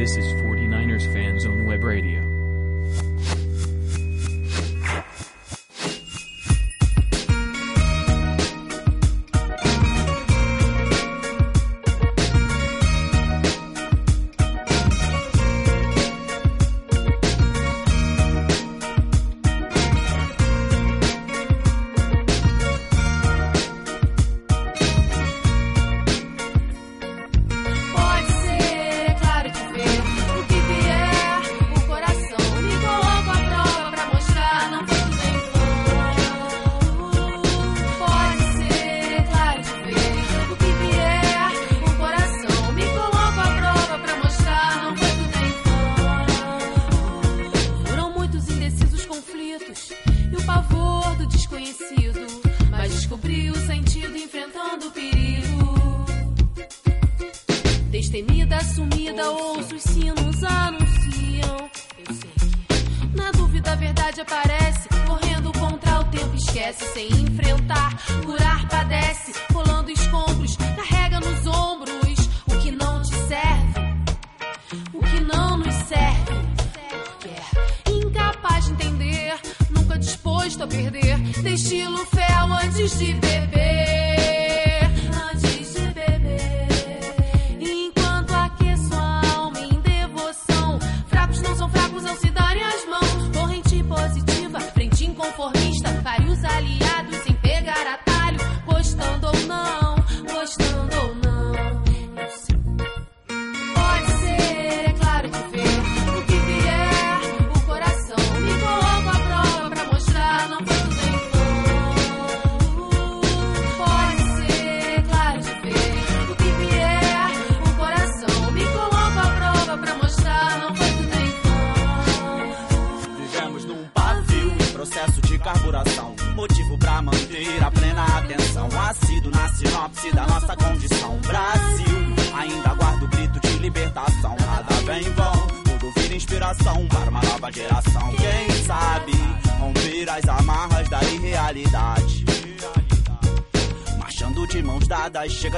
This is 49ers Fans on Web Radio.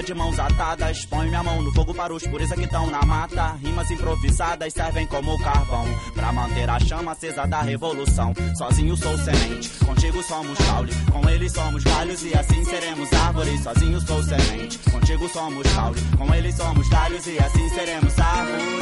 De mãos atadas. Põe minha mão no fogo para os pureza que estão na mata. Rimas improvisadas servem como carvão pra manter a chama acesa da revolução. Sozinho sou semente, contigo somos caule, com eles somos galhos e assim seremos árvores. Sozinho sou semente, contigo somos caule, com eles somos galhos e assim seremos árvores.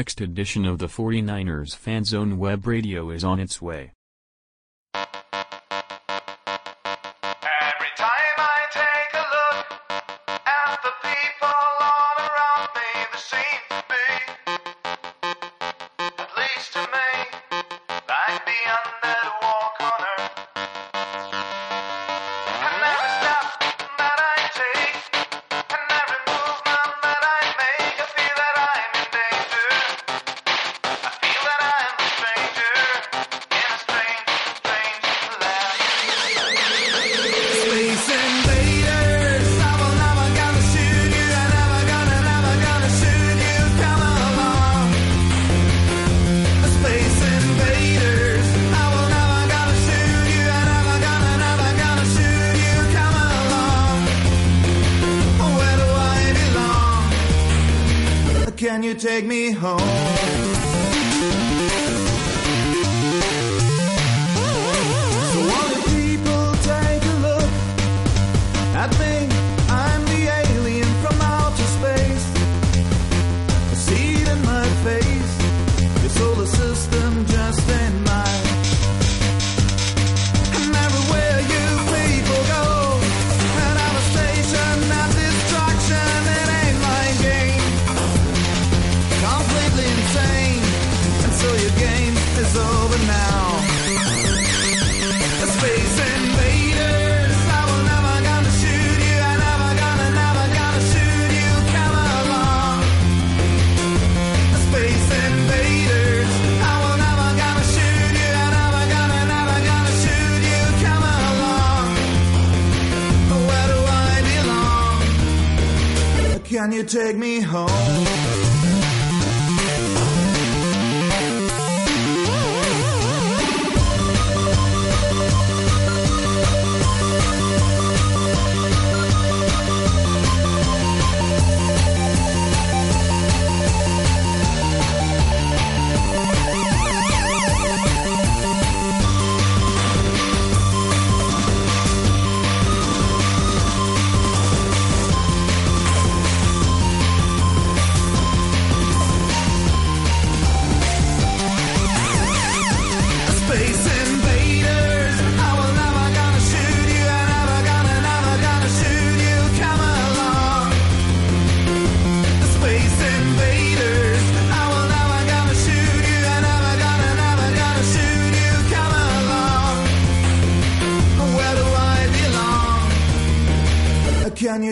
Next edition of the 49ers Fan Zone Web Radio is on its way. The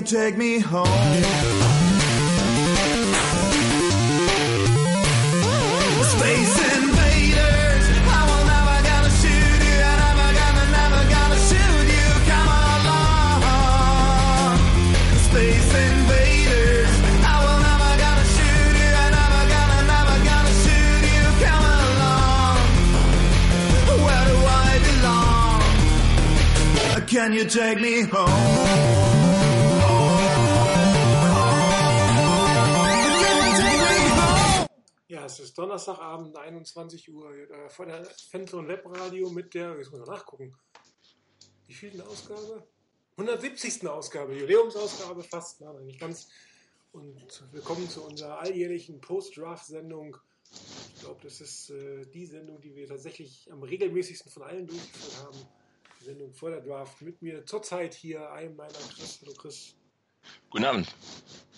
take me home? Space invaders, I will never gonna shoot you. I never gonna, never gonna shoot you. Come along. Space invaders, I will never gonna shoot you. I never gonna, never gonna shoot you. Come along. Where do I belong? Can you take me home? Donnerstagabend, 21 Uhr, äh, vor der Fanzone Webradio mit der, jetzt muss ich mal nachgucken, wie vielten Ausgabe? 170. Ausgabe, Jubiläumsausgabe, fast, nein, nicht ganz. Und willkommen zu unserer alljährlichen Post-Draft-Sendung Ich glaube, das ist äh, die Sendung, die wir tatsächlich am regelmäßigsten von allen durchgeführt haben. Die Sendung vor der Draft. Mit mir zurzeit hier ein meiner Chris. Hallo Chris. Guten Abend.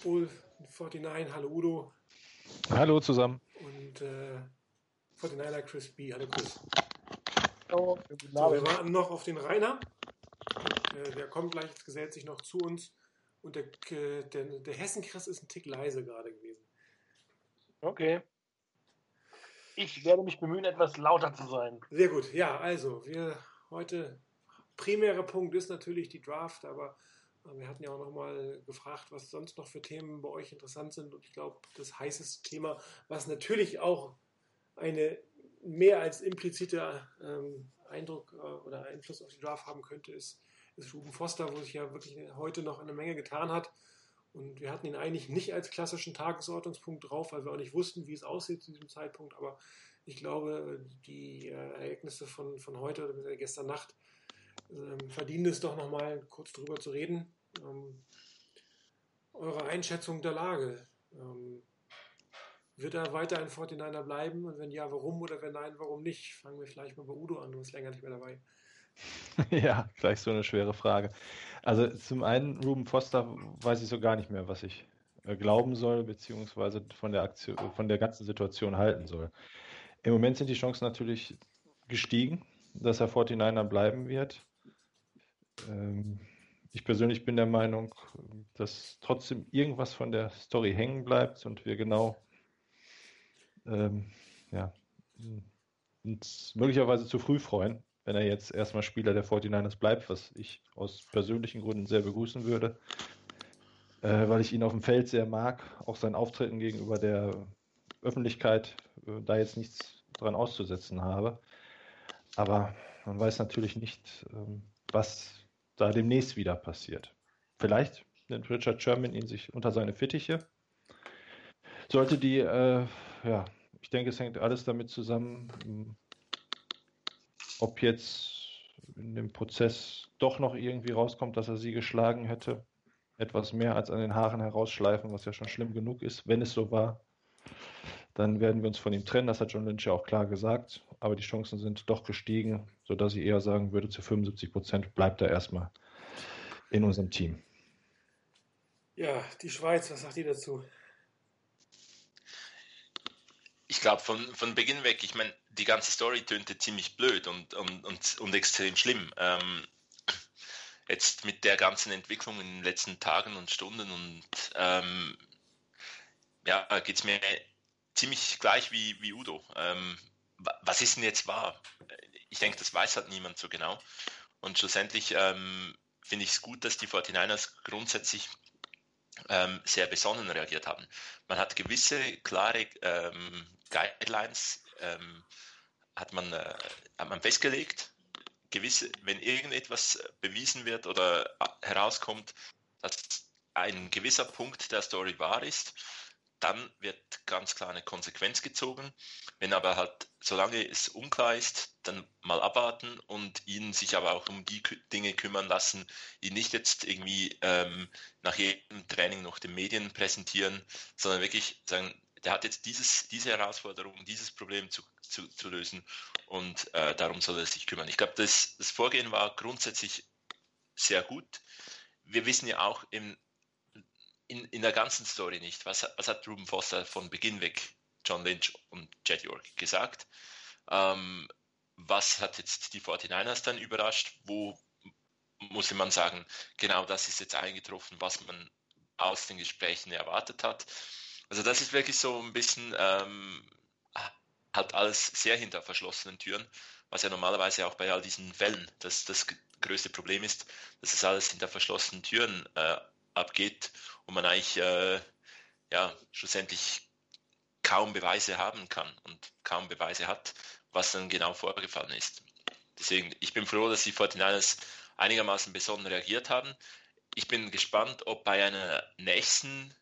Ulf 49. Hallo Udo. Hallo zusammen. Und äh, 49er Chris B. Hallo Chris. Hallo, So, wir warten noch auf den Rainer. Äh, der kommt gleich, gesellt sich noch zu uns. Und der, der, der Hessen-Chris ist ein Tick leise gerade gewesen. Okay. Ich werde mich bemühen, etwas lauter zu sein. Sehr gut. Ja, also, wir heute, primärer Punkt ist natürlich die Draft, aber wir hatten ja auch nochmal gefragt, was sonst noch für Themen bei euch interessant sind. Und ich glaube, das heißeste Thema, was natürlich auch eine mehr als implizite ähm, Eindruck äh, oder Einfluss auf die Draft haben könnte, ist, ist Ruben Foster, wo sich ja wirklich heute noch eine Menge getan hat. Und wir hatten ihn eigentlich nicht als klassischen Tagesordnungspunkt drauf, weil wir auch nicht wussten, wie es aussieht zu diesem Zeitpunkt. Aber ich glaube, die äh, Ereignisse von, von heute oder gestern Nacht ähm, verdienen es doch nochmal kurz drüber zu reden. Ähm, eure Einschätzung der Lage. Ähm, wird er weiter ein 49er bleiben? Und wenn ja, warum? Oder wenn nein, warum nicht? Fangen wir vielleicht mal bei Udo an, du bist länger nicht mehr dabei. Ja, gleich so eine schwere Frage. Also zum einen, Ruben Foster weiß ich so gar nicht mehr, was ich äh, glauben soll, beziehungsweise von der Aktion, von der ganzen Situation halten soll. Im Moment sind die Chancen natürlich gestiegen, dass er 49er bleiben wird. Ähm, ich persönlich bin der Meinung, dass trotzdem irgendwas von der Story hängen bleibt und wir genau ähm, ja, uns möglicherweise zu früh freuen, wenn er jetzt erstmal Spieler der 49ers bleibt, was ich aus persönlichen Gründen sehr begrüßen würde, äh, weil ich ihn auf dem Feld sehr mag, auch sein Auftreten gegenüber der Öffentlichkeit äh, da jetzt nichts dran auszusetzen habe. Aber man weiß natürlich nicht, ähm, was da demnächst wieder passiert. Vielleicht nimmt Richard Sherman ihn sich unter seine Fittiche. Sollte die, äh, ja, ich denke, es hängt alles damit zusammen, ähm, ob jetzt in dem Prozess doch noch irgendwie rauskommt, dass er sie geschlagen hätte. Etwas mehr als an den Haaren herausschleifen, was ja schon schlimm genug ist, wenn es so war. Dann werden wir uns von ihm trennen, das hat John Lynch ja auch klar gesagt. Aber die Chancen sind doch gestiegen, sodass ich eher sagen würde, zu 75 Prozent bleibt er erstmal in unserem Team. Ja, die Schweiz, was sagt ihr dazu? Ich glaube, von, von Beginn weg, ich meine, die ganze Story tönte ziemlich blöd und, und, und, und extrem schlimm. Ähm, jetzt mit der ganzen Entwicklung in den letzten Tagen und Stunden und ähm, ja, geht es mir ziemlich gleich wie, wie Udo. Ähm, wa- was ist denn jetzt wahr? Ich denke, das weiß halt niemand so genau. Und schlussendlich ähm, finde ich es gut, dass die 49ers grundsätzlich ähm, sehr besonnen reagiert haben. Man hat gewisse klare ähm, Guidelines ähm, hat man, äh, hat man festgelegt. Gewisse, wenn irgendetwas bewiesen wird oder herauskommt, dass ein gewisser Punkt der Story wahr ist, dann wird ganz klar eine Konsequenz gezogen. Wenn aber halt, solange es unklar ist, dann mal abwarten und ihn sich aber auch um die Dinge kümmern lassen, ihn nicht jetzt irgendwie ähm, nach jedem Training noch den Medien präsentieren, sondern wirklich sagen, der hat jetzt dieses, diese Herausforderung, dieses Problem zu, zu, zu lösen und äh, darum soll er sich kümmern. Ich glaube, das, das Vorgehen war grundsätzlich sehr gut. Wir wissen ja auch im, in, in der ganzen Story nicht, was, was hat Ruben Foster von Beginn weg John Lynch und Jed York gesagt. Ähm, was hat jetzt die 49ers dann überrascht? Wo muss man sagen, genau das ist jetzt eingetroffen, was man aus den Gesprächen erwartet hat. Also das ist wirklich so ein bisschen ähm, halt alles sehr hinter verschlossenen Türen, was ja normalerweise auch bei all diesen Fällen das, das größte Problem ist, dass es alles hinter verschlossenen Türen äh, abgeht und man eigentlich äh, ja schlussendlich kaum Beweise haben kann und kaum Beweise hat, was dann genau vorgefallen ist. Deswegen, ich bin froh, dass die 49ers einigermaßen besonnen reagiert haben. Ich bin gespannt, ob bei einer nächsten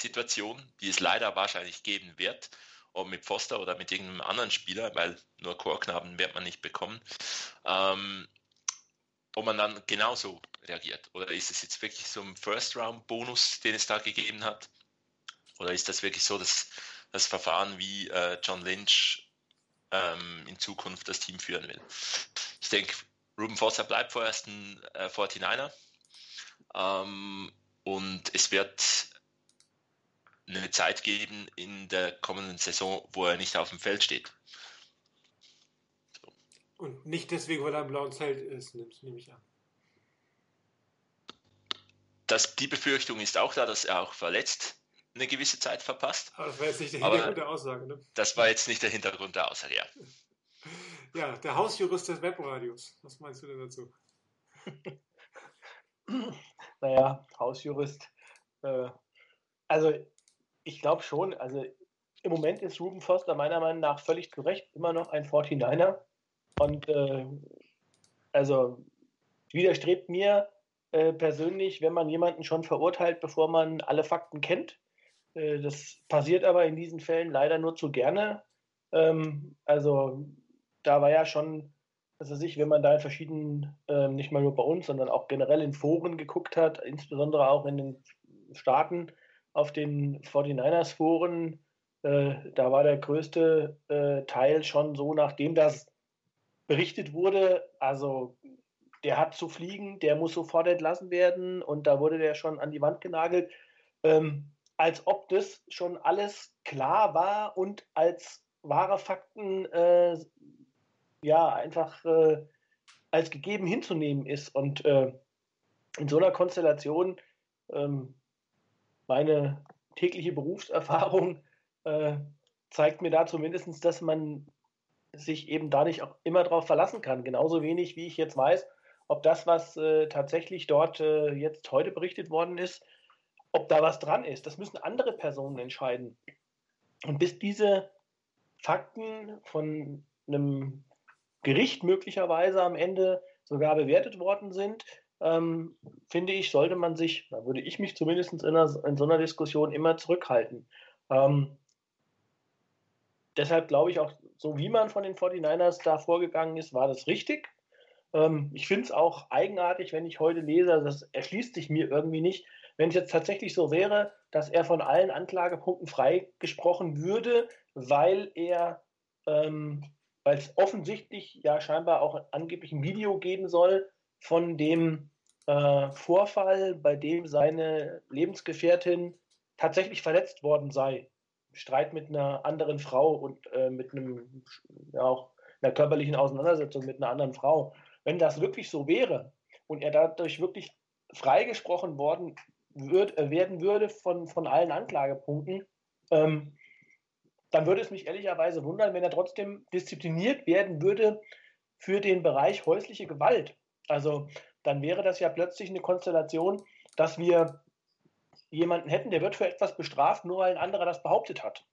Situation, die es leider wahrscheinlich geben wird, ob mit Foster oder mit irgendeinem anderen Spieler, weil nur Chorknaben wird man nicht bekommen, ähm, ob man dann genauso reagiert. Oder ist es jetzt wirklich so ein First-Round-Bonus, den es da gegeben hat? Oder ist das wirklich so, dass das Verfahren, wie äh, John Lynch ähm, in Zukunft das Team führen will. Ich denke, Ruben Foster bleibt vorerst ein äh, 49er. Ähm, und es wird eine Zeit geben in der kommenden Saison, wo er nicht auf dem Feld steht. Und nicht deswegen, weil er im blauen Zelt ist, nehme ich an. Das, die Befürchtung ist auch da, dass er auch verletzt eine gewisse Zeit verpasst. Aber das war jetzt nicht der Aber- Hintergrund der Aussage, ne? Das war jetzt nicht der Hintergrund der Aussage, ja. Ja, der Hausjurist des Webradios. Was meinst du denn dazu? Naja, Hausjurist. Äh, also ich glaube schon, also im Moment ist Ruben Foster meiner Meinung nach völlig zu Recht immer noch ein 49er. Und äh, also widerstrebt mir äh, persönlich, wenn man jemanden schon verurteilt, bevor man alle Fakten kennt. Äh, das passiert aber in diesen Fällen leider nur zu gerne. Ähm, also da war ja schon, was weiß ich, wenn man da in verschiedenen, ähm, nicht mal nur bei uns, sondern auch generell in Foren geguckt hat, insbesondere auch in den Staaten auf den 49ers-Foren, äh, da war der größte äh, Teil schon so, nachdem das berichtet wurde, also der hat zu fliegen, der muss sofort entlassen werden und da wurde der schon an die Wand genagelt, ähm, als ob das schon alles klar war und als wahre Fakten äh, ja einfach äh, als gegeben hinzunehmen ist. Und äh, in so einer Konstellation ähm, meine tägliche Berufserfahrung äh, zeigt mir da zumindest, dass man sich eben da nicht auch immer darauf verlassen kann. Genauso wenig, wie ich jetzt weiß, ob das, was äh, tatsächlich dort äh, jetzt heute berichtet worden ist, ob da was dran ist. Das müssen andere Personen entscheiden. Und bis diese Fakten von einem Gericht möglicherweise am Ende sogar bewertet worden sind, ähm, finde ich, sollte man sich, da würde ich mich zumindest in, einer, in so einer Diskussion immer zurückhalten. Ähm, deshalb glaube ich auch, so wie man von den 49ers da vorgegangen ist, war das richtig. Ähm, ich finde es auch eigenartig, wenn ich heute lese, also das erschließt sich mir irgendwie nicht, wenn es jetzt tatsächlich so wäre, dass er von allen Anklagepunkten freigesprochen würde, weil er, ähm, weil es offensichtlich ja scheinbar auch angeblich ein Video geben soll von dem äh, Vorfall, bei dem seine Lebensgefährtin tatsächlich verletzt worden sei. Streit mit einer anderen Frau und äh, mit einem, ja auch einer körperlichen Auseinandersetzung mit einer anderen Frau. Wenn das wirklich so wäre und er dadurch wirklich freigesprochen worden würd, äh, werden würde von, von allen Anklagepunkten, ähm, dann würde es mich ehrlicherweise wundern, wenn er trotzdem diszipliniert werden würde für den Bereich häusliche Gewalt. Also dann wäre das ja plötzlich eine Konstellation, dass wir jemanden hätten, der wird für etwas bestraft, nur weil ein anderer das behauptet hat.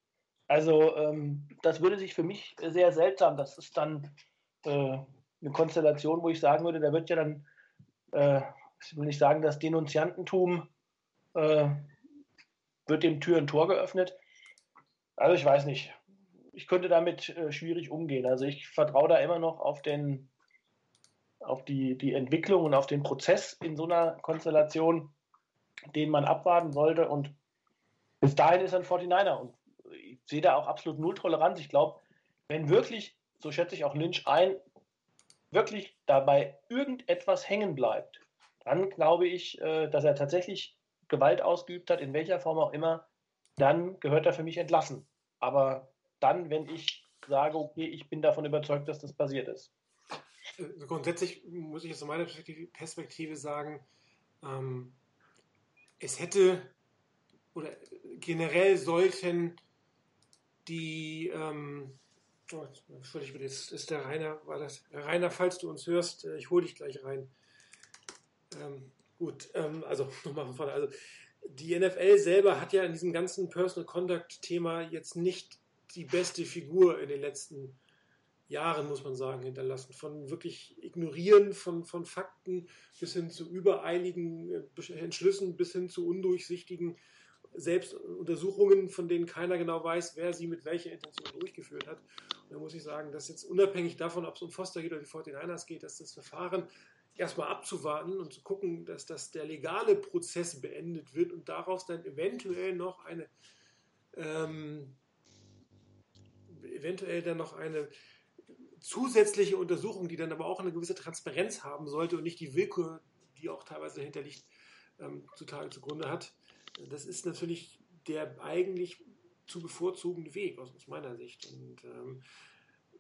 Also ähm, das würde sich für mich sehr seltsam. Das ist dann äh, eine Konstellation, wo ich sagen würde, da wird ja dann, äh, ich will nicht sagen, das Denunziantentum äh, wird dem Tür und Tor geöffnet. Also ich weiß nicht. Ich könnte damit äh, schwierig umgehen. Also ich vertraue da immer noch auf den auf die, die Entwicklung und auf den Prozess in so einer Konstellation, den man abwarten sollte. Und bis dahin ist er ein 49er. Und ich sehe da auch absolut null Toleranz. Ich glaube, wenn wirklich, so schätze ich auch Lynch ein, wirklich dabei irgendetwas hängen bleibt, dann glaube ich, äh, dass er tatsächlich Gewalt ausgeübt hat, in welcher Form auch immer, dann gehört er für mich entlassen. Aber dann, wenn ich sage, okay, ich bin davon überzeugt, dass das passiert ist. Also grundsätzlich muss ich aus meiner Perspektive sagen, ähm, es hätte oder generell sollten die, ähm, oh, Entschuldigung, bitte, jetzt ist der Rainer, war das, Rainer, falls du uns hörst, äh, ich hole dich gleich rein. Ähm, gut, ähm, also nochmal von vorne. Also die NFL selber hat ja in diesem ganzen Personal Conduct Thema jetzt nicht die beste Figur in den letzten Jahren, muss man sagen, hinterlassen. Von wirklich Ignorieren von, von Fakten bis hin zu übereiligen äh, Entschlüssen, bis hin zu undurchsichtigen Selbstuntersuchungen, von denen keiner genau weiß, wer sie mit welcher Intention durchgeführt hat. Und da muss ich sagen, dass jetzt unabhängig davon, ob es um Foster geht oder die 49ers geht, dass das Verfahren erstmal abzuwarten und zu gucken, dass das der legale Prozess beendet wird und daraus dann eventuell noch eine ähm, eventuell dann noch eine zusätzliche Untersuchung, die dann aber auch eine gewisse Transparenz haben sollte und nicht die Willkür, die auch teilweise dahinter liegt, ähm, zutage zugrunde hat. Das ist natürlich der eigentlich zu bevorzugende Weg aus, aus meiner Sicht. Und ähm,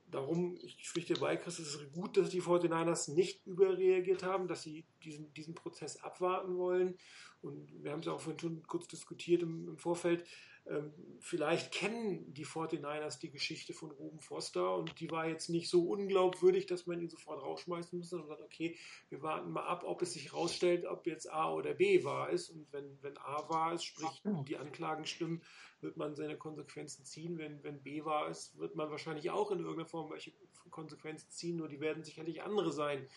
darum, ich schlichte bei, Chris, es ist gut, dass die 49ers nicht überreagiert haben, dass sie diesen, diesen Prozess abwarten wollen. Und wir haben es auch vorhin schon kurz diskutiert im, im Vorfeld. Ähm, vielleicht kennen die 49ers die Geschichte von Ruben Foster und die war jetzt nicht so unglaubwürdig, dass man ihn sofort rausschmeißen muss, sondern sagt, okay, wir warten mal ab, ob es sich rausstellt, ob jetzt A oder B wahr ist. Und wenn, wenn A wahr ist, sprich die Anklagen stimmen, wird man seine Konsequenzen ziehen. Wenn, wenn B wahr ist, wird man wahrscheinlich auch in irgendeiner Form welche Konsequenzen ziehen, nur die werden sicherlich andere sein.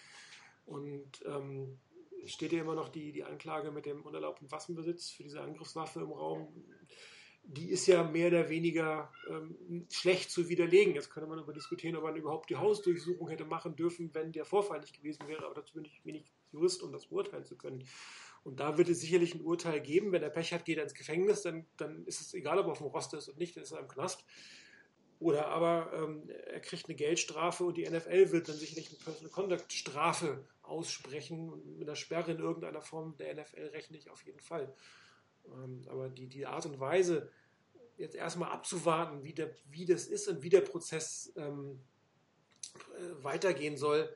Und ähm, steht ja immer noch die, die Anklage mit dem unerlaubten Waffenbesitz für diese Angriffswaffe im Raum die ist ja mehr oder weniger ähm, schlecht zu widerlegen. Jetzt könnte man darüber diskutieren, ob man überhaupt die Hausdurchsuchung hätte machen dürfen, wenn der Vorfall nicht gewesen wäre, aber dazu bin ich wenig Jurist, um das beurteilen zu können. Und da wird es sicherlich ein Urteil geben. Wenn er Pech hat, geht er ins Gefängnis, dann, dann ist es egal, ob er auf dem Roster ist und nicht, dann ist er im Knast. Oder aber ähm, er kriegt eine Geldstrafe und die NFL wird dann sicherlich eine Personal Conduct Strafe aussprechen mit einer Sperre in irgendeiner Form der NFL rechne ich auf jeden Fall. Ähm, aber die, die Art und Weise, jetzt erstmal abzuwarten, wie, der, wie das ist und wie der Prozess ähm, äh, weitergehen soll,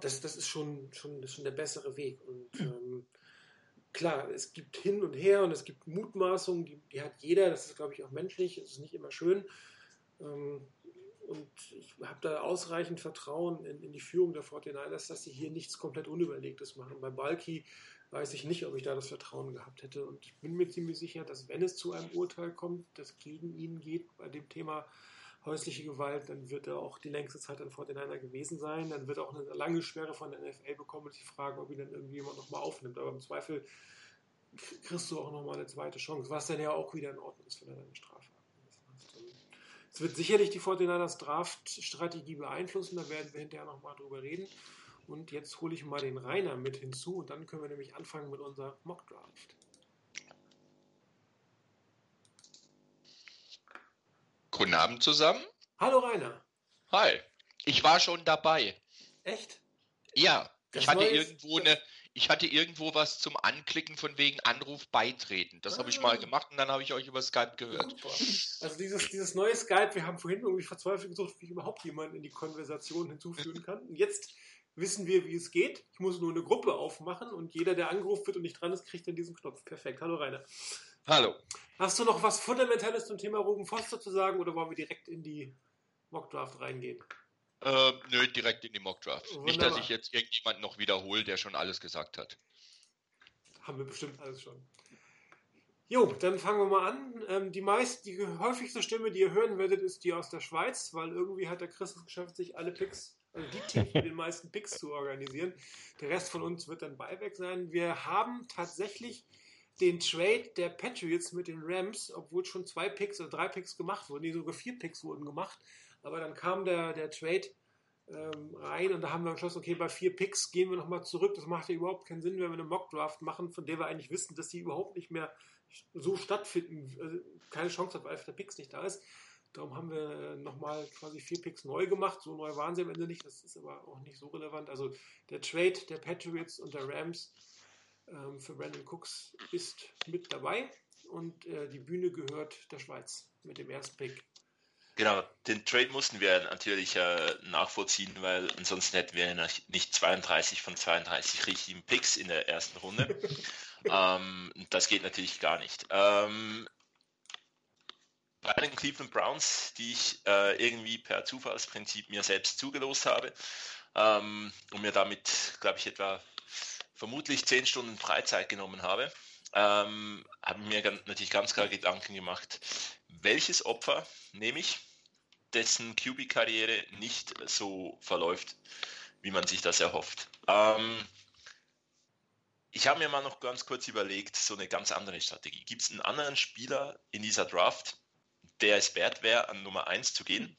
das, das ist schon, schon, schon der bessere Weg. Und ähm, klar, es gibt hin und her und es gibt Mutmaßungen, die, die hat jeder, das ist, glaube ich, auch menschlich, es ist nicht immer schön. Ähm, und ich habe da ausreichend Vertrauen in, in die Führung der 49ers, dass sie hier nichts komplett Unüberlegtes machen. Bei Balki weiß ich nicht, ob ich da das Vertrauen gehabt hätte. Und ich bin mir ziemlich sicher, dass wenn es zu einem Urteil kommt, das gegen ihn geht bei dem Thema häusliche Gewalt, dann wird er auch die längste Zeit ein 49er gewesen sein. Dann wird er auch eine lange Sperre von der NFL bekommen und sich fragen, ob ihn dann irgendjemand nochmal aufnimmt. Aber im Zweifel kriegst du auch nochmal eine zweite Chance, was dann ja auch wieder in Ordnung ist, wenn er deine Strafe. Es wird sicherlich die 49ers Draft-Strategie beeinflussen, da werden wir hinterher nochmal drüber reden. Und jetzt hole ich mal den Rainer mit hinzu und dann können wir nämlich anfangen mit unserer Mock Draft. Guten Abend zusammen. Hallo Rainer. Hi. Ich war schon dabei. Echt? Ja, Das ich hatte irgendwo eine, ich hatte irgendwo was zum Anklicken von wegen Anruf beitreten. Das habe ich Ah. mal gemacht und dann habe ich euch über Skype gehört. Super. Also dieses, dieses neue Skype, wir haben vorhin irgendwie verzweifelt gesucht, wie ich überhaupt jemanden in die Konversation hinzufügen kann. Und jetzt wissen wir, wie es geht. Ich muss nur eine Gruppe aufmachen und jeder, der angerufen wird und nicht dran ist, kriegt dann diesen Knopf. Perfekt. Hallo Rainer. Hallo. Hast du noch was Fundamentales zum Thema Ruben Foster zu sagen oder wollen wir direkt in die Mockdraft reingehen? Äh, nö, direkt in die Mockdraft. Nicht, dass ich jetzt irgendjemand noch wiederhole, der schon alles gesagt hat. Haben wir bestimmt alles schon. Jo, dann fangen wir mal an. Ähm, die meist, die häufigste Stimme, die ihr hören werdet, ist die aus der Schweiz, weil irgendwie hat der Chris es geschafft, sich alle Picks, also die Teams mit den meisten Picks zu organisieren. Der Rest von uns wird dann Beiweg sein. Wir haben tatsächlich den Trade der Patriots mit den Rams, obwohl schon zwei Picks oder drei Picks gemacht wurden, nee, sogar vier Picks wurden gemacht. Aber dann kam der, der Trade ähm, rein und da haben wir beschlossen, okay, bei vier Picks gehen wir nochmal zurück. Das macht ja überhaupt keinen Sinn, wenn wir eine Mockdraft machen, von der wir eigentlich wissen, dass die überhaupt nicht mehr so stattfinden, also keine Chance hat, weil der Picks nicht da ist. Darum haben wir nochmal quasi vier Picks neu gemacht. So neu waren sie am Ende nicht, das ist aber auch nicht so relevant. Also der Trade der Patriots und der Rams ähm, für Brandon Cooks ist mit dabei und äh, die Bühne gehört der Schweiz mit dem ersten Pick. Genau, den Trade mussten wir natürlich äh, nachvollziehen, weil ansonsten hätten wir nicht 32 von 32 richtigen Picks in der ersten Runde. ähm, das geht natürlich gar nicht. Ähm, bei den Cleveland Browns, die ich äh, irgendwie per Zufallsprinzip mir selbst zugelost habe ähm, und mir damit, glaube ich, etwa vermutlich 10 Stunden Freizeit genommen habe, ähm, habe mir natürlich ganz klar Gedanken gemacht, welches Opfer nehme ich, dessen QB-Karriere nicht so verläuft, wie man sich das erhofft. Ähm, ich habe mir mal noch ganz kurz überlegt, so eine ganz andere Strategie. Gibt es einen anderen Spieler in dieser Draft, der es wert wäre, an Nummer 1 zu gehen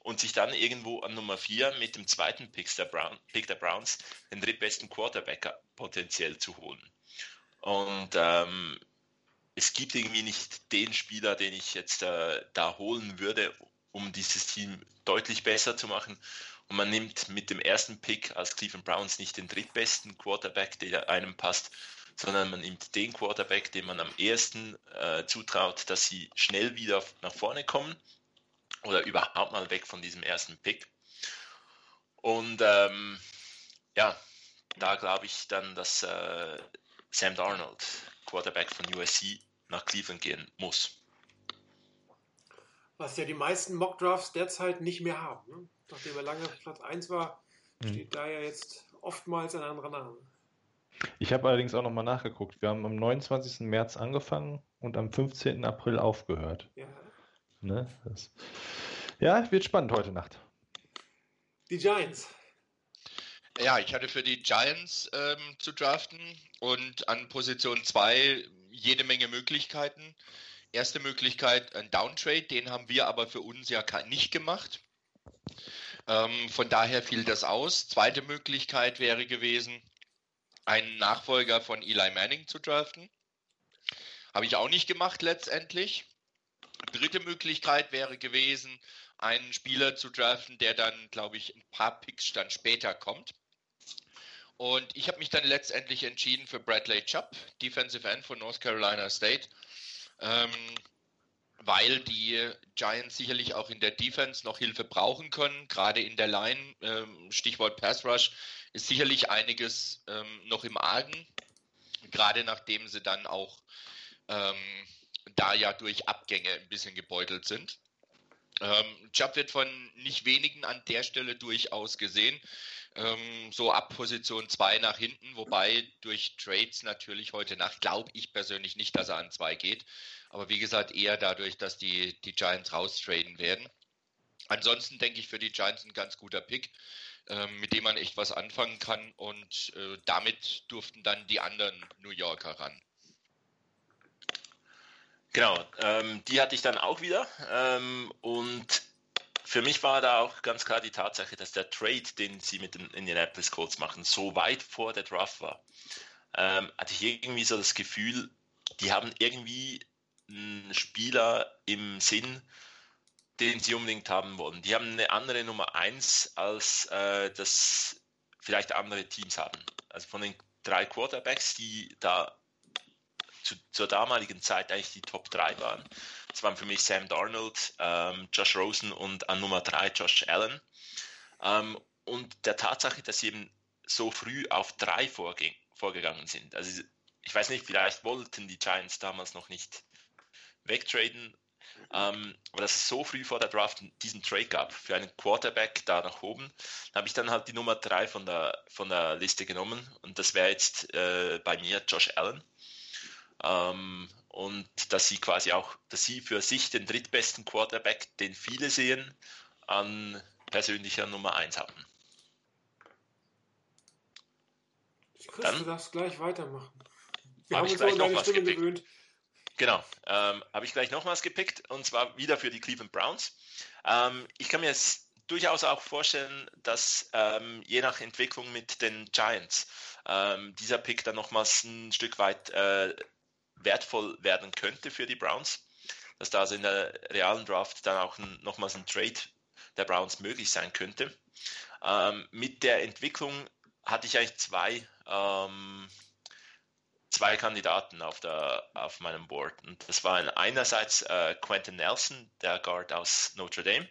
und sich dann irgendwo an Nummer 4 mit dem zweiten Pick der, Brown, Pick der Browns den drittbesten Quarterback potenziell zu holen? Und ähm, es gibt irgendwie nicht den Spieler, den ich jetzt äh, da holen würde, um dieses Team deutlich besser zu machen. Und man nimmt mit dem ersten Pick als Cleveland Browns nicht den drittbesten Quarterback, der einem passt, sondern man nimmt den Quarterback, dem man am ehesten äh, zutraut, dass sie schnell wieder nach vorne kommen oder überhaupt mal weg von diesem ersten Pick. Und ähm, ja, da glaube ich dann, dass äh, Sam Darnold, Quarterback von USC, nach Cleveland gehen muss. Was ja die meisten Mock-Drafts derzeit nicht mehr haben. Ne? Nachdem er lange auf Platz 1 war, Mhm. steht da ja jetzt oftmals ein anderer Name. Ich habe allerdings auch nochmal nachgeguckt. Wir haben am 29. März angefangen und am 15. April aufgehört. Ja. Ne? Das, ja, wird spannend heute Nacht. Die Giants. Ja, ich hatte für die Giants ähm, zu draften und an Position 2 jede Menge Möglichkeiten. Erste Möglichkeit ein Downtrade, den haben wir aber für uns ja nicht gemacht. Ähm, von daher fiel das aus. Zweite Möglichkeit wäre gewesen, einen Nachfolger von Eli Manning zu draften. Habe ich auch nicht gemacht letztendlich. Dritte Möglichkeit wäre gewesen, einen Spieler zu draften, der dann, glaube ich, ein paar Picks dann später kommt. Und ich habe mich dann letztendlich entschieden für Bradley Chubb, Defensive End von North Carolina State, ähm, weil die Giants sicherlich auch in der Defense noch Hilfe brauchen können, gerade in der Line. Ähm, Stichwort Pass Rush ist sicherlich einiges ähm, noch im Argen, gerade nachdem sie dann auch ähm, da ja durch Abgänge ein bisschen gebeutelt sind. Ähm, Chubb wird von nicht wenigen an der Stelle durchaus gesehen. Ähm, so ab Position 2 nach hinten, wobei durch Trades natürlich heute Nacht glaube ich persönlich nicht, dass er an 2 geht. Aber wie gesagt, eher dadurch, dass die, die Giants raustraden werden. Ansonsten denke ich für die Giants ein ganz guter Pick, mit dem man echt was anfangen kann. Und äh, damit durften dann die anderen New Yorker ran. Genau, ähm, die hatte ich dann auch wieder. Ähm, und für mich war da auch ganz klar die Tatsache, dass der Trade, den sie mit den Indianapolis Colts machen, so weit vor der Draft war. Ähm, hatte ich irgendwie so das Gefühl, die haben irgendwie einen Spieler im Sinn, den sie unbedingt haben wollen. Die haben eine andere Nummer 1, als äh, das vielleicht andere Teams haben. Also von den drei Quarterbacks, die da zu, zur damaligen Zeit eigentlich die Top 3 waren. Das waren für mich Sam Darnold, ähm, Josh Rosen und an Nummer 3 Josh Allen. Ähm, und der Tatsache, dass sie eben so früh auf 3 vorge vorgegangen sind. Also ich weiß nicht, vielleicht wollten die Giants damals noch nicht wegtraden, ähm, aber dass es so früh vor der Draft diesen Trade gab für einen Quarterback da nach oben, da habe ich dann halt die Nummer 3 von der, von der Liste genommen und das wäre jetzt äh, bei mir Josh Allen. Ähm, und dass sie quasi auch, dass sie für sich den drittbesten Quarterback, den viele sehen, an persönlicher Nummer 1 haben. Chris, Dann- du darfst gleich weitermachen. Wir Hab haben ich uns gleich noch was Stimme gewöhnt. Genau, ähm, habe ich gleich nochmals gepickt und zwar wieder für die Cleveland Browns. Ähm, ich kann mir jetzt durchaus auch vorstellen, dass ähm, je nach Entwicklung mit den Giants ähm, dieser Pick dann nochmals ein Stück weit äh, wertvoll werden könnte für die Browns. Dass da also in der realen Draft dann auch ein, nochmals ein Trade der Browns möglich sein könnte. Ähm, mit der Entwicklung hatte ich eigentlich zwei ähm, zwei Kandidaten auf, der, auf meinem Board. Und das waren einerseits äh, Quentin Nelson, der Guard aus Notre Dame.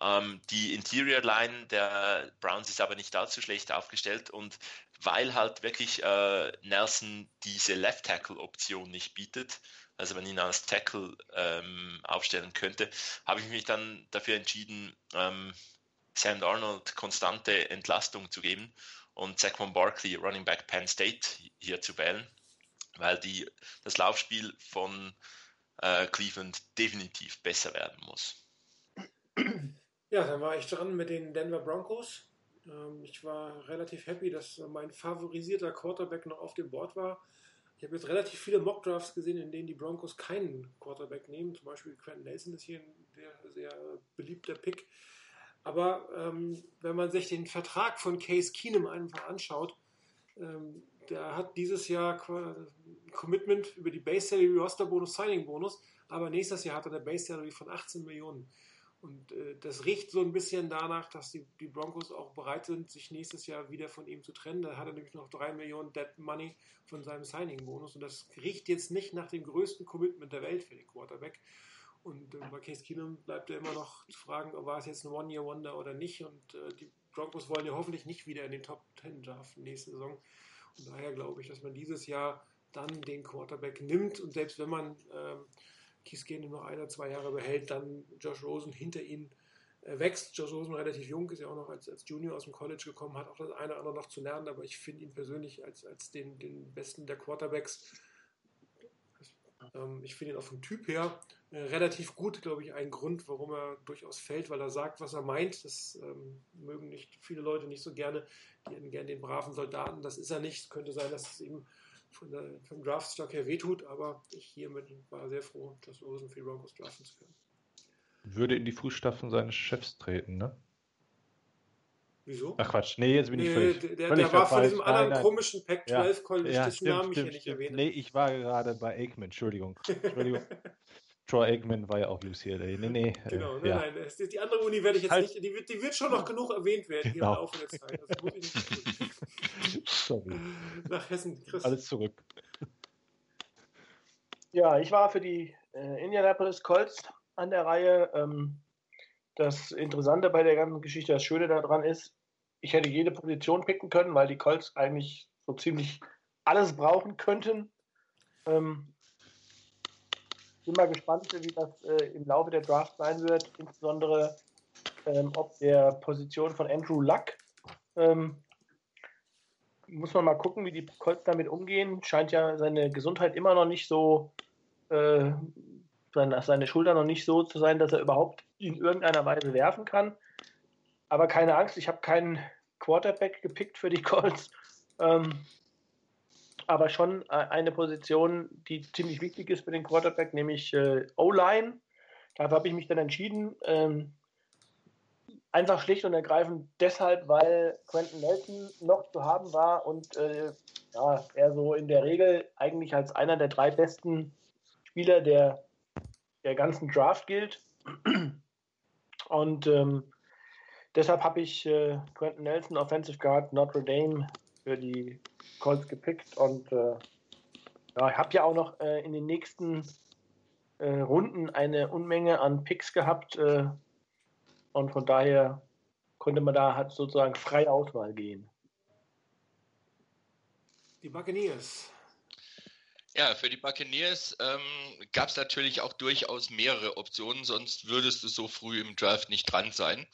Ähm, die Interior Line der Browns ist aber nicht allzu schlecht aufgestellt und weil halt wirklich äh, Nelson diese Left Tackle Option nicht bietet, also man ihn als Tackle ähm, aufstellen könnte, habe ich mich dann dafür entschieden, ähm, Sam Darnold konstante Entlastung zu geben und Saquon Barkley, Running Back Penn State, hier zu wählen, weil die, das Laufspiel von äh, Cleveland definitiv besser werden muss. Ja, dann war ich dran mit den Denver Broncos. Ähm, ich war relativ happy, dass mein favorisierter Quarterback noch auf dem Board war. Ich habe jetzt relativ viele Mockdrafts gesehen, in denen die Broncos keinen Quarterback nehmen. Zum Beispiel Quentin Nelson ist hier ein sehr, sehr beliebter Pick. Aber ähm, wenn man sich den Vertrag von Case Keenum einfach anschaut, ähm, der hat dieses Jahr ein Commitment über die Base Salary, Roster Bonus, Signing Bonus, aber nächstes Jahr hat er eine Base Salary von 18 Millionen. Und äh, das riecht so ein bisschen danach, dass die, die Broncos auch bereit sind, sich nächstes Jahr wieder von ihm zu trennen. Da hat er nämlich noch drei Millionen Dead Money von seinem Signing-Bonus. Und das riecht jetzt nicht nach dem größten Commitment der Welt für den Quarterback. Und äh, bei Case Keenum bleibt er immer noch zu fragen, war es jetzt ein One-Year-Wonder oder nicht. Und äh, die Broncos wollen ja hoffentlich nicht wieder in den Top 10 draften nächste Saison. Und daher glaube ich, dass man dieses Jahr dann den Quarterback nimmt. Und selbst wenn man ähm, Keith Keenum noch ein oder zwei Jahre behält, dann Josh Rosen hinter ihn äh, wächst. Josh Rosen relativ jung, ist ja auch noch als, als Junior aus dem College gekommen, hat auch das eine oder andere noch zu lernen, aber ich finde ihn persönlich als, als den, den besten der Quarterbacks. Ähm, ich finde ihn auch vom Typ her äh, relativ gut, glaube ich, ein Grund, warum er durchaus fällt, weil er sagt, was er meint. Das ähm, mögen nicht viele Leute nicht so gerne. Die hätten gerne den braven Soldaten. Das ist er nicht. Es könnte sein, dass es ihm von der, vom Draftstock her wehtut, aber ich hiermit war sehr froh, Josh Rosen für die Broncos draften zu können. Würde in die Fußstapfen seines Chefs treten, ne? Wieso? Ach Quatsch, nee, jetzt bin ich Nee, völlig. der, der, völlig der war von diesem Nein, anderen nein. komischen Pac-12 Ja, College, ja, dessen stimmt, Namen ich hier stimmt, nicht erwähne. Nee, ich war gerade bei Aikman, Entschuldigung. Entschuldigung. Troy Aikman war ja auch UCLA. Nee, nee. Genau, äh, nein, ja. nein, das ist- die andere Uni werde ich jetzt Halt. nicht, die wird, die wird schon noch genug erwähnt werden hier Genau. im Laufe der Zeit. Das muss ich nicht tun. Sorry. Nach Hessen, Chris. Alles zurück. Ja, ich war für die äh, Indianapolis Colts an der Reihe. Ähm, das Interessante bei der ganzen Geschichte, das Schöne daran ist, ich hätte jede Position picken können, weil die Colts eigentlich so ziemlich alles brauchen könnten. Ähm, bin mal gespannt, wie das äh, im Laufe der Draft sein wird, insbesondere ähm, ob der Position von Andrew Luck. Ähm, muss man mal gucken, wie die Colts damit umgehen. Scheint ja seine Gesundheit immer noch nicht so, äh, seine, Schulter noch nicht so zu sein, dass er überhaupt in irgendeiner Weise werfen kann. Aber keine Angst, ich habe keinen Quarterback gepickt für die Colts. Ähm, aber schon eine Position, die ziemlich wichtig ist für den Quarterback, nämlich äh, O-Line. Dafür habe ich mich dann entschieden. Ähm, einfach schlicht und ergreifend deshalb, weil Quentin Nelson noch zu haben war und äh, ja, er so in der Regel eigentlich als einer der drei besten Spieler der, der ganzen Draft gilt. Und ähm, deshalb habe ich äh, Quentin Nelson, Offensive Guard Notre Dame, für die Colts gepickt. Und äh, ja, ich habe ja auch noch äh, in den nächsten äh, Runden eine Unmenge an Picks gehabt. Äh, und von daher konnte man da halt sozusagen freie Auswahl gehen. Die Buccaneers. Ja, für die Buccaneers ähm, gab es natürlich auch durchaus mehrere Optionen, sonst würdest du so früh im Draft nicht dran sein.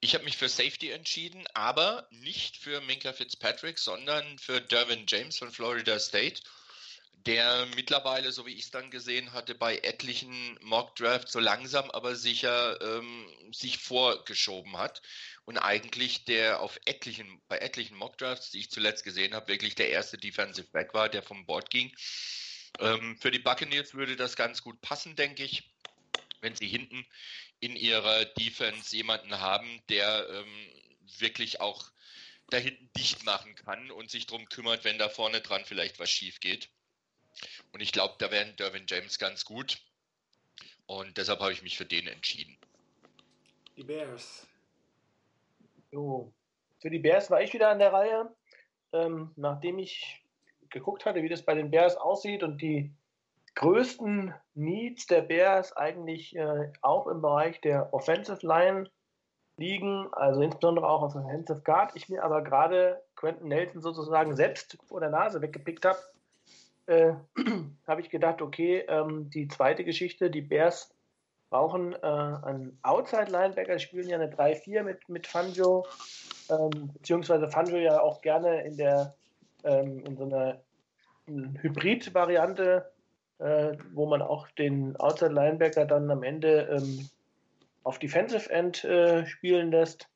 Ich habe mich für Safety entschieden, aber nicht für Minka Fitzpatrick, sondern für Dervin James von Florida State, der mittlerweile, so wie ich es dann gesehen hatte, bei etlichen Mock Drafts so langsam aber sicher ähm, sich vorgeschoben hat und eigentlich der auf etlichen, bei etlichen Mock Drafts, die ich zuletzt gesehen habe, wirklich der erste Defensive Back war, der vom Board ging. Ähm, für die Buccaneers würde das ganz gut passen, denke ich, wenn sie hinten in ihrer Defense jemanden haben, der ähm, wirklich auch da hinten dicht machen kann und sich darum kümmert, wenn da vorne dran vielleicht was schief geht. Und ich glaube, da wäre Derwin James ganz gut. Und deshalb habe ich mich für den entschieden. Die Bears. So. Für die Bears war ich wieder an der Reihe. Ähm, nachdem ich geguckt hatte, wie das bei den Bears aussieht und die größten Needs der Bears eigentlich äh, auch im Bereich der Offensive Line liegen, also insbesondere auch auf Offensive Guard. Ich mir aber gerade Quentin Nelson sozusagen selbst vor der Nase weggepickt habe, äh, habe ich gedacht, okay, ähm, die zweite Geschichte, die Bears brauchen äh, einen Outside-Linebacker, spielen ja eine 3-4 mit, mit Fangio, ähm, beziehungsweise Fangio ja auch gerne in der ähm, in so einer Hybrid-Variante, äh, wo man auch den Outside-Linebacker dann am Ende ähm, auf Defensive End äh, spielen lässt.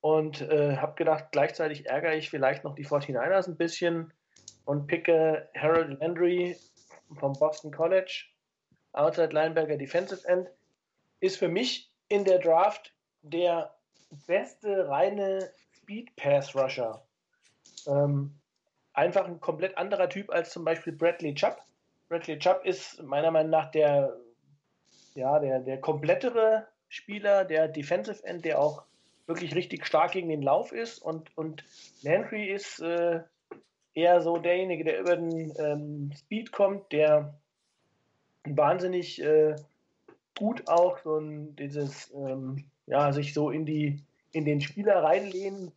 Und äh, habe gedacht, gleichzeitig ärgere ich vielleicht noch die 49ers ein bisschen und picke Harold Landry vom Boston College, Outside Linebacker Defensive End, ist für mich in der Draft der beste reine Speed Pass Rusher. Ähm, einfach ein komplett anderer Typ als zum Beispiel Bradley Chubb. Bradley Chubb ist meiner Meinung nach der ja, der, der komplettere Spieler, der Defensive End, der auch wirklich richtig stark gegen den Lauf ist. Und, und Landry ist äh, eher so derjenige, der über den ähm, Speed kommt, der wahnsinnig äh, gut auch so ein, dieses, ähm, ja, sich so in die in den Spieler reinlehnen,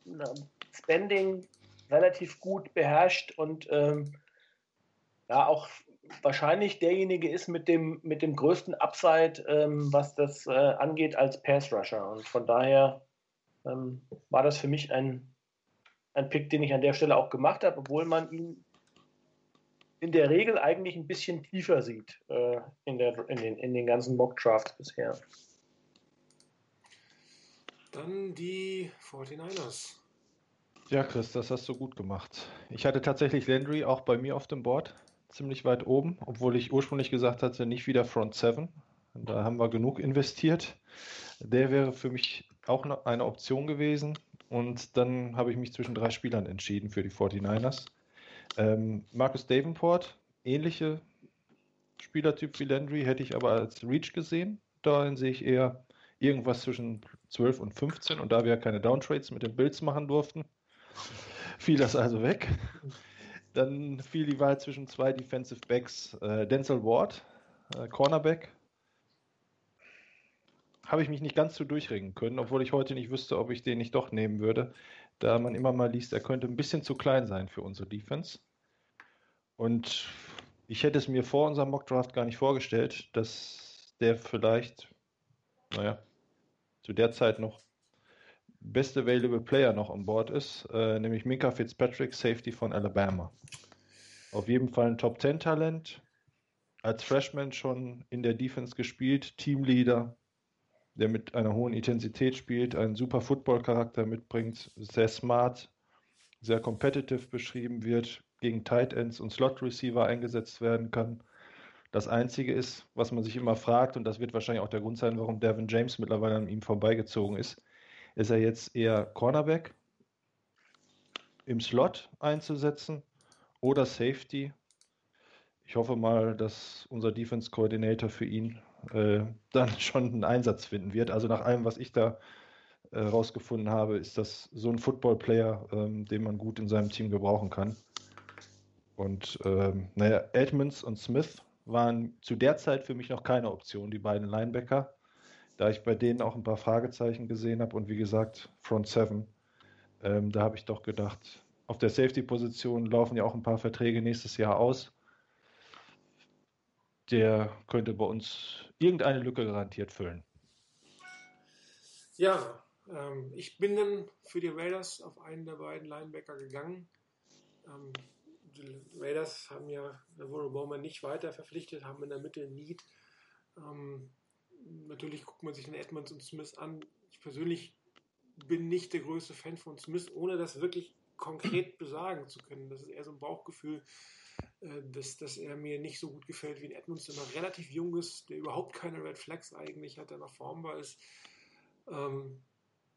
Spending relativ gut beherrscht und ähm, ja auch wahrscheinlich derjenige ist mit dem, mit dem größten Upside, ähm, was das äh, angeht, als Pass Rusher. Und von daher ähm, war das für mich ein, ein Pick, den ich an der Stelle auch gemacht habe, obwohl man ihn in der Regel eigentlich ein bisschen tiefer sieht äh, in, der, in, den, in den ganzen Mock-Drafts bisher. Dann die 49ers. Ja, Chris, das hast du gut gemacht. Ich hatte tatsächlich Landry auch bei mir auf dem Board, ziemlich weit oben, obwohl ich ursprünglich gesagt hatte, nicht wieder Front 7. Da haben wir genug investiert. Der wäre für mich auch eine Option gewesen. Und dann habe ich mich zwischen drei Spielern entschieden für die 49ers. Ähm, Marcus Davenport, ähnliche Spielertyp wie Landry, hätte ich aber als Reach gesehen. Dahin sehe ich eher irgendwas zwischen 12 und 15. Und da wir keine Downtrades mit den Bills machen durften, fiel das also weg. Dann fiel die Wahl zwischen zwei Defensive Backs. Äh, Denzel Ward, äh, Cornerback. Habe ich mich nicht ganz so durchringen können, obwohl ich heute nicht wüsste, ob ich den nicht doch nehmen würde, da man immer mal liest, er könnte ein bisschen zu klein sein für unsere Defense. Und ich hätte es mir vor unserem Mockdraft gar nicht vorgestellt, dass der vielleicht, naja, zu der Zeit noch best available Player noch an Bord ist, äh, nämlich Minka Fitzpatrick, Safety von Alabama. Auf jeden Fall ein Top 10 Talent, als Freshman schon in der Defense gespielt, Teamleader, der mit einer hohen Intensität spielt, einen super Football-Charakter mitbringt, sehr smart, sehr competitive beschrieben wird, gegen Tight Ends und Slot Receiver eingesetzt werden kann. Das Einzige ist, was man sich immer fragt, und das wird wahrscheinlich auch der Grund sein, warum Devin James mittlerweile an ihm vorbeigezogen ist, ist er jetzt eher Cornerback im Slot einzusetzen oder Safety? Ich hoffe mal, dass unser Defense Coordinator für ihn äh, dann schon einen Einsatz finden wird. Also nach allem, was ich da äh, habe, ist das so ein Football-Player, ähm, den man gut in seinem Team gebrauchen kann. Und ähm, naja, Edmonds und Smith waren zu der Zeit für mich noch keine Option, die beiden Linebacker, da ich bei denen auch ein paar Fragezeichen gesehen habe und wie gesagt, Front 7, ähm, da habe ich doch gedacht, auf der Safety-Position laufen ja auch ein paar Verträge nächstes Jahr aus. Der könnte bei uns irgendeine Lücke garantiert füllen. Ja, ähm, ich bin dann für die Raiders auf einen der beiden Linebacker gegangen. Ähm, die Raiders haben ja Navarro Bowman nicht weiter verpflichtet, haben in der Mitte Need. Ähm, natürlich guckt man sich den Edmonds und Smith an. Ich persönlich bin nicht der größte Fan von Smith, ohne das wirklich konkret besagen zu können. Das ist eher so ein Bauchgefühl, dass, dass er mir nicht so gut gefällt wie ein Edmonds, der noch relativ jung ist, der überhaupt keine Red Flags eigentlich hat, der noch formbar ist. Ähm,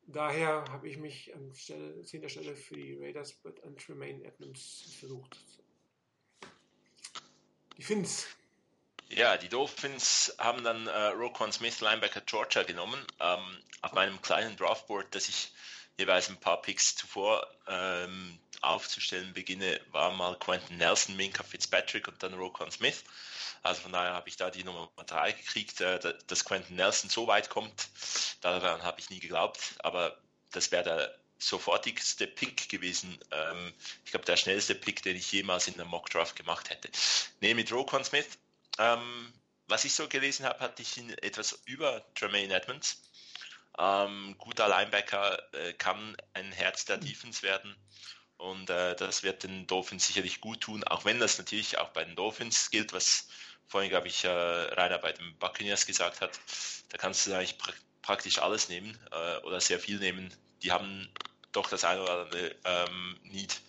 daher habe ich mich an Stelle, 10. Stelle für die Raiders mit an Tremaine Edmonds versucht. Die Finns. Ja, die Dolphins haben dann äh, Roquan Smith, Linebacker Georgia, genommen. Ähm, auf meinem kleinen Draftboard, das ich jeweils ein paar Picks zuvor ähm, aufzustellen beginne, war mal Quentin Nelson, Minka Fitzpatrick und dann Roquan Smith. Also von daher habe ich da die Nummer 3 gekriegt, äh, dass Quentin Nelson so weit kommt. Daran habe ich nie geglaubt, aber das wäre der sofortigste Pick gewesen. Ähm, ich glaube, der schnellste Pick, den ich jemals in einem Mock Draft gemacht hätte. Nee, mit Roquan Smith. Ähm, was ich so gelesen habe, hatte ich ihn etwas über Tremaine Edmonds. Ähm, guter Linebacker äh, kann ein Herz der Defense werden. Und äh, das wird den Dolphins sicherlich gut tun, auch wenn das natürlich auch bei den Dolphins gilt, was vorhin, glaube ich, äh, Rainer bei den Buccaneers gesagt hat. Da kannst du eigentlich pra praktisch alles nehmen äh, oder sehr viel nehmen. Die haben doch das eine oder andere ähm, Need,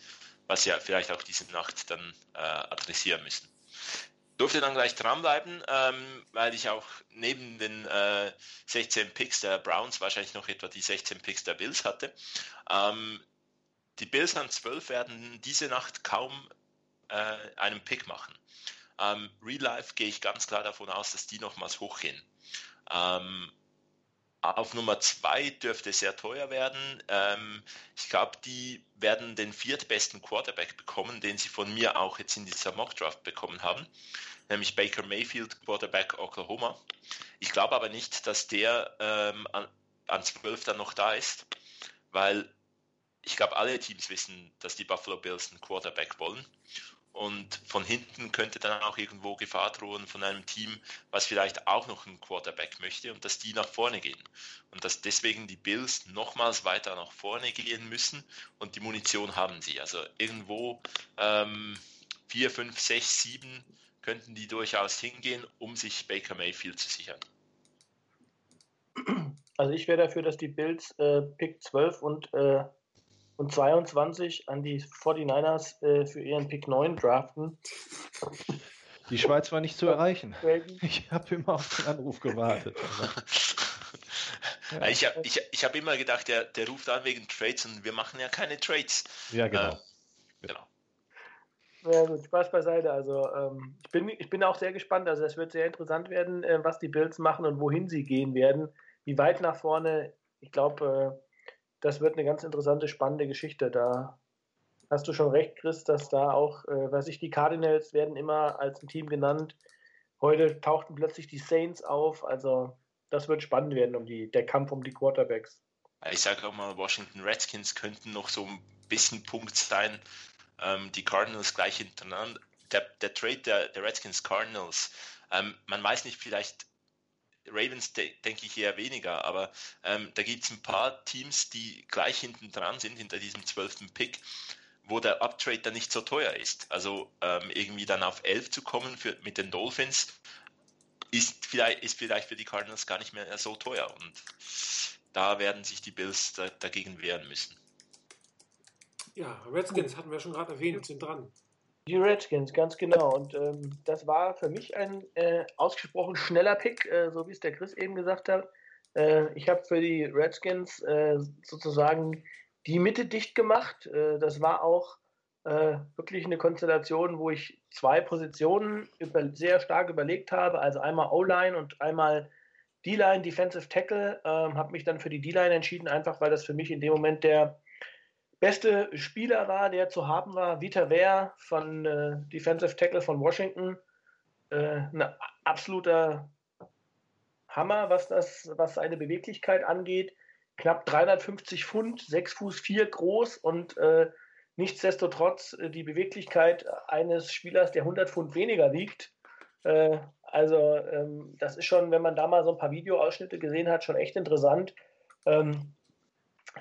was sie ja vielleicht auch diese Nacht dann äh, adressieren müssen durfte dann gleich dranbleiben, ähm, weil ich auch neben den äh, 16 Picks der Browns wahrscheinlich noch etwa die 16 Picks der Bills hatte. Ähm, die Bills an 12 werden diese Nacht kaum äh, einen Pick machen. Ähm, Real Life gehe ich ganz klar davon aus, dass die nochmals hochgehen. Ähm, auf Nummer zwei dürfte sehr teuer werden. Ähm, ich glaube, die werden den viertbesten Quarterback bekommen, den sie von mir auch jetzt in dieser Mock Draft bekommen haben, nämlich Baker Mayfield, Quarterback Oklahoma. Ich glaube aber nicht, dass der ähm, an, an 12 dann noch da ist, weil ich glaube, alle Teams wissen, dass die Buffalo Bills einen Quarterback wollen. Und von hinten könnte dann auch irgendwo Gefahr drohen von einem Team, was vielleicht auch noch einen Quarterback möchte und dass die nach vorne gehen. Und dass deswegen die Bills nochmals weiter nach vorne gehen müssen und die Munition haben sie. Also irgendwo ähm, 4, 5, 6, 7 könnten die durchaus hingehen, um sich Baker Mayfield zu sichern. Also ich wäre dafür, dass die Bills äh, Pick 12 und, äh, und 22 an die 49ers äh, für ihren Pick 9 draften. Die Schweiz war nicht zu erreichen. Ich habe immer auf den Anruf gewartet. Ja. Ich habe ich, ich hab immer gedacht, der, der ruft an wegen Trades und wir machen ja keine Trades. Ja, genau. Äh, genau. Ja, gut, Spaß beiseite. Also ähm, ich, bin, ich bin auch sehr gespannt. Also es wird sehr interessant werden, äh, was die Bills machen und wohin sie gehen werden. Wie weit nach vorne. Ich glaube, äh, das wird eine ganz interessante, spannende Geschichte. Da hast du schon recht, Chris, dass da auch, äh, weiß ich, die Cardinals werden immer als ein Team genannt. Heute tauchten plötzlich die Saints auf. Also das wird spannend werden um die, der Kampf um die Quarterbacks. Ich sage auch mal, Washington Redskins könnten noch so ein bisschen Punkt sein. Ähm, die Cardinals gleich hintereinander. Der, der Trade der, der Redskins Cardinals, ähm, man weiß nicht, vielleicht Ravens de denke ich eher weniger, aber ähm, da gibt es ein paar Teams, die gleich hinten dran sind, hinter diesem zwölften Pick, wo der Uptrade dann nicht so teuer ist. Also ähm, irgendwie dann auf 11 zu kommen für, mit den Dolphins ist vielleicht, ist vielleicht für die Cardinals gar nicht mehr so teuer und da werden sich die Bills da, dagegen wehren müssen. Ja, Redskins hatten wir schon gerade erwähnt, sind dran. Die Redskins, ganz genau. Und ähm, das war für mich ein äh, ausgesprochen schneller Pick, äh, so wie es der Chris eben gesagt hat. Äh, ich habe für die Redskins äh, sozusagen die Mitte dicht gemacht. Äh, das war auch äh, wirklich eine Konstellation, wo ich zwei Positionen über, sehr stark überlegt habe. Also einmal O-Line und einmal D-Line, Defensive Tackle. Ähm, habe mich dann für die D-Line entschieden, einfach weil das für mich in dem Moment der beste Spieler war, der zu haben war, Vita Wehr von äh, Defensive Tackle von Washington. Äh, ein absoluter Hammer, was, das, was seine Beweglichkeit angeht. Knapp 350 Pfund, 6 Fuß 4 groß und äh, nichtsdestotrotz äh, die Beweglichkeit eines Spielers, der 100 Pfund weniger wiegt. Äh, also ähm, das ist schon, wenn man da mal so ein paar Videoausschnitte gesehen hat, schon echt interessant. Ähm,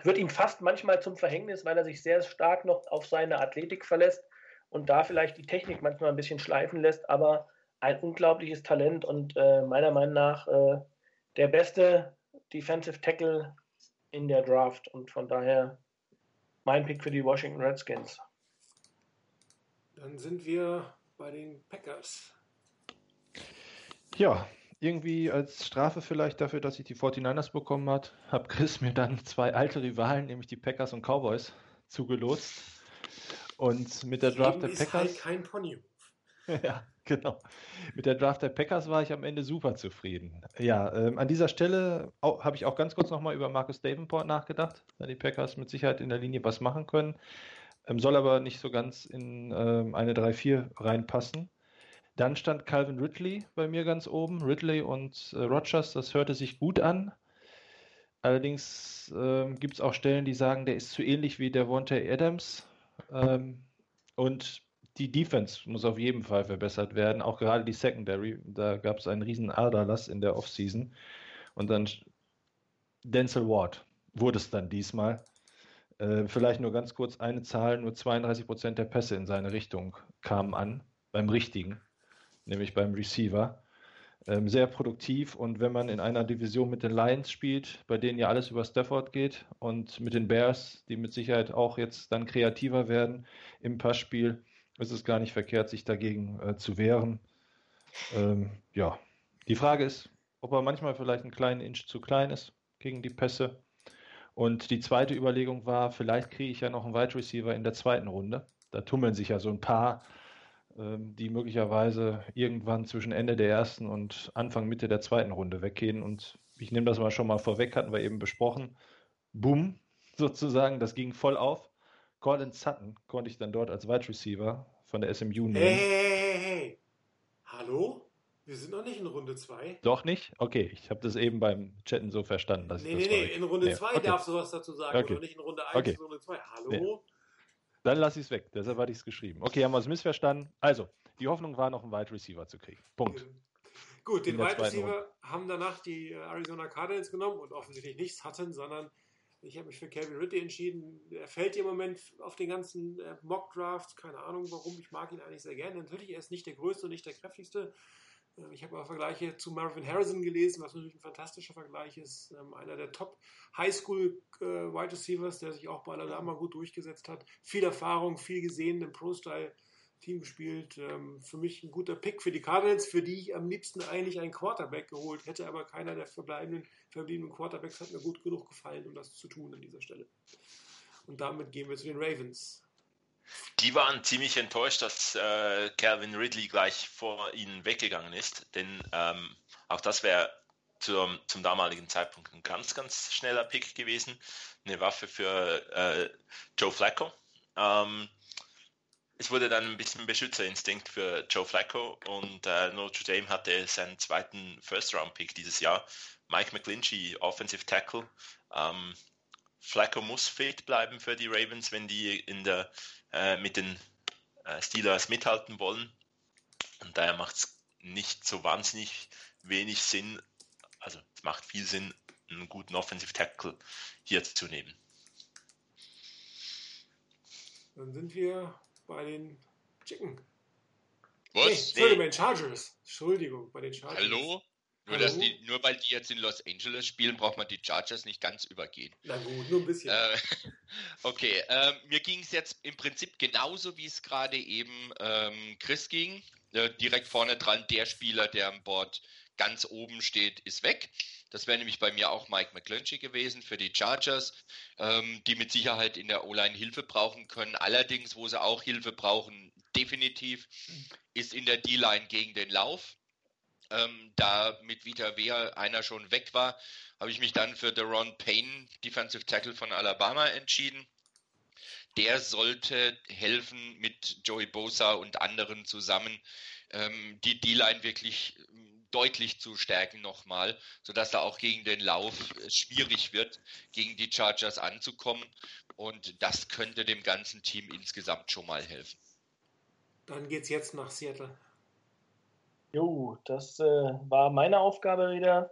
wird ihm fast manchmal zum Verhängnis, weil er sich sehr stark noch auf seine Athletik verlässt und da vielleicht die Technik manchmal ein bisschen schleifen lässt, aber ein unglaubliches Talent und äh, meiner Meinung nach äh, der beste Defensive Tackle in der Draft und von daher mein Pick für die Washington Redskins. Dann sind wir bei den Packers. Ja, irgendwie als Strafe vielleicht dafür, dass ich die 49ers bekommen hat, hat Chris mir dann zwei alte Rivalen, nämlich die Packers und Cowboys, zugelost. Und mit der Draft Eben der ist Packers. halt kein Ponyhof. Ja, genau. Mit der Draft der Packers war ich am Ende super zufrieden. Ja, ähm, an dieser Stelle habe ich auch ganz kurz nochmal über Marcus Davenport nachgedacht, da die Packers mit Sicherheit in der Linie was machen können, ähm, soll aber nicht so ganz in ähm, eine 3-4 reinpassen. Dann stand Calvin Ridley bei mir ganz oben. Ridley und äh, Rogers, das hörte sich gut an. Allerdings ähm, gibt es auch Stellen, die sagen, der ist zu ähnlich wie der Wonte Adams. Ähm, und die Defense muss auf jeden Fall verbessert werden, auch gerade die Secondary. Da gab es einen riesen Aderlass in der Offseason. Und dann Denzel Ward wurde es dann diesmal. Äh, vielleicht nur ganz kurz eine Zahl, nur 32 Prozent der Pässe in seine Richtung kamen an, beim richtigen, nämlich beim Receiver. Ähm, sehr produktiv und wenn man in einer Division mit den Lions spielt, bei denen ja alles über Stafford geht und mit den Bears, die mit Sicherheit auch jetzt dann kreativer werden im Passspiel, ist es gar nicht verkehrt, sich dagegen äh, zu wehren. Ähm, ja, die Frage ist, ob er manchmal vielleicht einen kleinen Inch zu klein ist gegen die Pässe. Und die zweite Überlegung war, vielleicht kriege ich ja noch einen Wide Receiver in der zweiten Runde. Da tummeln sich ja so ein paar die möglicherweise irgendwann zwischen Ende der ersten und Anfang, Mitte der zweiten Runde weggehen. Und ich nehme das mal schon mal vorweg, hatten wir eben besprochen. Boom, sozusagen, das ging voll auf. Colin Sutton konnte ich dann dort als Wide Receiver von der SMU nehmen. Hey, hey, hey, hey. Hallo? Wir sind noch nicht in Runde 2. Doch nicht? Okay, ich habe das eben beim Chatten so verstanden. Dass Nee, ich nee, nee, in Runde Nee, 2 okay. darfst du was dazu sagen, Okay. oder nicht in Runde 1, Okay. in Runde 2. Hallo? Dann lasse ich es weg. Deshalb hatte ich es geschrieben. Okay, haben wir es missverstanden. Also, die Hoffnung war, noch einen Wide Receiver zu kriegen. Punkt. Gut, den Wide Receiver haben danach die äh, Arizona Cardinals genommen und offensichtlich nichts hatten, sondern ich habe mich für Calvin Ridley entschieden. Er fällt im Moment auf den ganzen äh, Mock-Drafts. Keine Ahnung warum. Ich mag ihn eigentlich sehr gerne. Natürlich, er ist nicht der größte und nicht der kräftigste. Äh, Ich habe auch Vergleiche zu Marvin Harrison gelesen, was natürlich ein fantastischer Vergleich ist. Ähm, Einer der Top Highschool äh, Wide Receivers, der sich auch bei Alabama gut durchgesetzt hat. Viel Erfahrung, viel gesehen im Pro-Style. Team gespielt. Ähm, für mich ein guter Pick für die Cardinals, für die ich am liebsten eigentlich einen Quarterback geholt hätte, aber keiner der verbleibenden, verbliebenen Quarterbacks hat mir gut genug gefallen, um das zu tun an dieser Stelle. Und damit gehen wir zu den Ravens. Die waren ziemlich enttäuscht, dass äh, Calvin Ridley gleich vor ihnen weggegangen ist, denn ähm, auch das wäre zum, zum damaligen Zeitpunkt ein ganz, ganz schneller Pick gewesen. Eine Waffe für äh, Joe Flacco. Ähm, es wurde dann ein bisschen Beschützerinstinkt für Joe Flacco und äh, Notre Dame hatte seinen zweiten First-Round-Pick dieses Jahr. Mike McGlinchey, Offensive Tackle. Ähm, Flacco muss fit bleiben für die Ravens, wenn die in der, äh, mit den äh, Steelers mithalten wollen. Und daher macht es nicht so wahnsinnig wenig Sinn, also es macht viel Sinn, einen guten Offensive Tackle hier zu nehmen. Dann sind wir bei den Chicken. Was? Nee, Entschuldigung, bei den Chargers. Entschuldigung, bei den Chargers. Hallo? Nur, Hallo? dass die, nur weil die jetzt in Los Angeles spielen, braucht man die Chargers nicht ganz übergehen. Na gut, nur ein bisschen. Äh, okay, ähm, mir ging es jetzt im Prinzip genauso, wie es gerade eben ähm, Chris ging. Äh, direkt vorne dran, der Spieler, der am Board ganz oben steht, ist weg. Das wäre nämlich bei mir auch Mike McClinchy gewesen für die Chargers, ähm, die mit Sicherheit in der O-Line Hilfe brauchen können. Allerdings, wo sie auch Hilfe brauchen, definitiv, ist in der D-Line gegen den Lauf. Ähm, da mit Vita Wehr einer schon weg war, habe ich mich dann für Deron Payne, Defensive Tackle von Alabama, entschieden. Der sollte helfen, mit Joey Bosa und anderen zusammen ähm, die D-Line wirklich ähm, deutlich zu stärken nochmal, sodass da auch gegen den Lauf es schwierig wird, gegen die Chargers anzukommen. Und das könnte dem ganzen Team insgesamt schon mal helfen. Dann geht's jetzt nach Seattle. Jo, das äh, war meine Aufgabe wieder.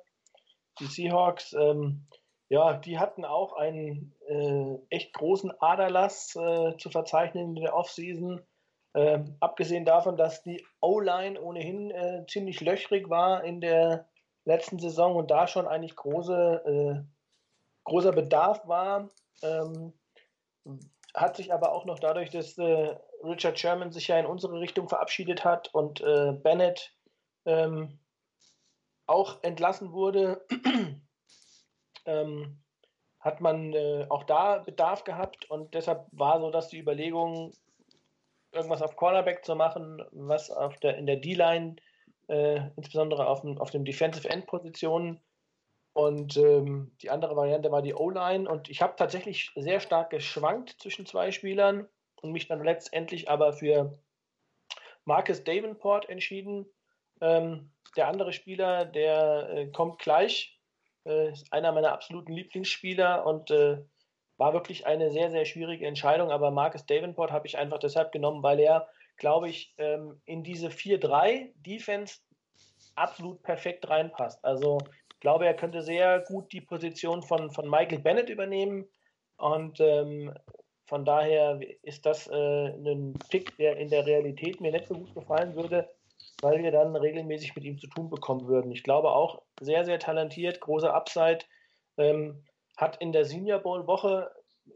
Die Seahawks, ähm, ja, die hatten auch einen äh, echt großen Aderlass äh, zu verzeichnen in der Offseason. Ähm, abgesehen davon, dass die O-Line ohnehin äh, ziemlich löchrig war in der letzten Saison und da schon eigentlich große, äh, großer Bedarf war, ähm, hat sich aber auch noch dadurch, dass äh, Richard Sherman sich ja in unsere Richtung verabschiedet hat und äh, Bennett ähm, auch entlassen wurde, ähm, hat man äh, auch da Bedarf gehabt und deshalb war so, dass die Überlegung, irgendwas auf Cornerback zu machen, was auf der, in der D-Line, äh, insbesondere auf, dem, auf den Defensive End Positionen und ähm, die andere Variante war die O-Line und ich habe tatsächlich sehr stark geschwankt zwischen zwei Spielern und mich dann letztendlich aber für Marcus Davenport entschieden. Ähm, der andere Spieler, der äh, kommt gleich, äh, ist einer meiner absoluten Lieblingsspieler und äh, war wirklich eine sehr, sehr schwierige Entscheidung. Aber Marcus Davenport habe ich einfach deshalb genommen, weil er, glaube ich, ähm, in diese 4-3-Defense absolut perfekt reinpasst. Also ich glaube, er könnte sehr gut die Position von, von Michael Bennett übernehmen. Und ähm, von daher ist das äh, ein Pick, der in der Realität mir nicht so gut gefallen würde, weil wir dann regelmäßig mit ihm zu tun bekommen würden. Ich glaube auch sehr, sehr talentiert, großer Upside. Ähm, hat in der Senior Bowl Woche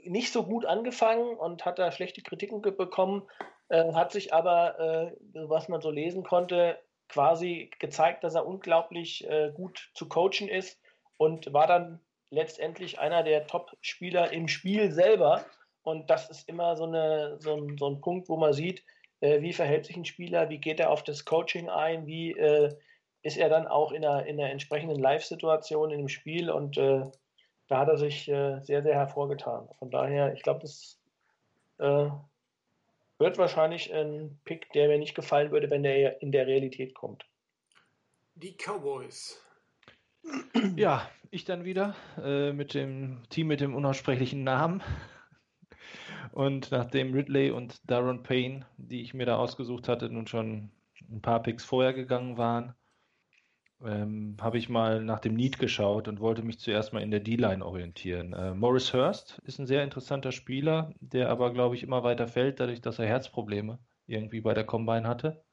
nicht so gut angefangen und hat da schlechte Kritiken bekommen, äh, hat sich aber, äh, was man so lesen konnte, quasi gezeigt, dass er unglaublich äh, gut zu coachen ist und war dann letztendlich einer der Top-Spieler im Spiel selber. Und das ist immer so, eine, so, ein, so ein Punkt, wo man sieht, äh, wie verhält sich ein Spieler, wie geht er auf das Coaching ein, wie äh, ist er dann auch in einer, in einer entsprechenden Live-Situation in dem Spiel und äh, da hat er sich äh, sehr, sehr hervorgetan. Von daher, ich glaube, das äh, wird wahrscheinlich ein Pick, der mir nicht gefallen würde, wenn der in der Realität kommt. Die Cowboys. Ja, ich dann wieder äh, mit dem Team mit dem unaussprechlichen Namen. Und nachdem Ridley und Darren Payne, die ich mir da ausgesucht hatte, nun schon ein paar Picks vorher gegangen waren, ähm, habe ich mal nach dem Need geschaut und wollte mich zuerst mal in der D-Line orientieren. Äh, Morris Hurst ist ein sehr interessanter Spieler, der aber, glaube ich, immer weiter fällt, dadurch, dass er Herzprobleme irgendwie bei der Combine hatte.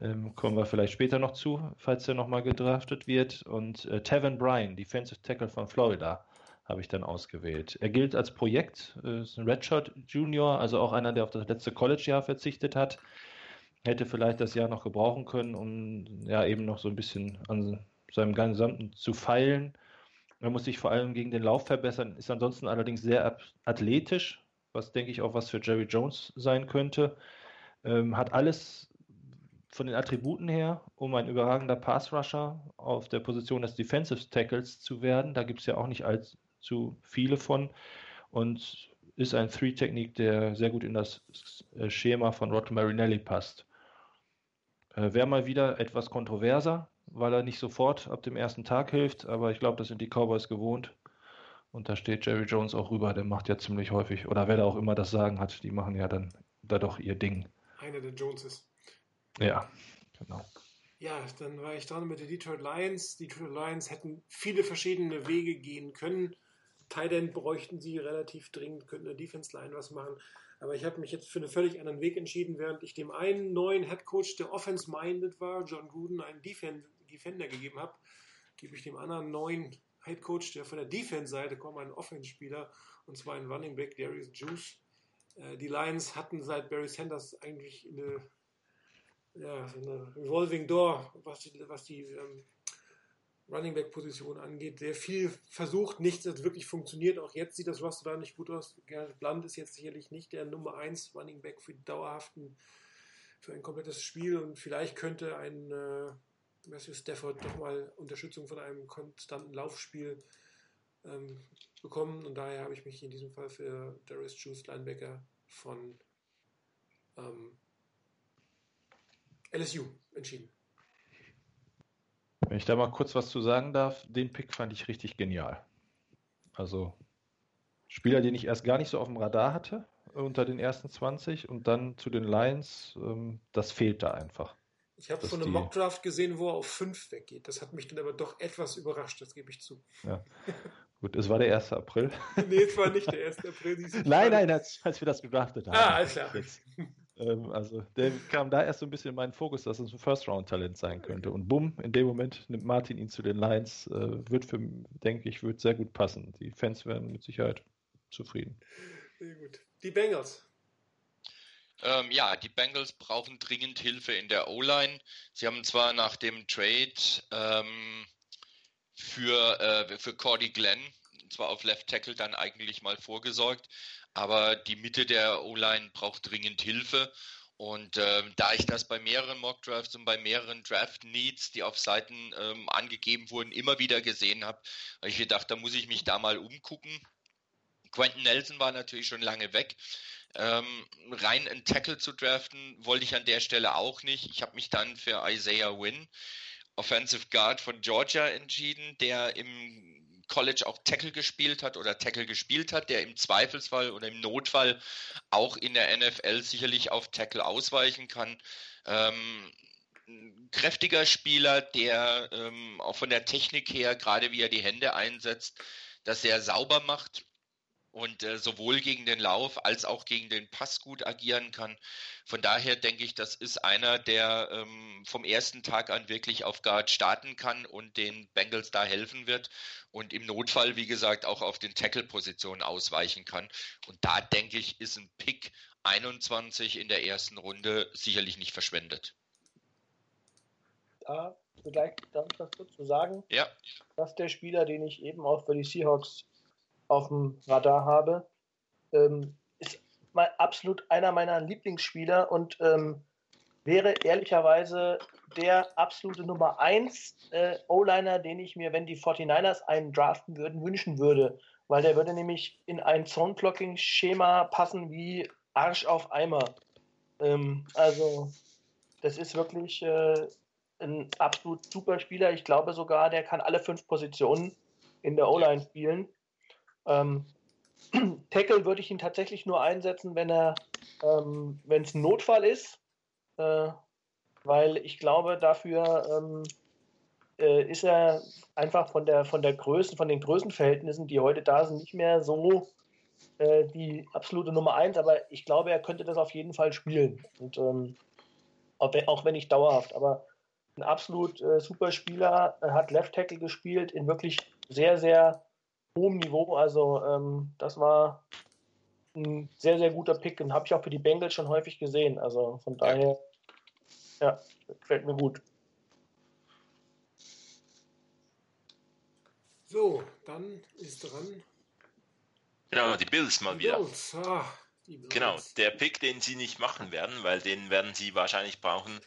Ähm, kommen wir vielleicht später noch zu, falls er nochmal gedraftet wird. Und äh, Tevin Bryan, Defensive Tackle von Florida, habe ich dann ausgewählt. Er gilt als Projekt, äh, ist ein Redshirt Junior, also auch einer, der auf das letzte College-Jahr verzichtet hat. Hätte vielleicht das Jahr noch gebrauchen können, um ja eben noch so ein bisschen an seinem Gesamten zu feilen. Er muss sich vor allem gegen den Lauf verbessern, ist ansonsten allerdings sehr athletisch, was denke ich auch was für Jerry Jones sein könnte. Ähm, hat alles von den Attributen her, um ein überragender Pass-Rusher auf der Position des Defensive Tackles zu werden. Da gibt es ja auch nicht allzu viele von. Und ist ein Three-Technik, der sehr gut in das äh, Schema von Rod Marinelli passt. Äh, Wäre mal wieder etwas kontroverser, weil er nicht sofort ab dem ersten Tag hilft, aber ich glaube, das sind die Cowboys gewohnt. Und da steht Jerry Jones auch rüber, der macht ja ziemlich häufig, oder wer da auch immer das Sagen hat, die machen ja dann da doch ihr Ding. Einer der Joneses. Ja, genau. Ja, dann war ich dran mit den Detroit Lions. Die Detroit Lions hätten viele verschiedene Wege gehen können. Tight bräuchten sie relativ dringend, könnten der Defense Line was machen. Aber ich habe mich jetzt für einen völlig anderen Weg entschieden, während ich dem einen neuen Head Coach, der offense-minded war, John Gruden, einen Defen Defender gegeben habe, gebe ich dem anderen neuen Head Coach, der von der Defense-Seite kommt, einen Offense-Spieler, und zwar einen Running Back, Darius Juice. Äh, die Lions hatten seit Barry Sanders eigentlich eine ja, eine Revolving Door, was die, was die ähm, Running Back Position angeht. Sehr viel versucht, nichts hat wirklich funktioniert. Auch jetzt sieht das Roster da nicht gut aus. Gerrit Blunt ist jetzt sicherlich nicht der Nummer 1 Running Back für dauerhaften, für ein komplettes Spiel und vielleicht könnte ein äh, Matthew Stafford doch mal Unterstützung von einem konstanten Laufspiel ähm, bekommen und daher habe ich mich in diesem Fall für Darius Juice Linebacker von ähm, LSU entschieden. Wenn ich da mal kurz was zu sagen darf, den Pick fand ich richtig genial. Also Spieler, den ich erst gar nicht so auf dem Radar hatte unter den ersten 20 und dann zu den Lions, ähm, das fehlt da einfach. Ich habe einem die- Mockdraft gesehen, wo er auf 5 weggeht. Das hat mich dann aber doch etwas überrascht, das gebe ich zu. Ja. Gut, es war der 1. April. nee, es war nicht der 1. April. nein, nein, als, als wir das gedraftet haben. Ah, alles klar. Jetzt. Ähm, also, der kam da erst so ein bisschen in meinen Fokus, dass es ein First-Round-Talent sein könnte. Und bumm, in dem Moment nimmt Martin ihn zu den Lions. Äh, wird für, denke ich, wird sehr gut passen. Die Fans werden mit Sicherheit zufrieden. Sehr gut. Die Bengals. Ähm, ja, die Bengals brauchen dringend Hilfe in der O-Line. Sie haben zwar nach dem Trade ähm, für, äh, für Cordy Glenn, zwar auf Left Tackle dann eigentlich mal vorgesorgt, aber die Mitte der O-Line braucht dringend Hilfe. Und ähm, da ich das bei mehreren Mock Drafts und bei mehreren Draft Needs, die auf Seiten ähm, angegeben wurden, immer wieder gesehen habe, habe ich gedacht, da muss ich mich da mal umgucken. Quentin Nelson war natürlich schon lange weg. Ähm, rein einen Tackle zu draften wollte ich an der Stelle auch nicht. Ich habe mich dann für Isaiah Wynn, Offensive Guard von Georgia, entschieden, der im College auch Tackle gespielt hat oder Tackle gespielt hat, der im Zweifelsfall oder im Notfall auch in der NFL sicherlich auf Tackle ausweichen kann. Ähm, ein kräftiger Spieler, der ähm, auch von der Technik her, gerade wie er die Hände einsetzt, das sehr sauber macht und äh, sowohl gegen den Lauf als auch gegen den Pass gut agieren kann. Von daher denke ich, das ist einer, der ähm, vom ersten Tag an wirklich auf Guard starten kann und den Bengals da helfen wird und im Notfall, wie gesagt, auch auf den Tackle-Positionen ausweichen kann. Und da denke ich, ist ein Pick 21 in der ersten Runde sicherlich nicht verschwendet. Da vielleicht darf ich was dazu sagen. Ja, Das ist der Spieler, den ich eben auch für die Seahawks auf dem Radar habe. Ähm, ist mein, absolut einer meiner Lieblingsspieler und ähm, wäre ehrlicherweise der absolute Nummer 1 äh, O-Liner, den ich mir, wenn die 49ers einen draften würden, wünschen würde. Weil der würde nämlich in ein Zone-Blocking-Schema passen wie Arsch auf Eimer. Ähm, also, das ist wirklich äh, ein absolut super Spieler. Ich glaube sogar, der kann alle fünf Positionen in der O-Line spielen. Ähm, Tackle würde ich ihn tatsächlich nur einsetzen, wenn er, ähm, wenn es ein Notfall ist, äh, weil ich glaube, dafür ähm, äh, ist er einfach von der von der Größe, von den Größenverhältnissen, die heute da sind, nicht mehr so äh, die absolute Nummer eins, aber ich glaube, er könnte das auf jeden Fall spielen. Und ähm, auch, wenn, nicht dauerhaft, aber ein absolut äh, super Spieler, er hat Left Tackle gespielt in wirklich sehr, sehr hohem Niveau. Also ähm, das war ein sehr, sehr guter Pick und habe ich auch für die Bengals schon häufig gesehen. Also von daher, ja, gefällt mir gut. So, dann ist dran. Genau, die Bills mal wieder. Bills. Ah, die Bills. Genau, der Pick, den sie nicht machen werden, weil den werden sie wahrscheinlich brauchen,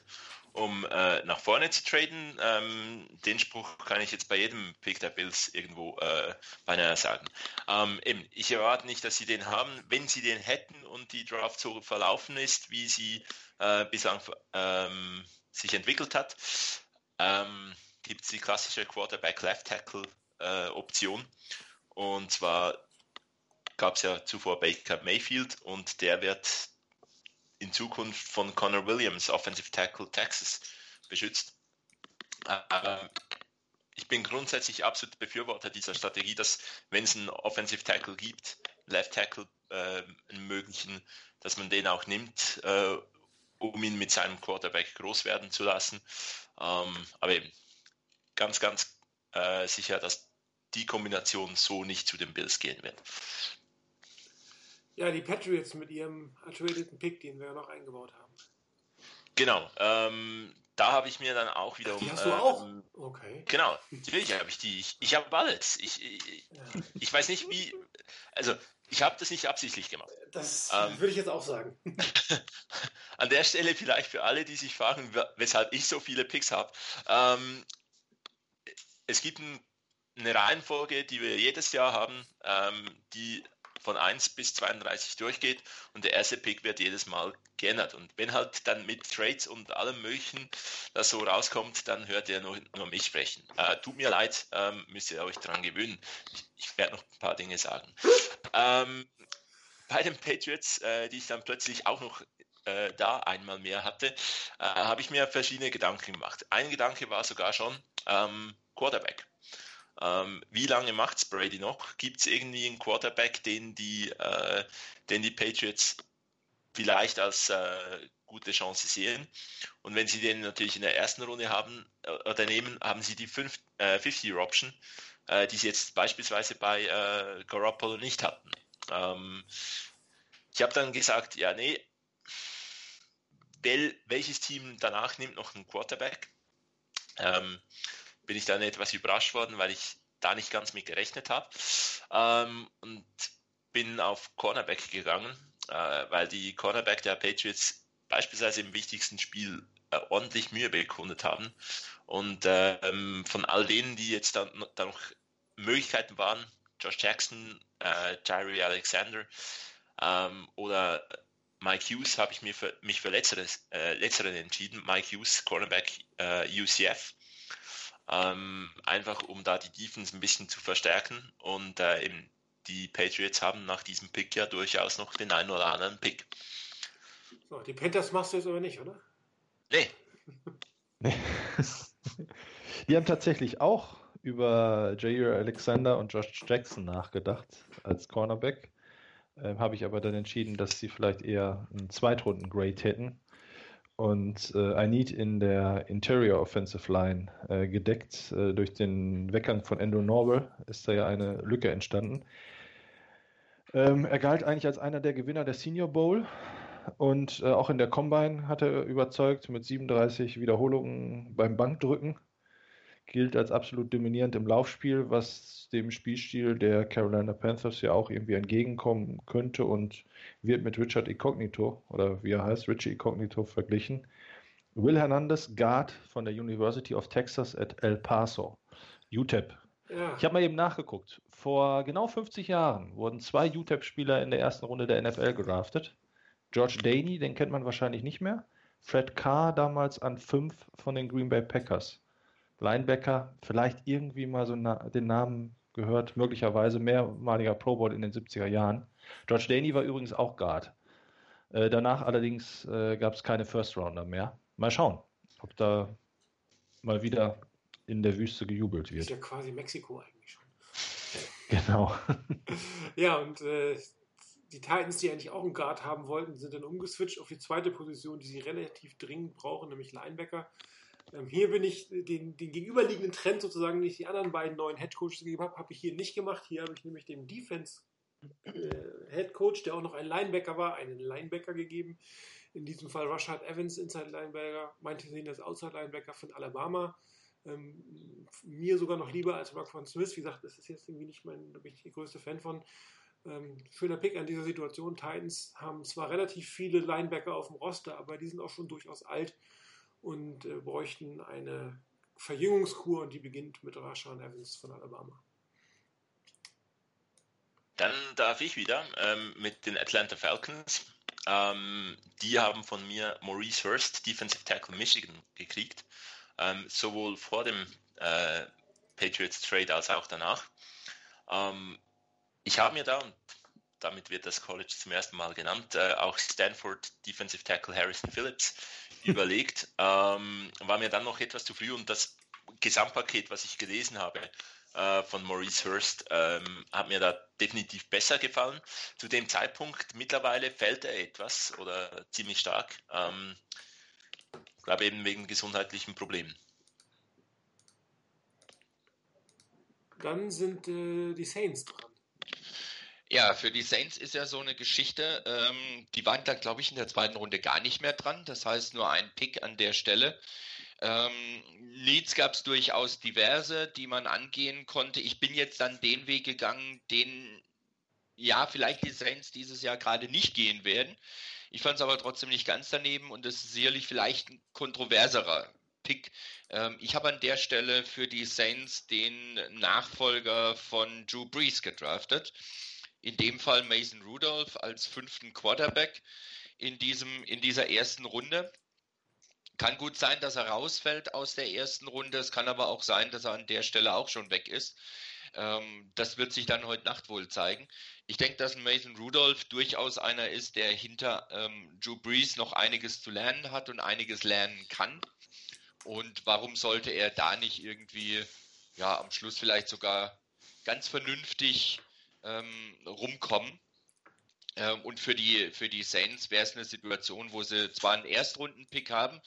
um äh, nach vorne zu traden. Ähm, den Spruch kann ich jetzt bei jedem Pick der Bills irgendwo äh, beinahe sagen. Ähm, eben, ich erwarte nicht, dass sie den haben. Wenn sie den hätten und die Draft so verlaufen ist, wie sie äh, bislang ähm, sich entwickelt hat, ähm, gibt es die klassische Quarterback-Left-Tackle-Option. und zwar gab es ja zuvor Baker Mayfield und der wird in Zukunft von Connor Williams, Offensive Tackle Texas, beschützt. Ähm, ich bin grundsätzlich absolut Befürworter dieser Strategie, dass wenn es einen Offensive Tackle gibt, Left Tackle äh, einen möglichen, dass man den auch nimmt, äh, um ihn mit seinem Quarterback groß werden zu lassen. Ähm, aber eben ganz, ganz äh, sicher, dass die Kombination so nicht zu den Bills gehen wird. Ja, die Patriots mit ihrem ertradeten Pick, den wir ja noch eingebaut haben. Genau, ähm, da habe ich mir dann auch wiederum. Die hast du auch? ähm, Okay. Genau, natürlich habe ich die. Ich, ich habe alles. Ich, ich, ich weiß nicht, wie. Also, ich habe das nicht absichtlich gemacht. Das Ähm, würde ich jetzt auch sagen. An der Stelle vielleicht für alle, die sich fragen, we- weshalb ich so viele Picks habe. Ähm, es gibt ein, eine Reihenfolge, die wir jedes Jahr haben, ähm, die von 1 bis 32 durchgeht und der erste Pick wird jedes Mal geändert. Und wenn halt dann mit Trades und allem Möglichen das so rauskommt, dann hört ihr nur, nur mich sprechen. Äh, tut mir leid, ähm, müsst ihr euch dran gewöhnen. Ich, ich werde noch ein paar Dinge sagen. Ähm, bei den Patriots, äh, die ich dann plötzlich auch noch äh, da einmal mehr hatte, äh, habe ich mir verschiedene Gedanken gemacht. Ein Gedanke war sogar schon ähm, Quarterback. Ähm, wie lange macht's Brady noch? Gibt es irgendwie einen Quarterback, den die, äh, den die Patriots vielleicht als äh, gute Chance sehen? Und wenn sie den natürlich in der ersten Runde haben äh, oder nehmen, haben sie die fünf, äh, 50-Year-Option, äh, die sie jetzt beispielsweise bei äh, Garoppolo nicht hatten. Ähm, ich habe dann gesagt, ja, nee, wel, welches Team danach nimmt noch einen Quarterback? Ähm, bin ich dann etwas überrascht worden, weil ich da nicht ganz mit gerechnet habe. Ähm, und bin auf Cornerback gegangen, äh, weil die Cornerback der Patriots beispielsweise im wichtigsten Spiel äh, ordentlich Mühe bekundet haben. Und ähm, von all denen, die jetzt dann, dann noch Möglichkeiten waren, Josh Jackson, äh, Jairi Alexander ähm, oder Mike Hughes, habe ich mir für, mich für letzteres, äh, letzteren entschieden. Mike Hughes, Cornerback äh, UCF. Ähm, einfach um da die Defense ein bisschen zu verstärken. Und äh, eben die Patriots haben nach diesem Pick ja durchaus noch den einen oder anderen Pick. So, die Panthers machst du jetzt aber nicht, oder? Nee, Die haben tatsächlich auch über Jair Alexander und Josh Jackson nachgedacht als Cornerback. Ähm, Habe ich aber dann entschieden, dass sie vielleicht eher einen Zweitrunden-Grade hätten und äh, ein Need in der Interior Offensive Line äh, gedeckt. Äh, durch den Weggang von Endo Norbel ist da ja eine Lücke entstanden. Ähm, er galt eigentlich als einer der Gewinner der Senior Bowl und äh, auch in der Combine hat er überzeugt mit 37 Wiederholungen beim Bankdrücken gilt als absolut dominierend im Laufspiel, was dem Spielstil der Carolina Panthers ja auch irgendwie entgegenkommen könnte und wird mit Richard Incognito oder wie er heißt, Richie Incognito verglichen. Will Hernandez, Guard von der University of Texas at El Paso, UTEP. Ja. Ich habe mal eben nachgeguckt. Vor genau 50 Jahren wurden zwei UTEP-Spieler in der ersten Runde der NFL gedraftet. George Daney, den kennt man wahrscheinlich nicht mehr. Fred Carr damals an fünf von den Green Bay Packers. Linebacker, vielleicht irgendwie mal so na den Namen gehört, möglicherweise mehrmaliger Pro Bowl in den 70er Jahren. George Daney war übrigens auch Guard. Äh, danach allerdings äh, gab es keine First Rounder mehr. Mal schauen, ob da mal wieder in der Wüste gejubelt Ist wird. ja quasi Mexiko eigentlich schon. Genau. Ja, und äh, die Titans, die eigentlich auch einen Guard haben wollten, sind dann umgeswitcht auf die zweite Position, die sie relativ dringend brauchen, nämlich Linebacker. Ähm, hier bin ich den, den gegenüberliegenden Trend sozusagen, den ich die anderen beiden neuen Headcoaches gegeben habe, habe ich hier nicht gemacht. Hier habe ich nämlich dem Defense äh, Headcoach, der auch noch ein Linebacker war, einen Linebacker gegeben. In diesem Fall Rashad Evans, Inside Linebacker, meinte sie das Outside Linebacker von Alabama. Ähm, mir sogar noch lieber als Rock von Smith. Wie gesagt, das ist jetzt irgendwie nicht mein, da bin ich der größte Fan von. Ähm, schöner Pick an dieser Situation. Titans haben zwar relativ viele Linebacker auf dem Roster, aber die sind auch schon durchaus alt und äh, bräuchten eine Verjüngungskur und die beginnt mit Rashan Evans von Alabama. Dann darf ich wieder ähm, mit den Atlanta Falcons. Ähm, die haben von mir Maurice Hurst, Defensive Tackle Michigan, gekriegt. Ähm, sowohl vor dem äh, Patriots Trade als auch danach. Ähm, ich habe mir da, und damit wird das College zum ersten Mal genannt, äh, auch Stanford Defensive Tackle Harrison Phillips überlegt. Ähm, war mir dann noch etwas zu früh und das Gesamtpaket, was ich gelesen habe äh, von Maurice Hurst, ähm, hat mir da definitiv besser gefallen. Zu dem Zeitpunkt mittlerweile fällt er etwas oder ziemlich stark. Ähm, glaube eben wegen gesundheitlichen Problemen. Dann sind äh, die Saints dran. Ja, für die Saints ist ja so eine Geschichte. Ähm, die waren dann, glaube ich, in der zweiten Runde gar nicht mehr dran. Das heißt, nur ein Pick an der Stelle. Ähm, Needs gab es durchaus diverse, die man angehen konnte. Ich bin jetzt dann den Weg gegangen, den ja vielleicht die Saints dieses Jahr gerade nicht gehen werden. Ich fand es aber trotzdem nicht ganz daneben und es ist sicherlich vielleicht ein kontroverserer Pick. Ähm, ich habe an der Stelle für die Saints den Nachfolger von Drew Brees gedraftet. In dem Fall Mason Rudolph als fünften Quarterback in, diesem, in dieser ersten Runde. Kann gut sein, dass er rausfällt aus der ersten Runde. Es kann aber auch sein, dass er an der Stelle auch schon weg ist. Ähm, das wird sich dann heute Nacht wohl zeigen. Ich denke, dass Mason Rudolph durchaus einer ist, der hinter ähm, Drew Brees noch einiges zu lernen hat und einiges lernen kann. Und warum sollte er da nicht irgendwie, ja, am Schluss vielleicht sogar ganz vernünftig ähm, rumkommen? Ähm, und für die, für die Saints wäre es eine Situation, wo sie zwar einen Erstrunden-Pick haben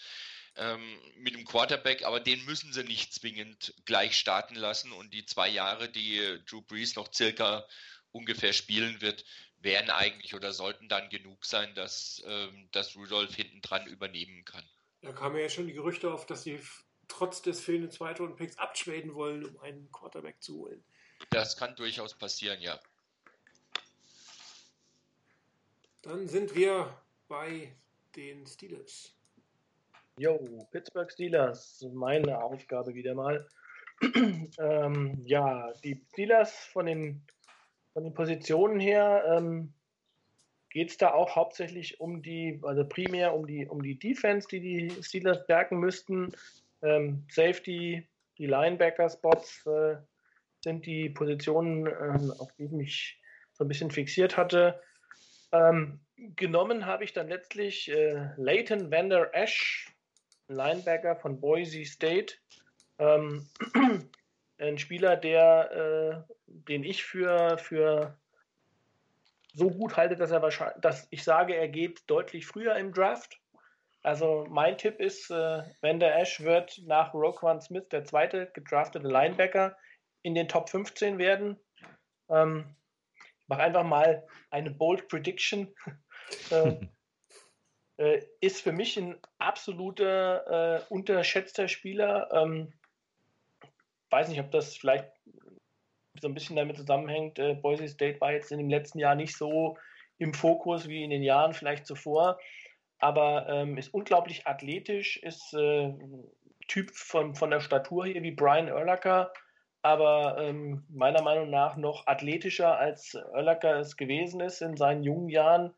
ähm, mit dem Quarterback, aber den müssen sie nicht zwingend gleich starten lassen. Und die zwei Jahre, die Drew Brees noch circa ungefähr spielen wird, wären eigentlich oder sollten dann genug sein, dass, ähm, dass Rudolph hinten dran übernehmen kann. Da kamen ja schon die Gerüchte auf, dass sie trotz des fehlenden Zweitrunden-Picks abtraden wollen, um einen Quarterback zu holen. Das kann durchaus passieren, ja. Dann sind wir bei den Steelers. Jo, Pittsburgh Steelers, meine Aufgabe wieder mal. ähm, ja, die Steelers von den, von den Positionen her ähm, geht es da auch hauptsächlich um die, also primär um die, um die Defense, die die Steelers stärken müssten. Ähm, Safety, die Linebacker-Spots äh, sind die Positionen, ähm, auf die ich mich so ein bisschen fixiert hatte. Ähm, genommen habe ich dann letztlich äh, Leighton Vander Esch, Linebacker von Boise State. Ähm, ein Spieler, der, äh, den ich für, für so gut halte, dass er wahrscheinlich, dass ich sage, er geht deutlich früher im Draft. Also mein Tipp ist, äh, Vander Esch wird nach Roquan Smith der zweite gedraftete Linebacker in den Top 15 werden. Ähm, ich mache einfach mal eine bold Prediction. äh, äh, ist für mich ein absoluter äh, unterschätzter Spieler. Ähm, weiß nicht, ob das vielleicht so ein bisschen damit zusammenhängt. Äh, Boise State war jetzt in dem letzten Jahr nicht so im Fokus wie in den Jahren vielleicht zuvor, aber ähm, ist unglaublich athletisch, ist äh, Typ von, von der Statur hier wie Brian Urlacher, aber ähm, meiner Meinung nach noch athletischer als Urlacher es gewesen ist in seinen jungen Jahren.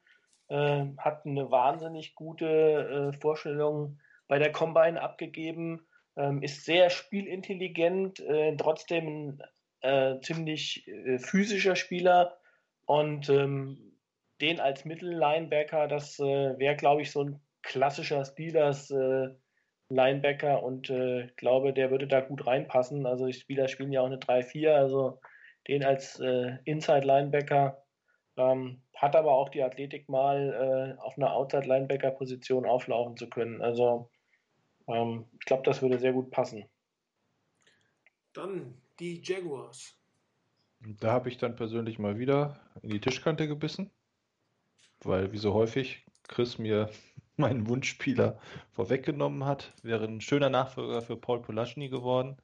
Äh, hat eine wahnsinnig gute äh, Vorstellung bei der Combine abgegeben, ähm, ist sehr spielintelligent, äh, trotzdem ein äh, ziemlich äh, physischer Spieler und ähm, den als Mittellinebacker, das äh, wäre, glaube ich, so ein klassischer Steelers äh, Linebacker und äh, glaube, der würde da gut reinpassen. Also die Spieler spielen ja auch eine 3-4, also den als äh, Inside Linebacker ähm, hat aber auch die Athletik mal äh, auf einer Outside Linebacker Position auflaufen zu können. Also ähm, ich glaube, das würde sehr gut passen. Dann die Jaguars. Da habe ich dann persönlich mal wieder in die Tischkante gebissen, weil wie so häufig Chris mir meinen Wunschspieler vorweggenommen hat. Wäre ein schöner Nachfolger für Paul Polaschny geworden.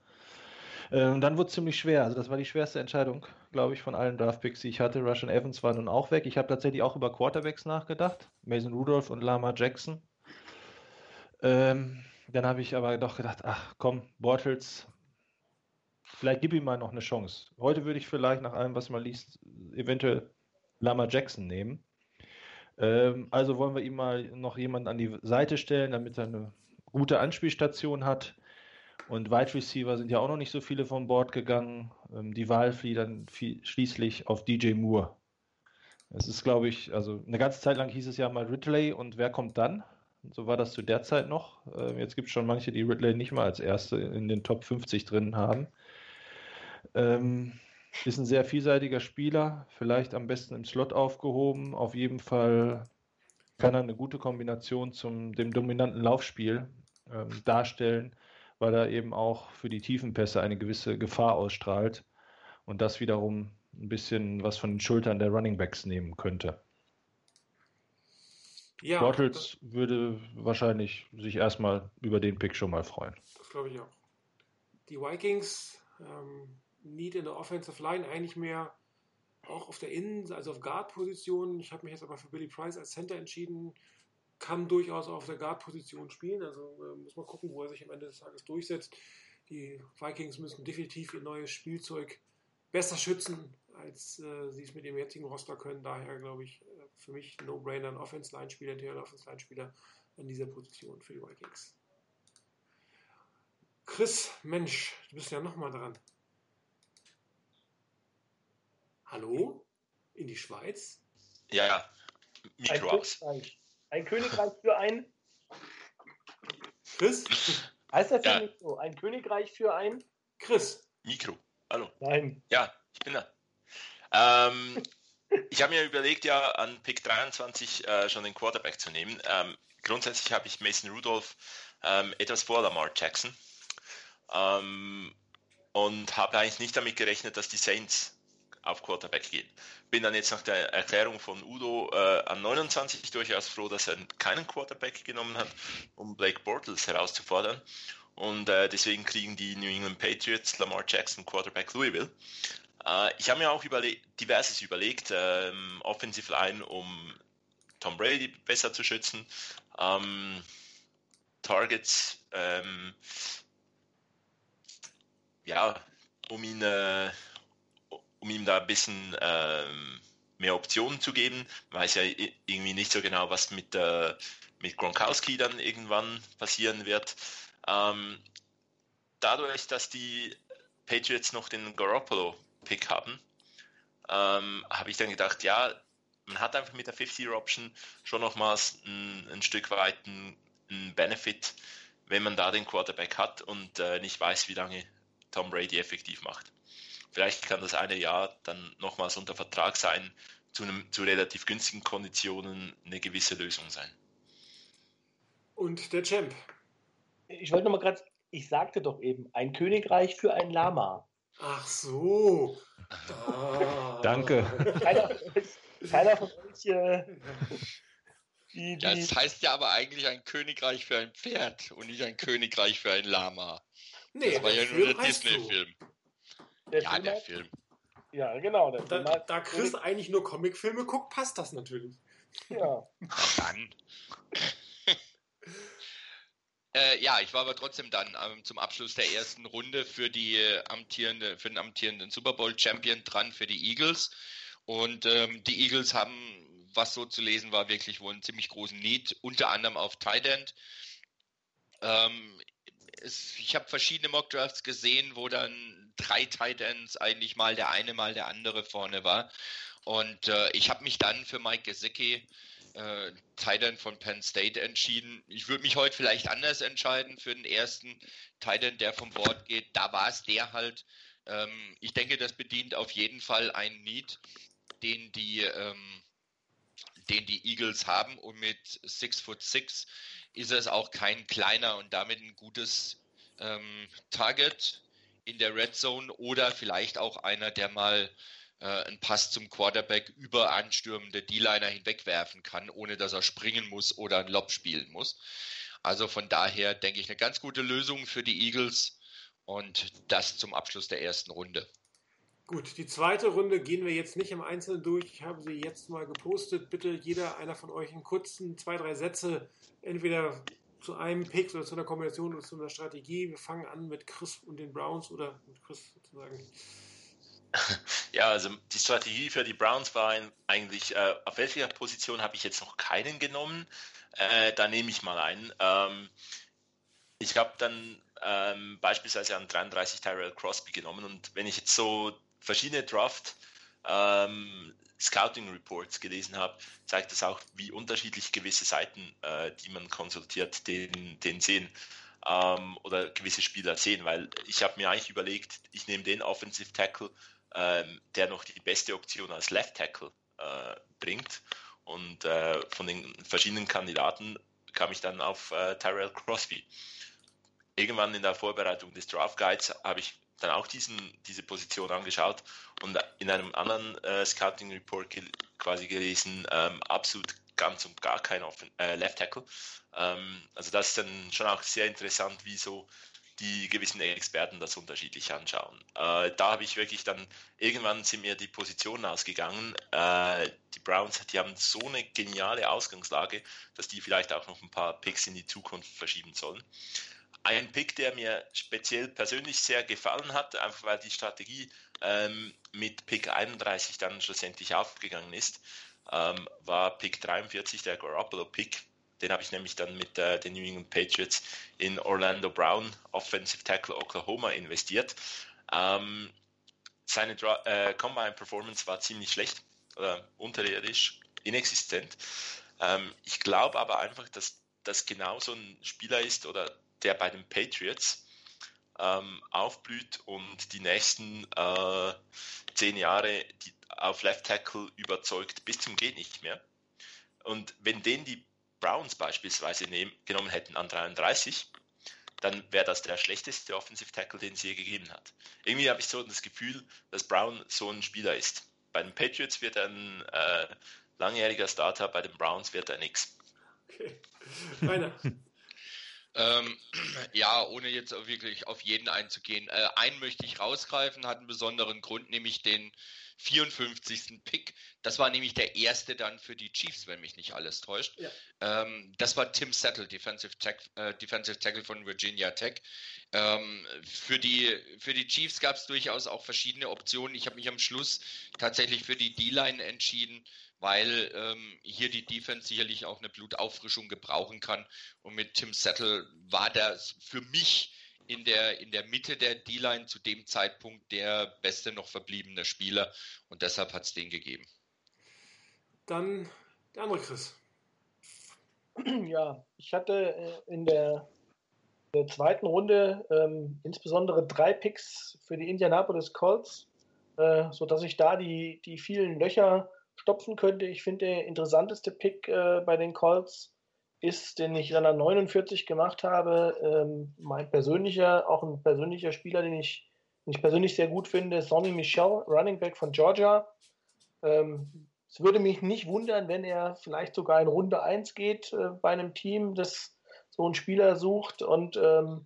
Ähm, dann wurde es ziemlich schwer. Also das war die schwerste Entscheidung, glaube ich, von allen Draftpicks, die ich hatte. Russian Evans war nun auch weg. Ich habe tatsächlich auch über Quarterbacks nachgedacht. Mason Rudolph und Lama Jackson. Ähm, dann habe ich aber doch gedacht, ach komm, Bortles, vielleicht gib ihm mal noch eine Chance. Heute würde ich vielleicht nach allem, was man liest, eventuell Lama Jackson nehmen. Ähm, also wollen wir ihm mal noch jemanden an die Seite stellen, damit er eine gute Anspielstation hat. Und Wide Receiver sind ja auch noch nicht so viele von Bord gegangen. Ähm, die Wahl fiel dann viel, schließlich auf DJ Moore. Es ist, glaube ich, also eine ganze Zeit lang hieß es ja mal Ridley und wer kommt dann? So war das zu der Zeit noch. Ähm, jetzt gibt es schon manche, die Ridley nicht mal als erste in den Top 50 drin haben. Ähm, ist ein sehr vielseitiger Spieler, vielleicht am besten im Slot aufgehoben. Auf jeden Fall kann er eine gute Kombination zum dem dominanten Laufspiel ähm, darstellen, weil er eben auch für die Tiefenpässe eine gewisse Gefahr ausstrahlt und das wiederum ein bisschen was von den Schultern der Running Backs nehmen könnte. Ja, Bortles würde wahrscheinlich sich erstmal über den Pick schon mal freuen. Das glaube ich auch. Die Vikings, ähm, Need in der Offensive Line eigentlich mehr auch auf der Innen, also auf Guard-Position. Ich habe mich jetzt aber für Billy Price als Center entschieden. Kann durchaus auf der Guard-Position spielen. Also äh, muss man gucken, wo er sich am Ende des Tages durchsetzt. Die Vikings müssen definitiv ihr neues Spielzeug besser schützen, als äh, sie es mit dem jetzigen Roster können. Daher glaube ich, äh, für mich No-Brainer, ein Offense-Line-Spieler, ein Offense-Line-Spieler an dieser Position für die Vikings. Chris, Mensch, du bist ja nochmal dran. Hallo? In die Schweiz? Ja, ja. Ein Mikro aus. Königreich. Ein Königreich für ein. Chris? Heißt das ja Ja. nicht so? Ein Königreich für ein. Chris? Mikro. Hallo. Nein. Ja, ich bin da. Ähm, ich habe mir überlegt, ja, an Pick 23 äh, schon den Quarterback zu nehmen. Ähm, grundsätzlich habe ich Mason Rudolph ähm, etwas vor Lamar Jackson. Ähm, und habe eigentlich nicht damit gerechnet, dass die Saints auf Quarterback gehen. Bin dann jetzt nach der Erklärung von Udo äh, an 29 durchaus froh, dass er keinen Quarterback genommen hat, um Blake Bortles herauszufordern. Und äh, deswegen kriegen die New England Patriots Lamar Jackson Quarterback Louisville. Äh, ich habe mir auch überle diverses überlegt, ähm, Offensive Line, um Tom Brady besser zu schützen, ähm, Targets, ähm, ja, um ihn, äh, um ihm da ein bisschen ähm, mehr Optionen zu geben. Man weiß ja irgendwie nicht so genau, was mit, äh, mit Gronkowski dann irgendwann passieren wird. Ähm, dadurch, dass die Patriots noch den Garoppolo-Pick haben, ähm, habe ich dann gedacht, ja, man hat einfach mit der 50-Year-Option schon nochmals ein, ein Stück weit einen, einen Benefit, wenn man da den Quarterback hat und äh, nicht weiß, wie lange Tom Brady effektiv macht. Vielleicht kann das eine Jahr dann nochmals unter Vertrag sein, zu, einem, zu relativ günstigen Konditionen eine gewisse Lösung sein. Und der Champ? Ich wollte noch mal gerade. Ich sagte doch eben, ein Königreich für ein Lama. Ach so. Ah. Danke. Keiner von euch, keiner von euch äh, die, die, Das heißt ja aber eigentlich ein Königreich für ein Pferd und nicht ein Königreich für ein Lama. Nee, das war ja nur der. Disney-Film. Der Ja, Film der hat- Film. Ja, genau. Der Da, Film hat- da Chris eigentlich nur Comicfilme guckt, passt das natürlich. ja. Dann. Äh, ja, ich war aber trotzdem dann ähm, zum Abschluss der ersten Runde für die äh, amtierende, für den amtierenden Super Bowl Champion dran für die Eagles. Und ähm, die Eagles haben, was so zu lesen war, wirklich wohl einen ziemlich großen Need, unter anderem auf Tight End. Ähm, es, ich habe verschiedene Mock Drafts gesehen, wo dann drei Tight Ends eigentlich mal der eine, mal der andere vorne war. Und äh, ich habe mich dann für Mike Gesicki, äh, Tight von Penn State, entschieden. Ich würde mich heute vielleicht anders entscheiden für den ersten Tight End, der vom Board geht. Da war es der halt. Ähm, ich denke, das bedient auf jeden Fall einen Need, den die, ähm, den die Eagles haben. Und mit 6 foot 6 ist es auch kein kleiner und damit ein gutes ähm, Target in der Red Zone oder vielleicht auch einer, der mal äh, einen Pass zum Quarterback über anstürmende D-Liner hinwegwerfen kann, ohne dass er springen muss oder einen Lob spielen muss. Also von daher denke ich eine ganz gute Lösung für die Eagles und das zum Abschluss der ersten Runde. Gut, die zweite Runde gehen wir jetzt nicht im Einzelnen durch. Ich habe sie jetzt mal gepostet. Bitte jeder einer von euch in kurzen zwei, drei Sätze, entweder zu einem Pick oder zu einer Kombination oder zu einer Strategie. Wir fangen an mit Chris und den Browns oder mit Chris sozusagen. Ja, also die Strategie für die Browns war eigentlich, äh, auf welcher Position habe ich jetzt noch keinen genommen? Äh, da nehme ich mal einen. Ähm, ich habe dann ähm, beispielsweise an 33 Tyrell Crosby genommen und wenn ich jetzt so verschiedene Draft ähm, Scouting Reports gelesen habe, zeigt das auch, wie unterschiedlich gewisse Seiten, äh, die man konsultiert, den, den sehen ähm, oder gewisse Spieler sehen, weil ich habe mir eigentlich überlegt, ich nehme den Offensive Tackle, ähm, der noch die beste Option als Left Tackle äh, bringt und äh, von den verschiedenen Kandidaten kam ich dann auf äh, Tyrell Crosby. Irgendwann in der Vorbereitung des Draft Guides habe ich dann auch diesen, diese Position angeschaut und in einem anderen äh, Scouting Report gel quasi gelesen, ähm, absolut ganz und gar kein Offen äh, Left Tackle. Ähm, also das ist dann schon auch sehr interessant, wie so die gewissen Experten das unterschiedlich anschauen. Äh, da habe ich wirklich dann, irgendwann sind mir die Positionen ausgegangen. Äh, die Browns, die haben so eine geniale Ausgangslage, dass die vielleicht auch noch ein paar Picks in die Zukunft verschieben sollen. Ein Pick, der mir speziell persönlich sehr gefallen hat, einfach weil die Strategie ähm, mit Pick 31 dann schlussendlich aufgegangen ist, ähm, war Pick 43, der Garoppolo-Pick. Den habe ich nämlich dann mit äh, den New England Patriots in Orlando Brown, Offensive Tackle Oklahoma, investiert. Ähm, seine Dra äh, Combine Performance war ziemlich schlecht, oder unterirdisch, inexistent. Ähm, ich glaube aber einfach, dass das genau so ein Spieler ist oder der bei den Patriots ähm, aufblüht und die nächsten äh, zehn Jahre die, auf Left Tackle überzeugt bis zum geht nicht mehr. Und wenn den die Browns beispielsweise nehm, genommen hätten an 33, dann wäre das der schlechteste Offensive Tackle, den es je gegeben hat. Irgendwie habe ich so das Gefühl, dass Brown so ein Spieler ist. Bei den Patriots wird er ein äh, langjähriger Starter, bei den Browns wird er nix. Okay. Rainer. Ähm, ja, ohne jetzt wirklich auf jeden einzugehen. Äh, einen möchte ich rausgreifen, hat einen besonderen Grund, nämlich den 54. Pick. Das war nämlich der erste dann für die Chiefs, wenn mich nicht alles täuscht. Ja. Ähm, das war Tim Settle, Defensive, Tack, äh, Defensive Tackle von Virginia Tech. Ähm, für, die, für die Chiefs gab es durchaus auch verschiedene Optionen. Ich habe mich am Schluss tatsächlich für die D-Line entschieden, weil ähm, hier die Defense sicherlich auch eine Blutauffrischung gebrauchen kann. Und mit Tim Settle war das für mich in der, in der Mitte der D-Line zu dem Zeitpunkt der beste noch verbliebene Spieler. Und deshalb hat es den gegeben. Dann der andere Chris. Ja, ich hatte äh, in der, der zweiten Runde ähm, insbesondere drei Picks für die Indianapolis Colts, äh, sodass ich da die, die vielen Löcher stopfen könnte. Ich finde, der interessanteste Pick äh, bei den Colts ist, den ich dann an 49 gemacht habe, ähm, mein persönlicher, auch ein persönlicher Spieler, den ich, den ich persönlich sehr gut finde, Sonny Michel, Running Back von Georgia. Ähm, es würde mich nicht wundern, wenn er vielleicht sogar in Runde 1 geht äh, bei einem Team, das so einen Spieler sucht. Und ähm,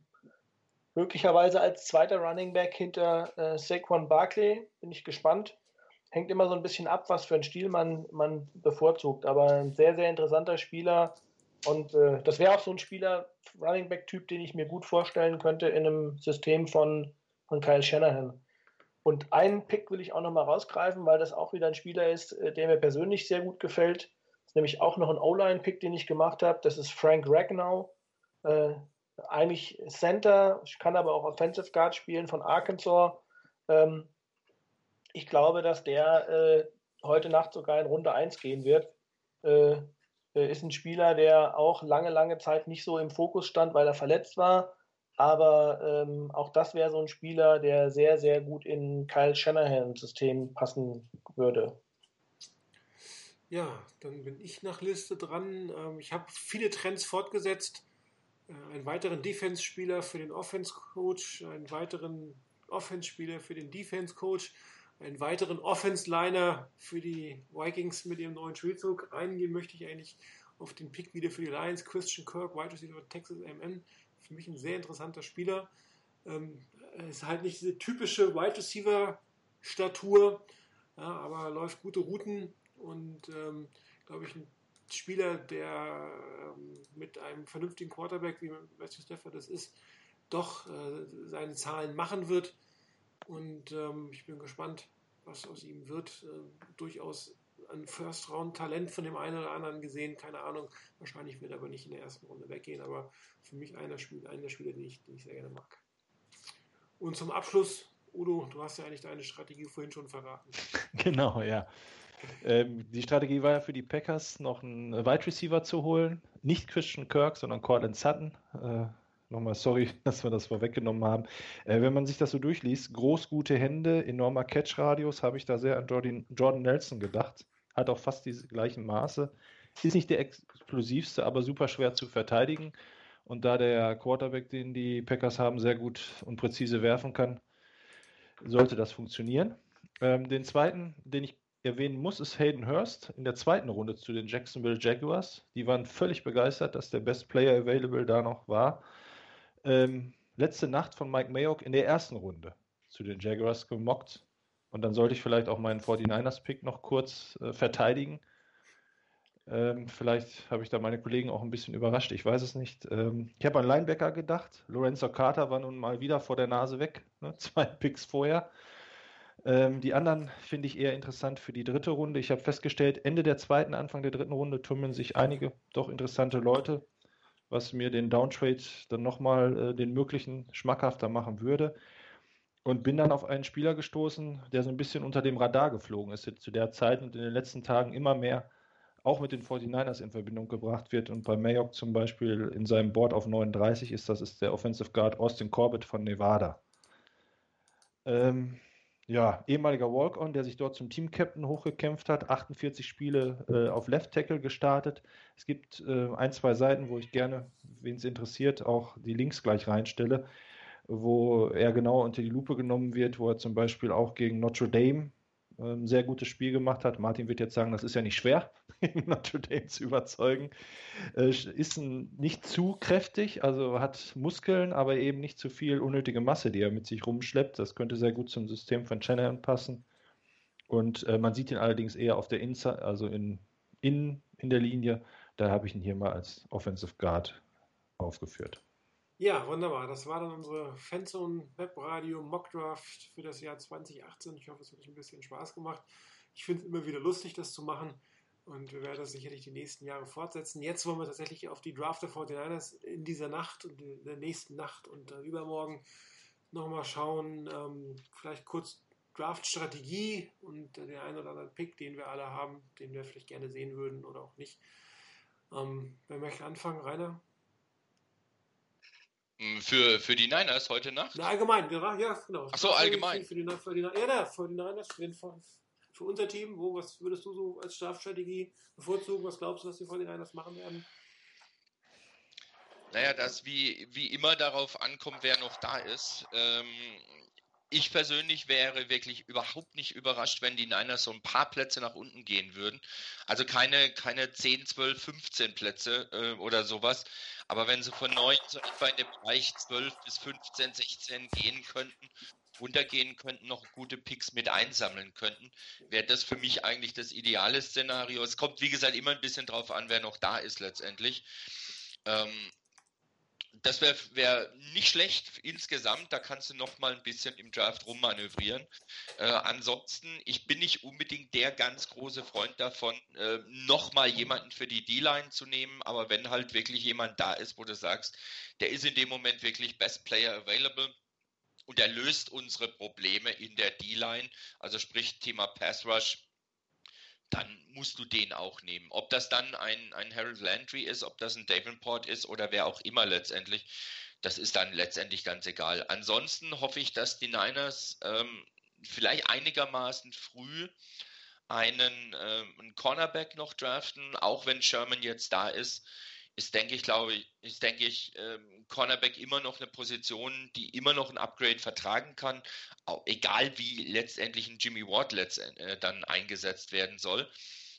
möglicherweise als zweiter Running Back hinter äh, Saquon Barkley. Bin ich gespannt. Hängt immer so ein bisschen ab, was für einen Stil man, man bevorzugt. Aber ein sehr, sehr interessanter Spieler. Und äh, das wäre auch so ein Spieler, Running Back-Typ, den ich mir gut vorstellen könnte in einem System von, von Kyle Shanahan. Und einen Pick will ich auch nochmal rausgreifen, weil das auch wieder ein Spieler ist, äh, der mir persönlich sehr gut gefällt. Das ist nämlich auch noch ein O-Line-Pick, den ich gemacht habe. Das ist Frank Ragnow. Äh, eigentlich Center, kann aber auch Offensive Guard spielen von Arkansas. Ähm, ich glaube, dass der äh, heute Nacht sogar in Runde 1 gehen wird. Äh, äh, ist ein Spieler, der auch lange, lange Zeit nicht so im Fokus stand, weil er verletzt war. Aber ähm, auch das wäre so ein Spieler, der sehr, sehr gut in Kyle Shanahan-System passen würde. Ja, dann bin ich nach Liste dran. Ähm, ich habe viele Trends fortgesetzt. Äh, einen weiteren Defense-Spieler für den Offense-Coach, einen weiteren Offense-Spieler für den Defense-Coach, einen weiteren Offense-Liner für die Vikings mit ihrem neuen Spielzug. Eingehen möchte ich eigentlich auf den Pick wieder für die Lions, Christian Kirk, Wide Receiver Texas A&M. Für mich ein sehr interessanter Spieler. Ähm, ist halt nicht diese typische Wide Receiver-Statur, ja, aber läuft gute Routen und, ähm, glaube ich, ein Spieler, der ähm, mit einem vernünftigen Quarterback, wie Matthew Stafford das ist, doch äh, seine Zahlen machen wird. Und ähm, ich bin gespannt, was aus ihm wird. Äh, durchaus ein First-Round-Talent von dem einen oder anderen gesehen, keine Ahnung. Wahrscheinlich wird er aber nicht in der ersten Runde weggehen, aber für mich einer, Spiel, einer der Spieler, den ich, den ich sehr gerne mag. Und zum Abschluss, Udo, du hast ja eigentlich deine Strategie vorhin schon verraten. Genau, ja. Ähm, die Strategie war ja für die Packers, noch einen Wide Receiver zu holen. Nicht Christian Kirk, sondern Cortland Sutton. Äh, nochmal sorry, dass wir das vorweggenommen haben. Äh, wenn man sich das so durchliest, groß gute Hände, enormer Catch-Radius, habe ich da sehr an Jordan, Jordan Nelson gedacht. Hat auch fast diese gleichen Maße. Ist nicht der explosivste, aber super schwer zu verteidigen. Und da der Quarterback, den die Packers haben, sehr gut und präzise werfen kann, sollte das funktionieren. Ähm, den zweiten, den ich erwähnen muss, ist Hayden Hurst in der zweiten Runde zu den Jacksonville Jaguars. Die waren völlig begeistert, dass der Best Player Available da noch war. Ähm, letzte Nacht von Mike Mayock in der ersten Runde zu den Jaguars gemockt. Und dann sollte ich vielleicht auch meinen 49ers-Pick noch kurz äh, verteidigen. Ähm, vielleicht habe ich da meine Kollegen auch ein bisschen überrascht, ich weiß es nicht. Ähm, ich habe an Linebacker gedacht. Lorenzo Carter war nun mal wieder vor der Nase weg, ne? zwei Picks vorher. Ähm, die anderen finde ich eher interessant für die dritte Runde. Ich habe festgestellt, Ende der zweiten, Anfang der dritten Runde tummeln sich einige doch interessante Leute, was mir den Downtrade dann nochmal äh, den möglichen schmackhafter machen würde. Und bin dann auf einen Spieler gestoßen, der so ein bisschen unter dem Radar geflogen ist zu der Zeit und in den letzten Tagen immer mehr auch mit den 49ers in Verbindung gebracht wird. Und bei Mayock zum Beispiel in seinem Board auf 39 ist, das ist der Offensive Guard Austin Corbett von Nevada. Ähm, ja, ehemaliger Walk-On, der sich dort zum Team-Captain hochgekämpft hat, 48 Spiele äh, auf Left Tackle gestartet. Es gibt äh, ein, zwei Seiten, wo ich gerne, wen es interessiert, auch die Links gleich reinstelle, wo er genau unter die Lupe genommen wird, wo er zum Beispiel auch gegen Notre Dame ein sehr gutes Spiel gemacht hat. Martin wird jetzt sagen, das ist ja nicht schwer, Notre Dame zu überzeugen. Äh, ist nicht zu kräftig, also hat Muskeln, aber eben nicht zu viel unnötige Masse, die er mit sich rumschleppt. Das könnte sehr gut zum System von Shanahan passen. Und äh, man sieht ihn allerdings eher auf der Inside, also in, in, in der Linie. Da habe ich ihn hier mal als Offensive Guard aufgeführt. Ja, wunderbar. Das war dann unsere Fanzone Webradio Mockdraft für das Jahr 2018. Ich hoffe, es hat euch ein bisschen Spaß gemacht. Ich finde es immer wieder lustig, das zu machen. Und wir werden das sicherlich die nächsten Jahre fortsetzen. Jetzt wollen wir tatsächlich auf die Draft der 49ers in dieser Nacht und in der nächsten Nacht und übermorgen nochmal schauen. Ähm, vielleicht kurz Draft-Strategie und äh, der ein oder andere Pick, den wir alle haben, den wir vielleicht gerne sehen würden oder auch nicht. Ähm, wer möchte anfangen? Rainer? Für, für die Niners heute Nacht? Na, allgemein, ja, genau. Ach so, allgemein. Für die, für die, ja, für die Niners, für, den, für unser Team, wo, was würdest du so als Strafstrategie bevorzugen? Was glaubst du, was die 49ers machen werden? Naja, das wie, wie immer darauf ankommt, wer noch da ist. Ähm, ich persönlich wäre wirklich überhaupt nicht überrascht, wenn die Niners so ein paar Plätze nach unten gehen würden. Also keine, keine 10, 12, 15 Plätze äh, oder sowas. Aber wenn sie von 9 so etwa in dem Bereich 12 bis 15, 16 gehen könnten, runtergehen könnten, noch gute Picks mit einsammeln könnten, wäre das für mich eigentlich das ideale Szenario. Es kommt, wie gesagt, immer ein bisschen drauf an, wer noch da ist letztendlich. Ähm, das wäre wär nicht schlecht insgesamt. Da kannst du noch mal ein bisschen im Draft rummanövrieren. Äh, ansonsten, ich bin nicht unbedingt der ganz große Freund davon, äh, noch mal jemanden für die D-Line zu nehmen. Aber wenn halt wirklich jemand da ist, wo du sagst, der ist in dem Moment wirklich Best Player Available und er löst unsere Probleme in der D-Line, also sprich Thema Pass Rush, dann musst du den auch nehmen. Ob das dann ein, ein Harold Landry ist, ob das ein Davenport ist oder wer auch immer letztendlich, das ist dann letztendlich ganz egal. Ansonsten hoffe ich, dass die Niners ähm, vielleicht einigermaßen früh einen, ähm, einen Cornerback noch draften, auch wenn Sherman jetzt da ist ist, denke ich, glaube ich, ist, denke ich, ähm, Cornerback immer noch eine Position, die immer noch ein Upgrade vertragen kann, auch, egal wie letztendlich ein Jimmy Ward äh, dann eingesetzt werden soll.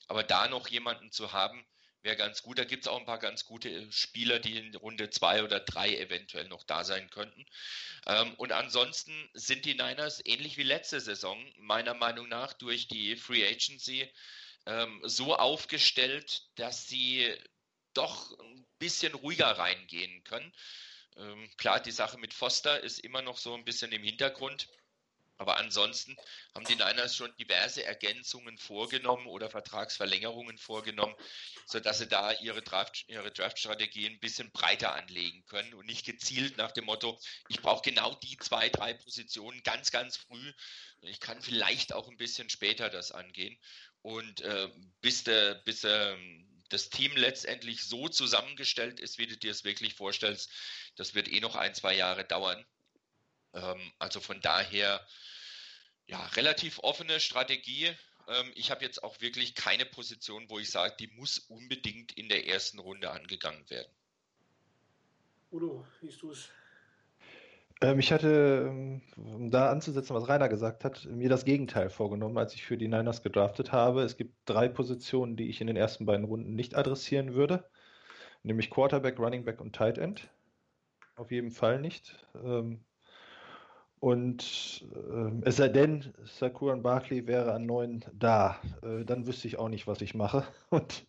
Aber da noch jemanden zu haben, wäre ganz gut. Da gibt es auch ein paar ganz gute Spieler, die in Runde zwei oder drei eventuell noch da sein könnten. Ähm, und ansonsten sind die Niners ähnlich wie letzte Saison, meiner Meinung nach, durch die Free Agency ähm, so aufgestellt, dass sie doch ein bisschen ruhiger reingehen können. Ähm, klar, die Sache mit Foster ist immer noch so ein bisschen im Hintergrund. Aber ansonsten haben die Niners schon diverse Ergänzungen vorgenommen oder Vertragsverlängerungen vorgenommen, sodass sie da ihre, Draft, ihre Draftstrategie ein bisschen breiter anlegen können und nicht gezielt nach dem Motto, ich brauche genau die zwei, drei Positionen ganz, ganz früh. Ich kann vielleicht auch ein bisschen später das angehen. Und äh, bis, der, bis ähm, das Team letztendlich so zusammengestellt ist, wie du dir es wirklich vorstellst, das wird eh noch ein, zwei Jahre dauern. Ähm, also von daher, ja, relativ offene Strategie. Ähm, ich habe jetzt auch wirklich keine Position, wo ich sage, die muss unbedingt in der ersten Runde angegangen werden. Udo, siehst du es? Ähm, ich hatte, ähm, um da anzusetzen, was Rainer gesagt hat, mir das Gegenteil vorgenommen, als ich für die Niners gedraftet habe. Es gibt drei Positionen, die ich in den ersten beiden Runden nicht adressieren würde, nämlich Quarterback, Running Back und Tight End. Auf jeden Fall nicht. Ähm, und äh, es sei denn, Sakuran Barkley wäre an neun da, äh, dann wüsste ich auch nicht, was ich mache. Und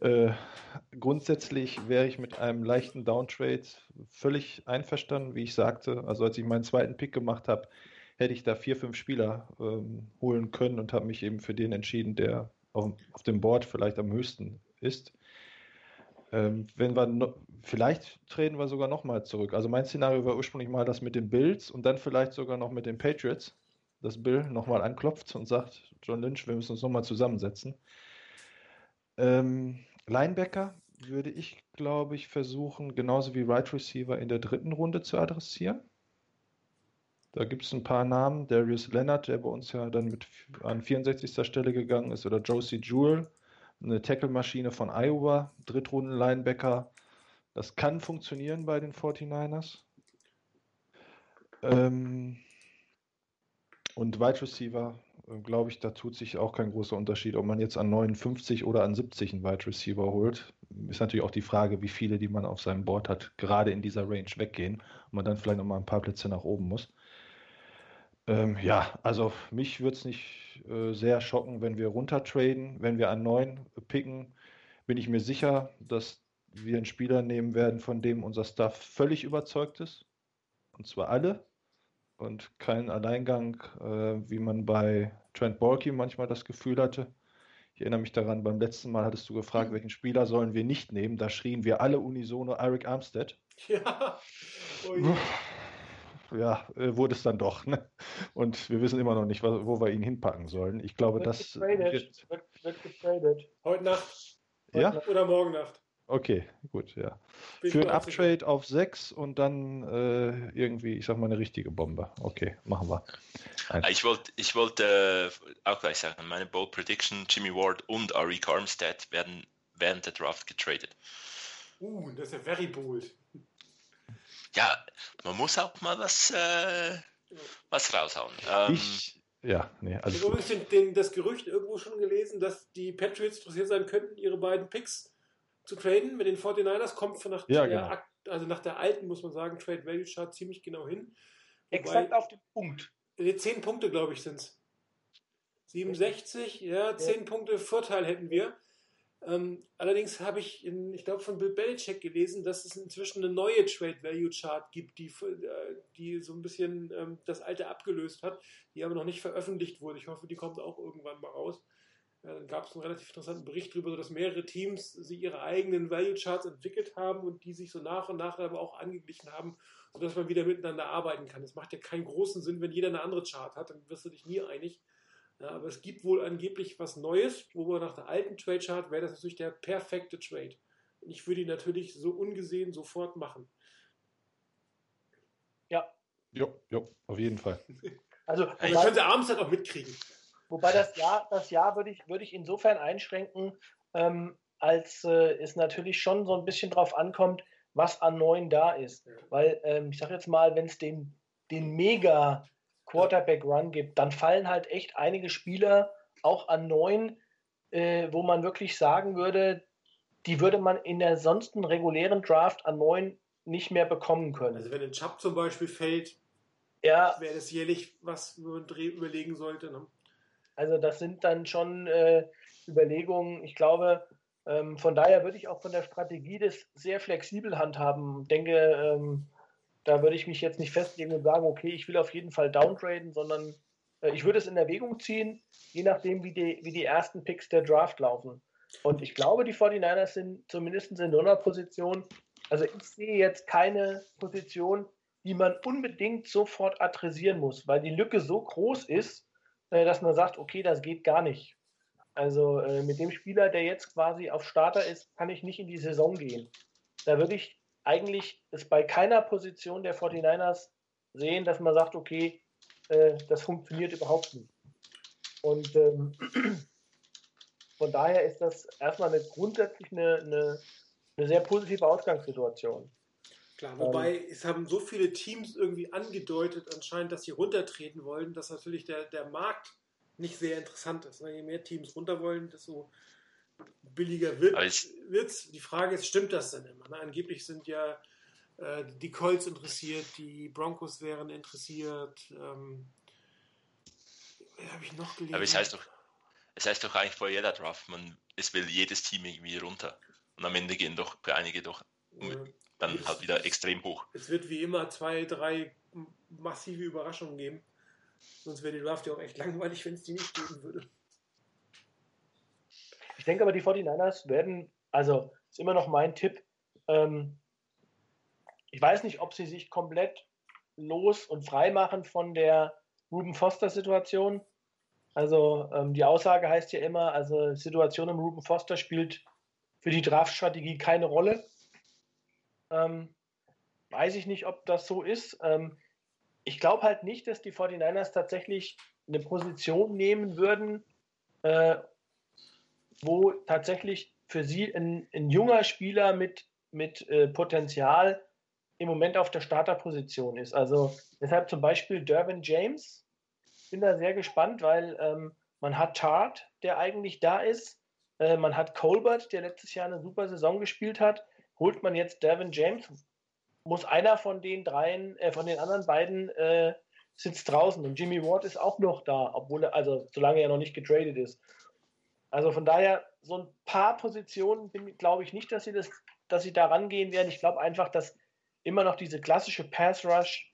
äh, grundsätzlich wäre ich mit einem leichten Downtrade völlig einverstanden, wie ich sagte. Also als ich meinen zweiten Pick gemacht habe, hätte ich da vier, fünf Spieler ähm, holen können und habe mich eben für den entschieden, der auf, auf dem Board vielleicht am höchsten ist. Ähm, wenn wir no, vielleicht treten wir sogar noch mal zurück. Also mein Szenario war ursprünglich mal das mit den Bills und dann vielleicht sogar noch mit den Patriots, dass Bill nochmal anklopft und sagt, John Lynch, wir müssen uns nochmal zusammensetzen. Ähm, Linebacker würde ich, glaube ich, versuchen, genauso wie Right Receiver in der dritten Runde zu adressieren. Da gibt es ein paar Namen. Darius Leonard, der bei uns ja dann mit an 64. Stelle gegangen ist, oder Josie Jewell eine Tackle-Maschine von Iowa, Drittrunden-Linebacker. Das kann funktionieren bei den 49ers. Ähm, und Wide Receiver, äh, glaube ich, da tut sich auch kein großer Unterschied, ob man jetzt an 59 oder an 70 einen Wide Receiver holt. Ist natürlich auch die Frage, wie viele, die man auf seinem Board hat, gerade in dieser Range weggehen und man dann vielleicht nochmal ein paar Plätze nach oben muss. Ähm, ja, also mich würde es nicht äh, sehr schocken, wenn wir runtertraden. Wenn wir an 9 picken, bin ich mir sicher, dass wir einen Spieler nehmen werden, von dem unser Staff völlig überzeugt ist. Und zwar alle. Und keinen Alleingang, äh, wie man bei Trent Borky manchmal das Gefühl hatte. Ich erinnere mich daran, beim letzten Mal hattest du gefragt, welchen Spieler sollen wir nicht nehmen. Da schrien wir alle unisono Eric Armstead. Ja. Ui. ja, äh, wurde es dann doch. Ne? Und wir wissen immer noch nicht, wo wir ihn hinpacken sollen. Ich glaube, Wird das getradet. wird. Getradet. Heute Nacht Ja, oder morgen Nacht. okay, gut, ja. Bin Für ein. Uptrade auf 6 und dann äh, irgendwie, ich sag mal, eine richtige Bombe. Okay, machen wir. Ein- Ich wollte ich wollt, äh, auch gleich sagen, meine Bold Prediction, Jimmy Ward und Arik Armstead werden während der Draft getradet. Uh, das ist ja very bold. Ja, man muss auch mal was äh, was raushauen. Ähm, Ich, ja, nee, Ich also habe übrigens den, den, das Gerücht irgendwo schon gelesen, dass die Patriots interessiert sein könnten, ihre beiden Picks zu traden. Mit den 49ers kommt von nach, Ja, der, genau. Also nach der alten, muss man sagen, Trade Value Chart ziemlich genau hin. Exakt auf den Punkt. Äh, 10 Punkte, glaube ich, sind es. 67, ja, 10 Punkte Vorteil hätten wir. Ähm, allerdings habe ich, in, ich glaube, von Bill Belichick gelesen, dass es inzwischen eine neue Trade Value Chart gibt, die, äh, die so ein bisschen ähm, das alte abgelöst hat, die aber noch nicht veröffentlicht wurde. Ich hoffe, die kommt auch irgendwann mal raus. Äh, Dann gab es einen relativ interessanten Bericht darüber, dass mehrere Teams sich ihre eigenen Value Charts entwickelt haben und die sich so nach und nach aber auch angeglichen haben, sodass man wieder miteinander arbeiten kann. Es macht ja keinen großen Sinn, wenn jeder eine andere Chart hat, dann wirst du dich nie einig. Ja, aber es gibt wohl angeblich was Neues, wo wir nach der alten Trade Chart wäre das natürlich der perfekte Trade. Und ich würde ihn natürlich so ungesehen sofort machen. Ja, jo, jo, auf jeden Fall. also wobei, können sie abends halt auch mitkriegen. wobei das Jahr, das Jahr würde ich, würde ich insofern einschränken, ähm, als äh, es natürlich schon so ein bisschen drauf ankommt, was an neuen da ist. Weil, ähm, ich sage jetzt mal, wenn es den, den mega Quarterback-Run gibt, dann fallen halt echt einige Spieler auch an neuen, äh, wo man wirklich sagen würde, die würde man in der sonsten regulären Draft an neuen nicht mehr bekommen können. Also wenn ein Chubb zum Beispiel fällt, ja, wäre das jährlich was, wo man überlegen sollte. Ne? Also das sind dann schon äh, Überlegungen. Ich glaube, ähm, von daher würde ich auch von der Strategie das sehr flexibel handhaben. Denke, ähm, da würde ich mich jetzt nicht festlegen und sagen, okay, ich will auf jeden Fall downtraden, sondern äh, ich würde es in Erwägung ziehen, je nachdem, wie die, wie die ersten Picks der Draft laufen. Und ich glaube, die 49ers sind zumindest in so einer Position. Also ich sehe jetzt keine Position, die man unbedingt sofort adressieren muss, weil die Lücke so groß ist, äh, dass man sagt, okay, das geht gar nicht. Also äh, mit dem Spieler, der jetzt quasi auf Starter ist, kann ich nicht in die Saison gehen. Da würde ich eigentlich es bei keiner Position der 49ers sehen, dass man sagt, okay, äh, das funktioniert überhaupt nicht. Und ähm, von daher ist das erstmal eine, grundsätzlich eine, eine, eine sehr positive Ausgangssituation. Klar, wobei es haben so viele Teams irgendwie angedeutet anscheinend, dass sie runtertreten wollen, dass natürlich der, der Markt nicht sehr interessant ist. Je mehr Teams runter wollen, desto billiger wird es- es. Die Frage ist, stimmt das denn immer? Ne? Angeblich sind ja äh, die Colts interessiert, die Broncos wären interessiert. Ähm, habe ich noch gelesen? aber es heißt doch, es heißt doch eigentlich vor jeder Draft, man, es will jedes Team irgendwie runter. Und am Ende gehen doch für einige doch Äh, dann halt wieder extrem hoch. Es wird wie immer zwei, drei massive Überraschungen geben. Sonst wäre die Draft ja auch echt langweilig, wenn es die nicht geben würde. Ich denke aber, die 49ers werden, also ist immer noch mein Tipp, ähm, ich weiß nicht, ob sie sich komplett los und frei machen von der Ruben Foster-Situation. Also ähm, die Aussage heißt ja immer, also Situation im Ruben Foster spielt für die Draftstrategie keine Rolle. Ähm, weiß ich nicht, ob das so ist. Ähm, ich glaube halt nicht, dass die 49ers tatsächlich eine Position nehmen würden, äh, wo tatsächlich für sie ein, ein junger Spieler mit, mit äh, Potenzial im Moment auf der Starterposition ist. Also deshalb zum Beispiel Dervin James. Bin da sehr gespannt, weil ähm, man hat Tart, der eigentlich da ist. Äh, man hat Colbert, der letztes Jahr eine super Saison gespielt hat. Holt man jetzt Dervin James, muss einer von den dreien, äh, von den anderen beiden äh, sitzt draußen. Und Jimmy Ward ist auch noch da, obwohl er, also solange er noch nicht getradet ist. Also von daher, so ein paar Positionen glaube ich nicht, dass sie das, dass sie da rangehen werden. Ich glaube einfach, dass immer noch diese klassische Pass Rush,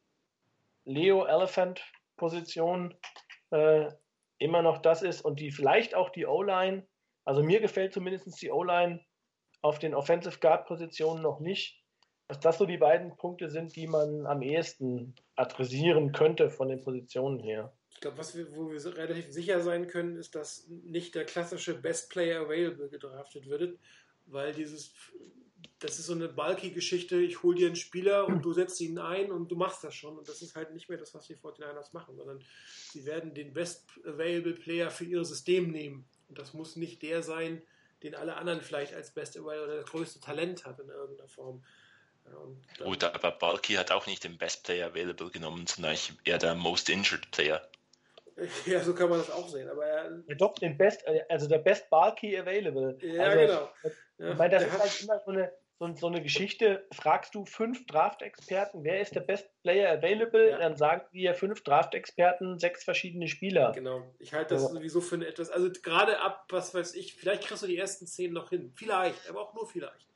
Leo Elephant Position äh, immer noch das ist und die vielleicht auch die O-Line. Also mir gefällt zumindest die O-Line auf den Offensive Guard Positionen noch nicht. Dass das so die beiden Punkte sind, die man am ehesten adressieren könnte von den Positionen her. Ich glaube, was wir, wo wir relativ sicher sein können, ist, dass nicht der klassische Best Player Available gedraftet wird, weil dieses, das ist so eine bulky Geschichte, ich hole dir einen Spieler und du setzt ihn ein und du machst das schon. Und das ist halt nicht mehr das, was die 49ers machen, sondern sie werden den Best Available Player für ihr System nehmen. Und das muss nicht der sein, den alle anderen vielleicht als Best Available oder das größte Talent hat in irgendeiner Form. Gut, aber Balky hat auch nicht den Best Player Available genommen, sondern eher der Most Injured Player. Ja, so kann man das auch sehen. Aber er, Ja, doch, den Best, also der Best Bulky Available. ja, also, genau. Ja, Ich meine, das der ist hat- halt immer so eine, so, so eine Geschichte. Fragst du fünf Draft-Experten, wer ist der Best Player Available? Ja. Dann sagen dir fünf Draft-Experten sech verschiedene Spieler. Genau. Ich halte das Ja. sowieso für eine etwas, also gerade ab, was weiß ich, vielleicht kriegst du die ersten zehn noch hin. Vielleicht, aber auch nur vielleicht.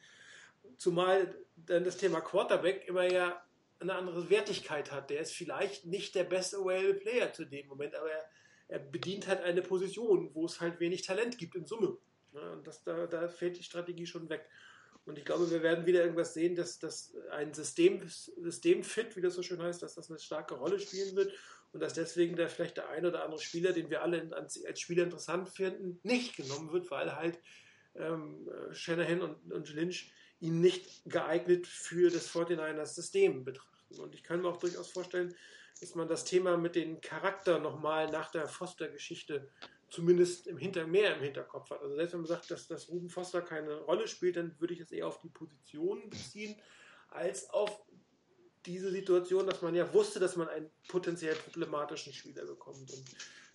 Zumal dann das Thema Quarterback immer ja eine andere Wertigkeit hat. Der ist vielleicht nicht der best available Player zu dem Moment, aber er, er bedient halt eine Position, wo es halt wenig Talent gibt in Summe. Ja, und das, da, da fällt die Strategie schon weg. Und ich glaube, wir werden wieder irgendwas sehen, dass, dass ein System, Systemfit, wie das so schön heißt, dass das eine starke Rolle spielen wird und dass deswegen da vielleicht der ein oder andere Spieler, den wir alle als, als Spieler interessant finden, nicht genommen wird, weil halt ähm, äh, Shanahan und, und Lynch ihn nicht geeignet für das 49ers System betrachten. Und ich kann mir auch durchaus vorstellen, dass man das Thema mit dem Charakter nochmal nach der Foster-Geschichte zumindest im Hinter mehr im Hinterkopf hat. Also selbst wenn man sagt, dass, dass Ruben Foster keine Rolle spielt, dann würde ich es eher auf die Position beziehen, als auf diese Situation, dass man ja wusste, dass man einen potenziell problematischen Spieler bekommt. Und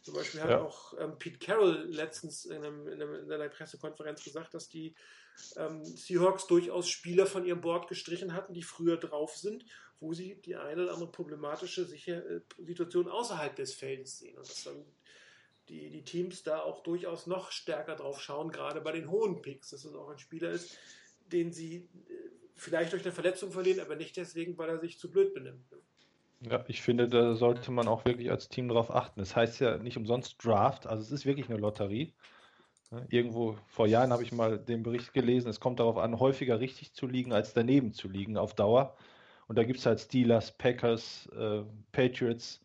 zum Beispiel hat Ja. auch ähm, Pete Carroll letztens in, einem, in, einem, in einer Pressekonferenz gesagt, dass die ähm, Seahawks durchaus Spieler von ihrem Board gestrichen hatten, die früher drauf sind, wo sie die eine oder andere problematische äh, Situation außerhalb des Feldes sehen. Und dass dann die, die Teams da auch durchaus noch stärker drauf schauen, gerade bei den hohen Picks, dass es auch ein Spieler ist, den sie äh, vielleicht durch eine Verletzung verlieren, aber nicht deswegen, weil er sich zu blöd benimmt. Ja, ich finde, da sollte man auch wirklich als Team drauf achten. Es heißt ja nicht umsonst Draft, also es ist wirklich eine Lotterie. Irgendwo vor Jahren habe ich mal den Bericht gelesen, es kommt darauf an, häufiger richtig zu liegen, als daneben zu liegen auf Dauer. Und da gibt es halt Steelers, Packers, äh, Patriots,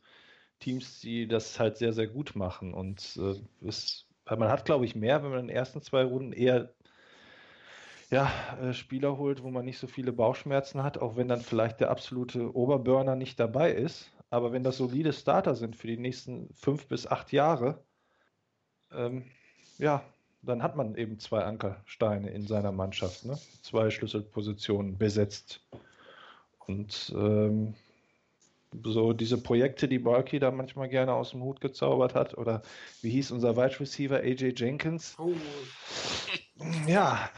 Teams, die das halt sehr, sehr gut machen. Und äh, es, man hat, glaube ich, mehr, wenn man in den ersten zwei Runden eher ja, äh, Spieler holt, wo man nicht so viele Bauchschmerzen hat, auch wenn dann vielleicht der absolute Oberburner nicht dabei ist. Aber wenn das solide Starter sind für die nächsten fünf bis acht Jahre, ähm, ja, dann hat man eben zwei Ankersteine in seiner Mannschaft, ne? zwei Schlüsselpositionen besetzt. Und ähm, so diese Projekte, die Balky da manchmal gerne aus dem Hut gezaubert hat, oder wie hieß unser Wide Receiver AJ Jenkins? Oh, Ja,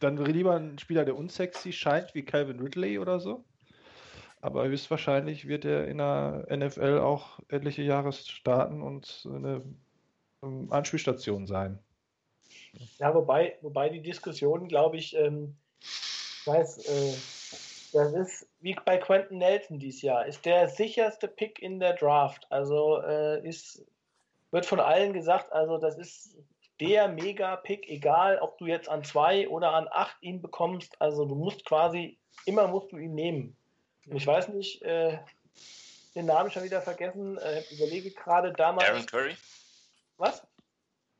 dann lieber ein Spieler, der unsexy scheint, wie Calvin Ridley oder so. Aber höchstwahrscheinlich wird er in der NFL auch etliche Jahre starten und eine ähm, Anspielstation sein. Ja, wobei, wobei die Diskussion, glaube ich, ähm, ich weiß, äh, das ist wie bei Quentin Nelson dieses Jahr, ist der sicherste Pick in der Draft. Also äh, ist, wird von allen gesagt, also das ist der Mega-Pick, egal ob du jetzt an zwei oder an acht ihn bekommst. Also du musst quasi, immer musst du ihn nehmen. Und ich weiß nicht, äh, den Namen schon wieder vergessen, äh, überlege gerade damals. Aaron Curry? Was?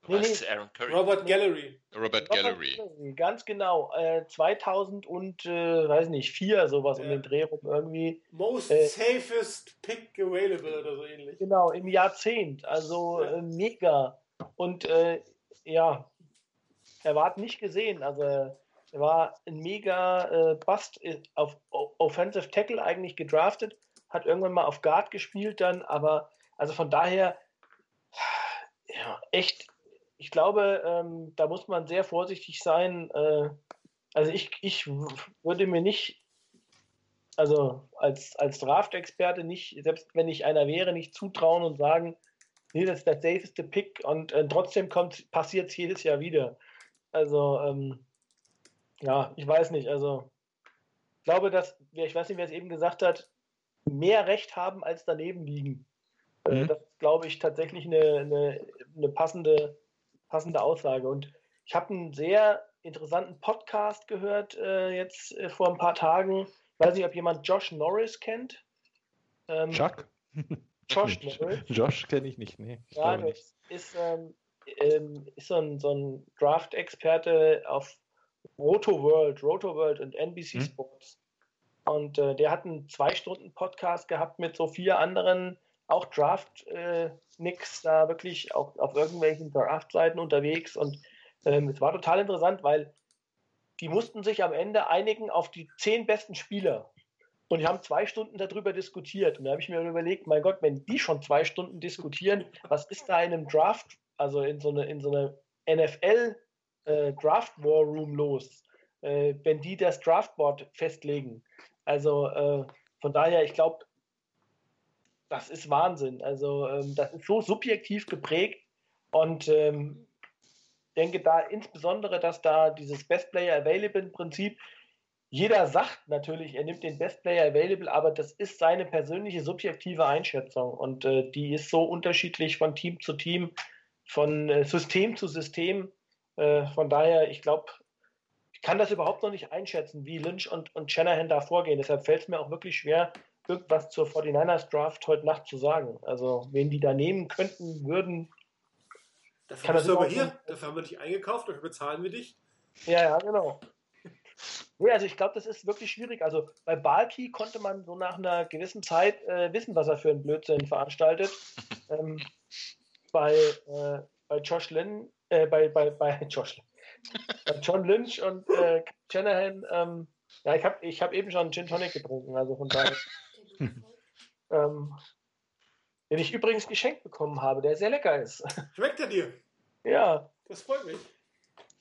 Nee, nee. Robert Curry. Robert Gallery. Robert Robert Gallery. Gallery, Ganz genau. Äh, 2000 und, äh, weiß nicht, vier, sowas um Ja. den Dreh rum irgendwie. Most Äh, safest pick available oder so ähnlich. Genau, im Jahrzehnt. Also Ja. äh, mega. Und äh, ja, er war nicht gesehen. Also er war ein mega äh, Bust auf Offensive Tackle eigentlich gedraftet, hat irgendwann mal auf Guard gespielt dann, aber also von daher, ja, echt, ich glaube, ähm, da muss man sehr vorsichtig sein. Äh, also ich, ich würde mir nicht, also als, als Draft-Experte nicht, selbst wenn ich einer wäre, nicht zutrauen und sagen, nee, das ist der safeste Pick und äh, trotzdem kommt, passiert es jedes Jahr wieder. Also, ähm, ja, ich weiß nicht, also ich glaube, dass, ich weiß nicht, wer es eben gesagt hat, mehr Recht haben als daneben liegen. Äh, Mhm. Das ist, glaube ich, tatsächlich eine, eine, eine passende, passende Aussage. Und ich habe einen sehr interessanten Podcast gehört äh, jetzt äh, vor ein paar Tagen. Ich weiß nicht, ob jemand Josh Norris kennt. Ähm, Chuck? Josh Norris. Josh kenne ich nicht, nee. ich Ja, nicht. ist, ähm, ähm, ist so ein, so ein Draft-Experte auf Roto World, Roto World und NBC Hm. Sports. Und äh, der hat einen zwei Stunden Podcast gehabt mit so vier anderen, auch Draft-Nicks, da wirklich auch auf irgendwelchen Draft-Seiten unterwegs. Und ähm, es war total interessant, weil die mussten sich am Ende einigen auf die zehn besten Spieler. Und die haben zwei Stunden darüber diskutiert. Und da habe ich mir überlegt, mein Gott, wenn die schon zwei Stunden diskutieren, was ist da in einem Draft, also in so einer in so eine NFL äh, Draft los, äh, wenn die das Draftboard festlegen. Also äh, von daher, ich glaube, das ist Wahnsinn. Also ähm, das ist so subjektiv geprägt und ähm, denke da insbesondere, dass da dieses Best Player Available Prinzip jeder sagt natürlich, er nimmt den Best Player Available, aber das ist seine persönliche subjektive Einschätzung und äh, die ist so unterschiedlich von Team zu Team, von äh, System zu System. Äh, von daher, ich glaube, ich kann das überhaupt noch nicht einschätzen, wie Lynch und, und Shanahan da vorgehen. Deshalb fällt es mir auch wirklich schwer, irgendwas zur 49ers Draft heute Nacht zu sagen. Also, wen die da nehmen könnten, würden. Dafür Kann bist das du aber hier, dafür haben wir dich eingekauft, dafür bezahlen wir dich. Ja, ja, genau. Nee, also ich glaube, das ist wirklich schwierig. Also bei Balki konnte man so nach einer gewissen Zeit äh, wissen, was er für einen Blödsinn veranstaltet. ähm, bei, äh, bei Josh Lynn, äh, bei, bei, bei Josh bei John Lynch und äh, Shanahan, ähm, ja, ich habe ich hab eben schon Gin Tonic getrunken, also von daher. ähm, den ich übrigens geschenkt bekommen habe, der sehr lecker ist. Schmeckt er dir? ja, Das freut mich.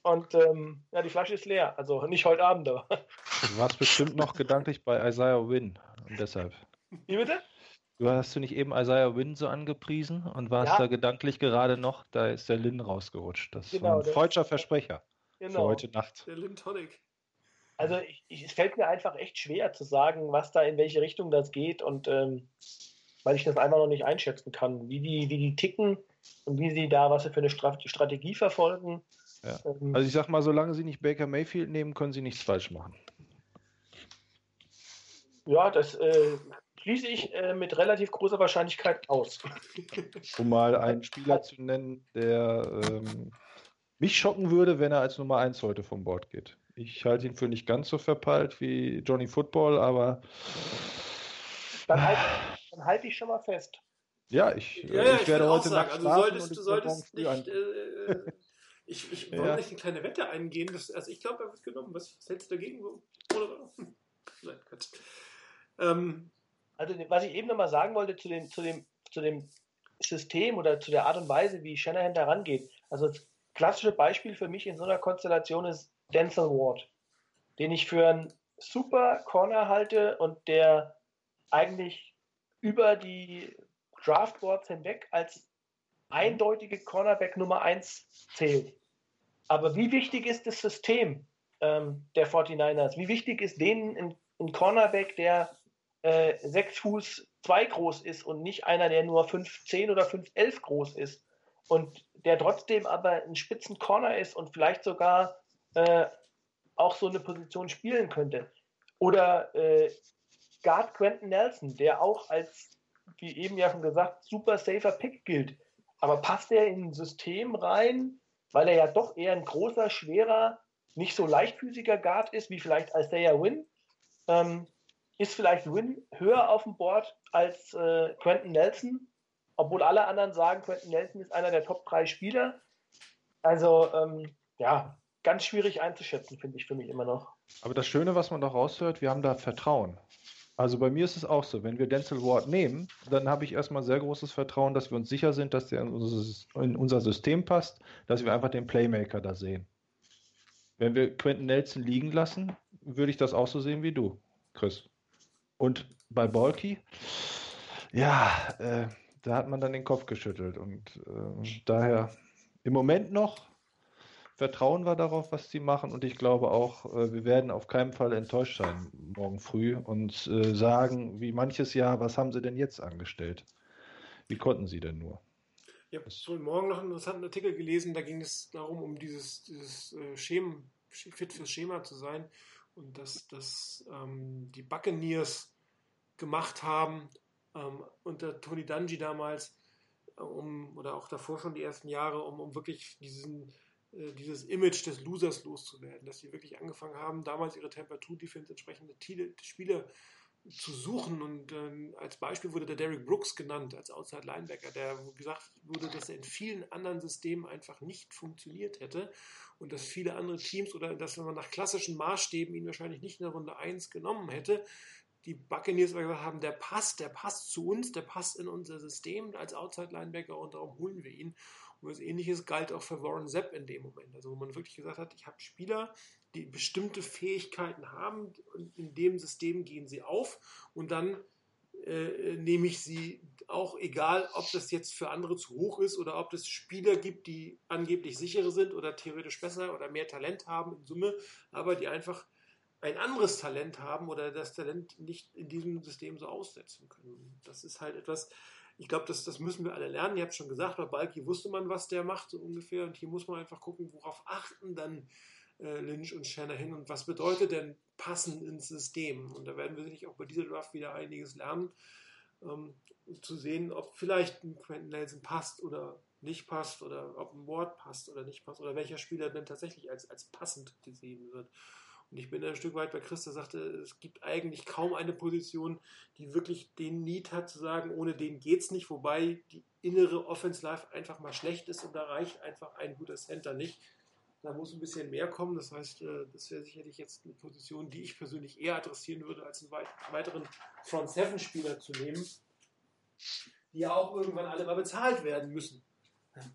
und ähm, ja, die Flasche ist leer. Also nicht heute Abend, aber. Du warst bestimmt noch gedanklich bei Isaiah Wynn. Und deshalb. Wie bitte? Du hast du nicht eben Isaiah Wynn so angepriesen und warst Ja. da gedanklich gerade noch, da ist der Lin rausgerutscht. Das Genau, war ein freudscher Versprecher für Genau. heute Nacht. Der Lin Tonic. Also ich, ich, es fällt mir einfach echt schwer zu sagen, was da in welche Richtung das geht und ähm, weil ich das einfach noch nicht einschätzen kann, wie die, wie die ticken und wie sie da, was sie für eine Stra Strategie verfolgen. Ja. Ähm, Also ich sag mal, solange sie nicht Baker Mayfield nehmen, können sie nichts falsch machen. ja, das äh, schließe ich äh, mit relativ großer Wahrscheinlichkeit aus. Um mal einen Spieler zu nennen, der ähm, mich schocken würde, wenn er als Nummer 1 heute vom Bord geht. Ich halte ihn für nicht ganz so verpeilt wie Johnny Football, aber Dann halte dann halt ich schon mal fest. ja, ich, Ja, äh, ja, ich, ich werde heute sagen, Nacht also solltest, und du ich solltest nicht. Äh, ich ich Ja. nicht eine kleine Wette eingehen. Das, also ich glaube, er wird genommen. Was, was hältst du dagegen? Oder? Hm. Nein, Quatsch. Ähm, Also was ich eben nochmal sagen wollte zu dem, zu, dem, zu dem System oder zu der Art und Weise, wie Shanahan da rangeht. Also das klassische Beispiel für mich in so einer Konstellation ist Denzel Ward, den ich für einen super Corner halte und der eigentlich über die Draftboards hinweg als eindeutige Cornerback Nummer 1 zählt. Aber wie wichtig ist das System ähm, der 49ers? Wie wichtig ist denen ein, ein Cornerback, der äh, 6 Fuß 2 groß ist und nicht einer, der nur 5'10 oder 5'11 groß ist und der trotzdem aber ein spitzen Corner ist und vielleicht sogar äh, auch so eine Position spielen könnte. Oder äh, Guard Quentin Nelson, der auch als, wie eben ja schon gesagt, super safer Pick gilt. Aber passt er in ein System rein, weil er ja doch eher ein großer, schwerer, nicht so leichtfüßiger Guard ist, wie vielleicht Isaiah Wynn? Ähm, ist vielleicht Wynn höher auf dem Board als äh, Quentin Nelson, obwohl alle anderen sagen, Quentin Nelson ist einer der Top 3 Spieler. Also, ähm, ja, ganz schwierig einzuschätzen, finde ich für mich immer noch. Aber das Schöne, was man doch raushört, wir haben da Vertrauen. Also bei mir ist es auch so, wenn wir Denzel Ward nehmen, dann habe ich erstmal sehr großes Vertrauen, dass wir uns sicher sind, dass der in unser, in unser System passt, dass wir einfach den Playmaker da sehen. Wenn wir Quentin Nelson liegen lassen, würde ich das auch so sehen wie du, Chris. Und bei Balky, ja, äh, da hat man dann den Kopf geschüttelt und äh, daher im Moment noch vertrauen wir darauf, was sie machen und ich glaube auch, äh, wir werden auf keinen Fall enttäuscht sein morgen früh und äh, sagen, wie manches Jahr, was haben sie denn jetzt angestellt? Wie konnten sie denn nur? Ich habe heute Morgen noch einen interessanten Artikel gelesen, da ging es darum, um dieses, dieses äh, Schem, fit fürs Schema zu sein und dass, dass ähm, die Buccaneers gemacht haben ähm, unter Tony Dungy damals, um, oder auch davor schon die ersten Jahre, um, um wirklich diesen, dieses Image des Losers loszuwerden, dass sie wirklich angefangen haben, damals ihre Temperatur-Defense entsprechende Spieler zu suchen. Und ähm, als Beispiel wurde der Derek Brooks genannt, als Outside Linebacker, der gesagt wurde, dass er in vielen anderen Systemen einfach nicht funktioniert hätte und dass viele andere Teams oder dass man nach klassischen Maßstäben ihn wahrscheinlich nicht in der Runde 1 genommen hätte. Die Buccaneers aber gesagt haben, der passt, der passt zu uns, der passt in unser System als Outside Linebacker und darum holen wir ihn. Und das Ähnliches galt auch für Warren Sepp in dem Moment. Also wo man wirklich gesagt hat, ich habe Spieler, die bestimmte Fähigkeiten haben und in dem System gehen sie auf und dann äh, nehme ich sie auch, egal ob das jetzt für andere zu hoch ist oder ob es Spieler gibt, die angeblich sichere sind oder theoretisch besser oder mehr Talent haben in Summe, aber die einfach ein anderes Talent haben oder das Talent nicht in diesem System so aussetzen können. Das ist halt etwas, ich glaube, das, das müssen wir alle lernen. Ihr habt schon gesagt, bei Balki wusste man, was der macht, so ungefähr. Und hier muss man einfach gucken, worauf achten dann äh, Lynch und Shanahan und was bedeutet denn passen ins System. Und da werden wir sicherlich auch bei dieser Draft wieder einiges lernen, ähm, um zu sehen, ob vielleicht ein Quentin Nelson passt oder nicht passt oder ob ein Ward passt oder nicht passt oder welcher Spieler denn tatsächlich als, als passend gesehen wird. Und ich bin ein Stück weit bei Chris, der sagte, es gibt eigentlich kaum eine Position, die wirklich den Need hat zu sagen, ohne den geht's nicht, wobei die innere Offense Life einfach mal schlecht ist und da reicht einfach ein guter Center nicht. Da muss ein bisschen mehr kommen. Das heißt, äh, das wäre sicherlich jetzt eine Position, die ich persönlich eher adressieren würde, als einen weiteren Front Seven Spieler zu nehmen, die ja auch irgendwann alle mal bezahlt werden müssen.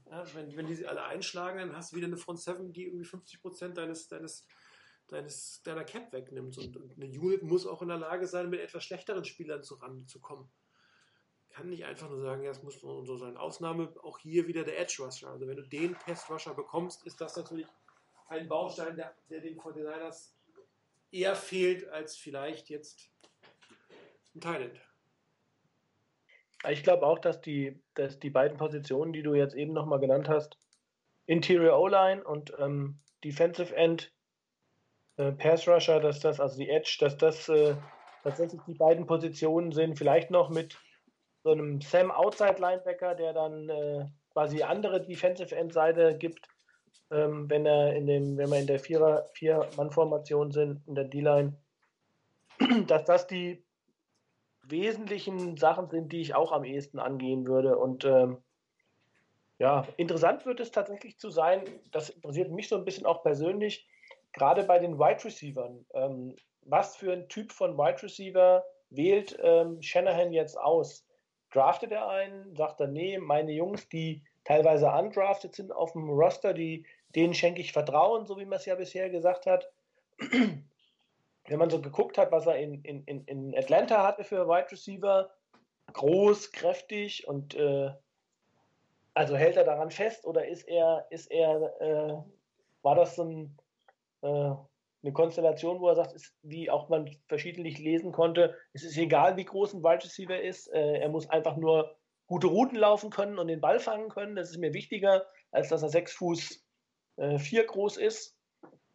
Ja, wenn, wenn die sie alle einschlagen, dann hast du wieder eine Front Seven, die irgendwie 50 Prozent deines, deines deines, deiner Cap wegnimmt. Und, und, eine Unit muss auch in der Lage sein, mit etwas schlechteren Spielern zu kommen. Kann nicht einfach nur sagen, ja, es muss so sein. Ausnahme auch hier wieder der Edge Rusher. Also wenn du den Pass Rusher bekommst, ist das natürlich ein Baustein, der, der den 49ers eher fehlt, als vielleicht jetzt ein Thailand. Ich glaube auch, dass die, dass die beiden Positionen, die du jetzt eben nochmal genannt hast, Interior O-Line und ähm, Defensive End, äh, Pass Rusher, dass das, also die Edge, dass das äh, tatsächlich die beiden Positionen sind. Vielleicht noch mit so einem Sam Outside Linebacker, der dann äh, quasi andere Defensive End Seite gibt, ähm, wenn er in dem, wenn wir in der Vierer, Vier-Mann-Formation sind, in der D-Line, dass das die wesentlichen Sachen sind, die ich auch am ehesten angehen würde. Und ähm, ja, interessant wird es tatsächlich zu sein, das interessiert mich so ein bisschen auch persönlich, gerade bei den Wide Receivern. Ähm, was für ein Typ von Wide Receiver wählt ähm, Shanahan jetzt aus? Draftet er einen? Sagt er, nee, meine Jungs, die teilweise undrafted sind auf dem Roster, die, denen schenke ich Vertrauen, so wie man es ja bisher gesagt hat. Wenn man so geguckt hat, was er in, in, in Atlanta hatte für Wide Receiver, groß, kräftig und äh, also hält er daran fest oder ist er, ist er, äh, war das so ein, eine Konstellation, wo er sagt, ist, wie auch man verschiedentlich lesen konnte, es ist egal, wie groß ein Wide Receiver ist, äh, er muss einfach nur gute Routen laufen können und den Ball fangen können. Das ist mir wichtiger, als dass er sechs Fuß äh, vier groß ist.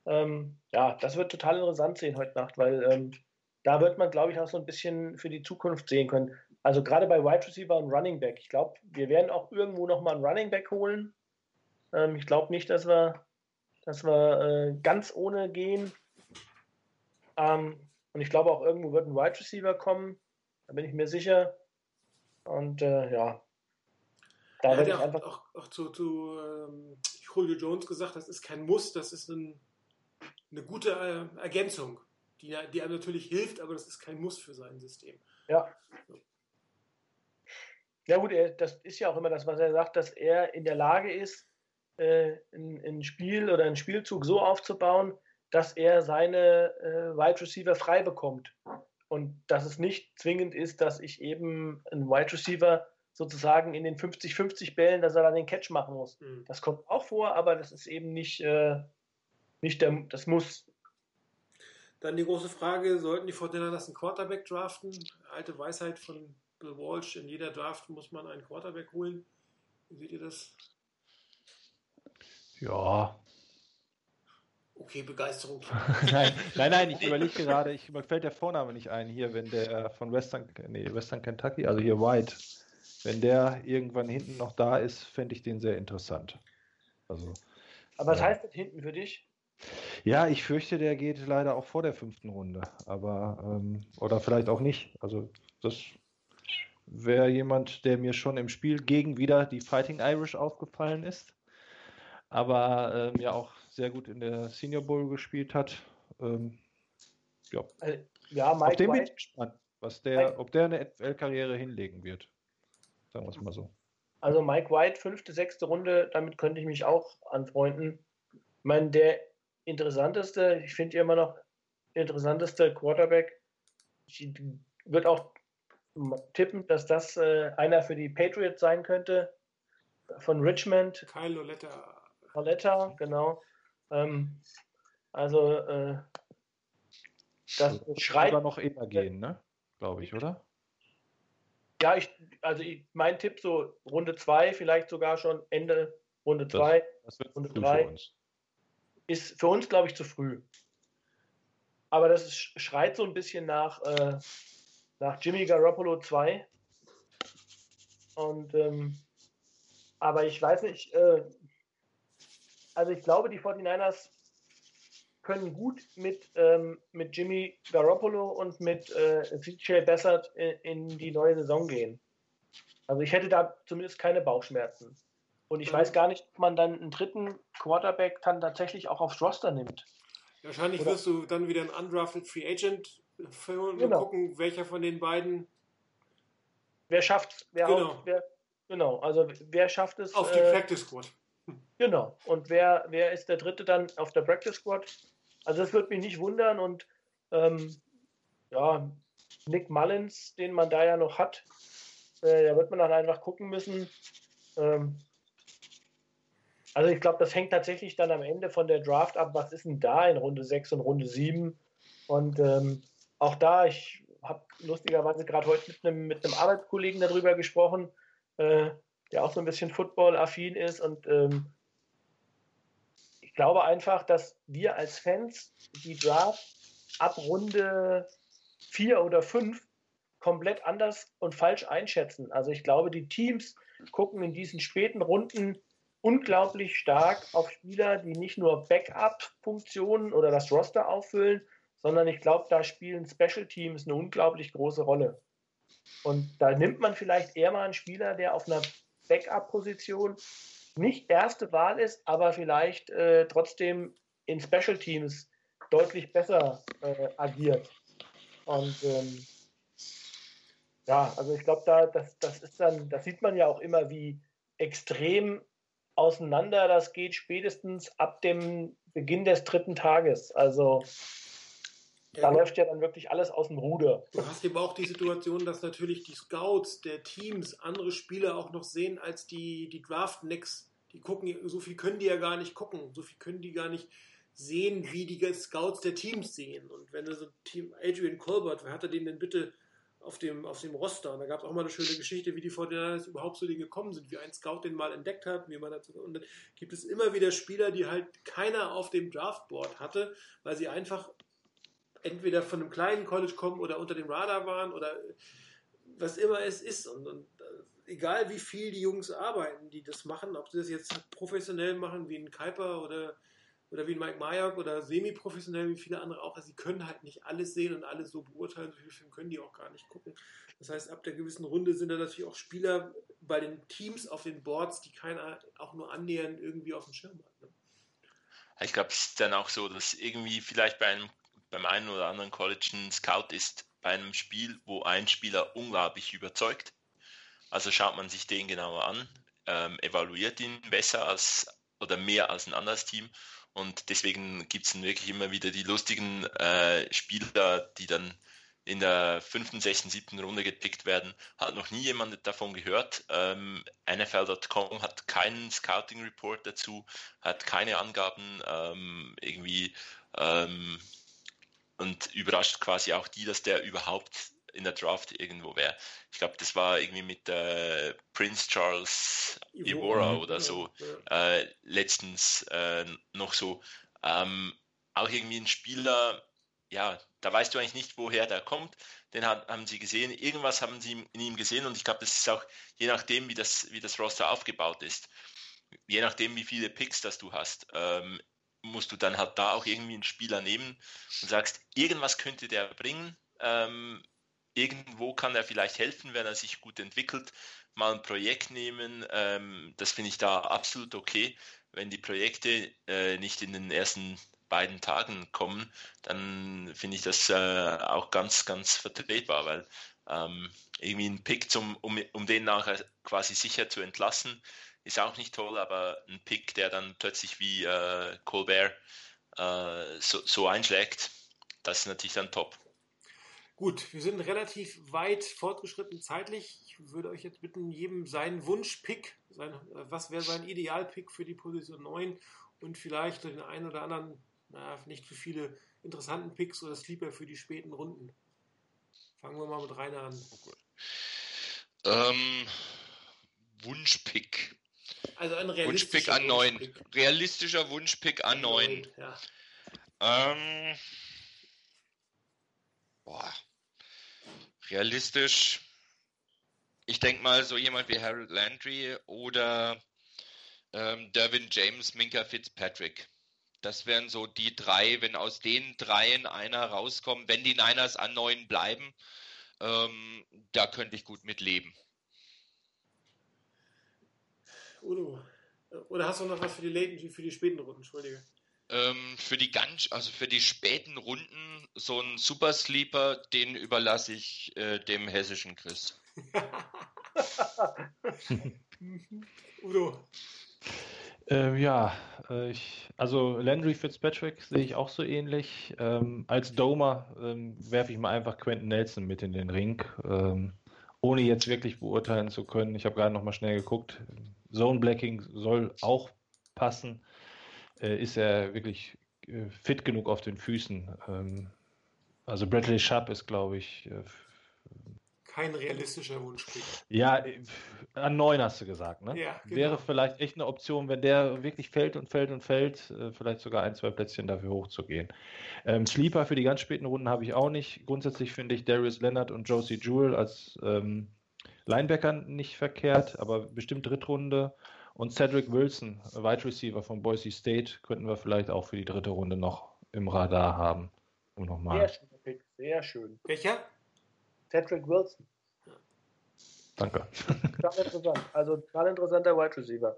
Ähm, ja, das wird total interessant sehen heute Nacht, weil ähm, da wird man, glaube ich, auch so ein bisschen für die Zukunft sehen können. Also gerade bei Wide Receiver und Running Back. Ich glaube, wir werden auch irgendwo nochmal einen Running Back holen. Ähm, ich glaube nicht, dass wir dass wir äh, ganz ohne gehen. Ähm, und ich glaube auch irgendwo wird ein Wide Receiver kommen. Da bin ich mir sicher. Und äh, ja. Da ja, werde ich einfach. Auch, auch zu, zu ähm, Julio Jones gesagt, das ist kein Muss, das ist ein, eine gute äh, Ergänzung, die, die einem natürlich hilft, aber das ist kein Muss für sein System. Ja. Ja, gut, er, das ist ja auch immer das, was er sagt, dass er in der Lage ist, äh, ein, ein, Spiel oder einen Spielzug so aufzubauen, dass er seine äh, Wide Receiver frei bekommt. Und dass es nicht zwingend ist, dass ich eben einen Wide Receiver sozusagen in den 50-50 Bällen, dass er dann den Catch machen muss. Mhm. Das kommt auch vor, aber das ist eben nicht, äh, nicht der, das Muss. Dann die große Frage, sollten die Fortinanders einen Quarterback draften? Alte Weisheit von Bill Walsh, in jeder Draft muss man einen Quarterback holen. Wie seht ihr das? Ja. Okay, Begeisterung. nein, nein, nein, ich überlege gerade, ich, mir fällt der Vorname nicht ein hier, wenn der von Western, nee, Western Kentucky, also hier White, wenn der irgendwann hinten noch da ist, fände ich den sehr interessant. Also, Aber was äh, heißt das hinten für dich? Ja, ich fürchte, der geht leider auch vor der fünften Runde. Aber, ähm, oder vielleicht auch nicht. Also, das wäre jemand, der mir schon im Spiel gegen wieder die Fighting Irish aufgefallen ist. Aber ähm, ja auch sehr gut in der Senior Bowl gespielt hat. Ähm, ja. Also, ja, Auf Mike den bin ich White, gespannt, was der, ob der eine NFL-Karriere hinlegen wird. Sagen wir es mal so. also Mike White, fünfte, sechste Runde, damit könnte ich mich auch anfreunden. Ich meine, der interessanteste, ich finde immer noch interessanteste Quarterback, ich würde auch tippen, dass das äh, einer für die Patriots sein könnte, von Richmond, Kyle Loletta. Paletta, genau. Ähm, also, äh, das Wird schreit sogar noch eher gehen, ne? Glaube ich, oder? Ja, ich, also ich, mein Tipp so Runde 2, vielleicht sogar schon Ende Runde Das- 2, Das wird Runde früh drei. für uns. ist für uns, glaube ich, zu früh. Aber das ist, schreit so ein bisschen nach, äh, nach Jimmy Garoppolo 2. Und ähm, aber ich weiß nicht, äh, also ich glaube, die 49ers können gut mit, ähm, mit Jimmy Garoppolo und mit äh, CJ Bessert in, in die neue Saison gehen. Also ich hätte da zumindest keine Bauchschmerzen. Und ich Mhm. weiß gar nicht, ob man dann einen dritten Quarterback dann tatsächlich auch aufs Roster nimmt. Wahrscheinlich Oder- wirst du dann wieder einen undrafted Free Agent filmen und Genau. gucken, welcher von den beiden Wer schafft, wer Genau. haut, wer, genau, also wer schafft es, auf die äh, Practice Squad. Genau. Und wer, wer ist der dritte dann auf der Practice Squad? Also das würde mich nicht wundern und ähm, ja, Nick Mullins, den man da ja noch hat, äh, da wird man dann einfach gucken müssen. Ähm, also ich glaube, das hängt tatsächlich dann am Ende von der Draft ab, was ist denn da in Runde 6 und Runde 7. Und ähm, auch da, ich habe lustigerweise gerade heute mit einem, mit Arbeitskollegen darüber gesprochen, äh, der auch so ein bisschen Football-affin ist. Und ähm, glaube einfach, dass wir als Fans die Draft ab Runde 4 oder 5 komplett anders und falsch einschätzen. Also ich glaube, die Teams gucken in diesen späten Runden unglaublich stark auf Spieler, die nicht nur Backup-Funktionen oder das Roster auffüllen, sondern ich glaube, da spielen Special Teams eine unglaublich große Rolle. Und da nimmt man vielleicht eher mal einen Spieler, der auf einer Backup-Position nicht erste Wahl ist, aber vielleicht äh, trotzdem in Special Teams deutlich besser äh, agiert. Und ähm, ja, also ich glaube, da, das, das ist dann, das sieht man ja auch immer, wie extrem auseinander das geht, spätestens ab dem Beginn des dritten Tages. Also da läuft ja dann wirklich alles aus dem Ruder. Du hast eben auch die Situation, dass natürlich die Scouts der Teams andere Spieler auch noch sehen als die, die Draft-Nicks. Die gucken, so viel können die ja gar nicht gucken, so viel können die gar nicht sehen, wie die Scouts der Teams sehen. Und wenn du so ein Team, Adrian Colbert, wer hatte den denn bitte auf dem, auf dem Roster? Und da gab es auch mal eine schöne Geschichte, wie die 49ers überhaupt zu denen gekommen sind, wie ein Scout den mal entdeckt hat, wie man dazu, und dann gibt es immer wieder Spieler, die halt keiner auf dem Draftboard hatte, weil sie einfach entweder von einem kleinen College kommen oder unter dem Radar waren oder was immer es ist. Und, und äh, egal wie viel die Jungs arbeiten, die das machen, ob sie das jetzt professionell machen wie ein Kuiper oder, oder wie ein Mike Mayock oder semi-professionell wie viele andere auch, also sie können halt nicht alles sehen und alles so beurteilen, so viel Film können die auch gar nicht gucken. Das heißt, ab der gewissen Runde sind da natürlich auch Spieler bei den Teams auf den Boards, die keiner auch nur annähernd irgendwie auf dem Schirm hat. Ne? Ich glaube, es ist dann auch so, dass irgendwie vielleicht bei einem, beim einen oder anderen College ein Scout ist bei einem Spiel, wo ein Spieler unglaublich überzeugt. Also schaut man sich den genauer an, ähm, evaluiert ihn besser als oder mehr als ein anderes Team. Und deswegen gibt es dann wirklich immer wieder die lustigen äh, Spieler, die dann in der fünften, sechsten, siebten Runde gepickt werden. Hat noch nie jemand davon gehört. Ähm, NFL.com hat keinen Scouting Report dazu, hat keine Angaben ähm, irgendwie ähm, und überrascht quasi auch die, dass der überhaupt in der Draft irgendwo wäre. Ich glaube, das war irgendwie mit äh, Prince Charles Evora Mhm. oder so Ja. äh, letztens äh, noch so. Ähm, auch irgendwie ein Spieler, ja, da weißt du eigentlich nicht, woher der kommt. Den hat, haben sie gesehen, irgendwas haben sie in ihm gesehen und ich glaube, das ist auch je nachdem, wie das, wie das Roster aufgebaut ist, je nachdem, wie viele Picks das du hast, ähm, musst du dann halt da auch irgendwie einen Spieler nehmen und sagst, irgendwas könnte der bringen. Ähm, irgendwo kann er vielleicht helfen, wenn er sich gut entwickelt. Mal ein Projekt nehmen, ähm, das finde ich da absolut okay. Wenn die Projekte äh, nicht in den ersten beiden Tagen kommen, dann finde ich das äh, auch ganz, ganz vertretbar, weil ähm, irgendwie ein Pick, zum, um, um den nachher quasi sicher zu entlassen, ist auch nicht toll, aber ein Pick, der dann plötzlich wie äh, Colbert äh, so, so einschlägt, das ist natürlich dann top. Gut, wir sind relativ weit fortgeschritten zeitlich. Ich würde euch jetzt bitten, jedem seinen Wunschpick, sein, äh, was wäre sein Idealpick für die Position 9 und vielleicht den einen oder anderen, naja, nicht für viele interessanten Picks oder Sleeper für die späten Runden. Fangen wir mal mit Rainer an. Ähm, Wunschpick. Also ein Wunschpick realistischer an 9. Wunschpick. Realistischer Wunschpick an 9. Ja. Ähm, boah. Realistisch. Ich denke mal, so jemand wie Harold Landry oder ähm, Derwin James, Minka Fitzpatrick. Das wären so die drei, wenn aus den dreien einer rauskommt, wenn die Niners an neun bleiben, ähm, da könnte ich gut mit leben. Udo, äh, oder hast du noch was für die Laten, für die späten Runden? Entschuldige. Ähm, für die ganz, also für die späten Runden, so ein Super Sleeper, den überlasse ich äh, dem hessischen Chris. Udo, Ähm, ja, äh, ich, also Landry Fitzpatrick sehe ich auch so ähnlich. Ähm, als Domer ähm, werfe ich mal einfach Quentin Nelson mit in den Ring, ähm, ohne jetzt wirklich beurteilen zu können. Ich habe gerade noch mal schnell geguckt. Zone Blacking soll auch passen. Äh, ist er wirklich äh, fit genug auf den Füßen? Ähm, also Bradley Sharp ist, glaube ich, äh, kein realistischer Wunschpick. ja, äh, an neun hast du gesagt, ne? Ja, genau. Wäre vielleicht echt eine Option, wenn der wirklich fällt und fällt und fällt, äh, vielleicht sogar ein, zwei Plätzchen dafür hochzugehen. Ähm, Sleeper für die ganz späten Runden habe ich auch nicht. Grundsätzlich finde ich Darius Leonard und Josie Jewell als ähm, Linebacker nicht verkehrt, aber bestimmt Drittrunde. Und Cedric Wilson, Wide Receiver von Boise State, könnten wir vielleicht auch für die dritte Runde noch im Radar haben. Um Sehr nochmal. schöner Pick, sehr schön. Welcher? Cedric Wilson, Danke. total interessant. Also total interessanter Wide Receiver.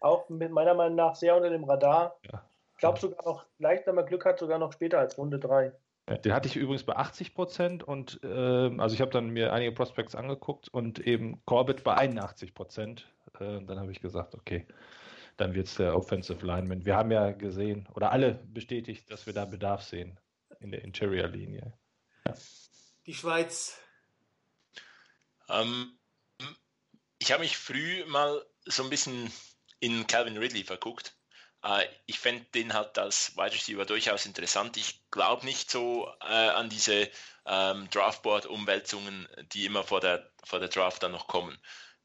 Auch mit meiner Meinung nach sehr unter dem Radar. Ja. Ich glaube sogar noch, leicht, wenn man Glück hat, sogar noch später als Runde 3. Den hatte ich übrigens bei 80 Prozent und ähm, also ich habe dann mir einige Prospects angeguckt und eben Corbett bei 81 Prozent. Äh, dann habe ich gesagt, okay, dann wird es der Offensive Lineman. Wir haben ja gesehen oder alle bestätigt, dass wir da Bedarf sehen in der Interior-Linie. Die Schweiz. Ähm, ich habe mich früh mal so ein bisschen in Calvin Ridley verguckt. Äh, ich fände den halt als Wide Receiver durchaus interessant. Ich glaube nicht so äh, an diese ähm, Draftboard-Umwälzungen, die immer vor der, vor der Draft dann noch kommen.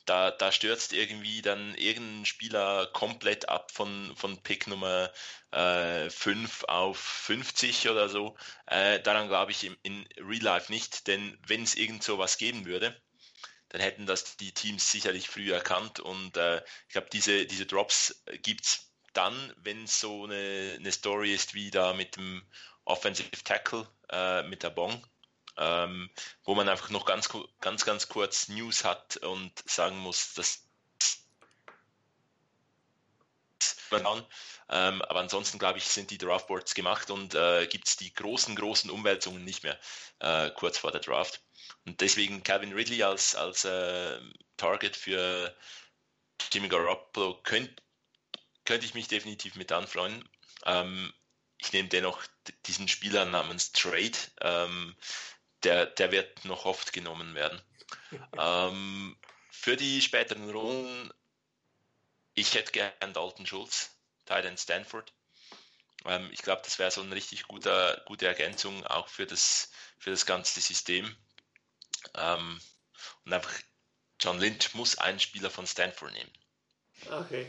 Da, da stürzt irgendwie dann irgendein Spieler komplett ab von, von Pick Nummer äh, 5 auf 50 oder so. Äh, daran glaube ich im, in Real Life nicht, denn wenn es irgend so was geben würde, dann hätten das die Teams sicherlich früh erkannt. Und äh, ich glaube, diese, diese Drops es dann, wenn es so eine, eine Story ist wie da mit dem Offensive Tackle, äh, mit der Bong, ähm, wo man einfach noch ganz, ganz, ganz kurz News hat und sagen muss, dass ähm, aber ansonsten glaube ich, sind die Draftboards gemacht und äh, gibt es die großen, großen Umwälzungen nicht mehr äh, kurz vor der Draft. Und deswegen Calvin Ridley als, als äh, Target für Jimmy Garoppolo könnte könnte ich mich definitiv mit anfreuen. Ähm, ich nehme dennoch diesen Spieler namens Trade. Ähm, der, der wird noch oft genommen werden. ähm, für die späteren Runden, ich hätte gern Dalton Schulz, Titan Stanford. Ähm, ich glaube, das wäre so eine richtig guter, gute Ergänzung auch für das, für das ganze System. Ähm, und einfach, John Lynch muss einen Spieler von Stanford nehmen. Okay.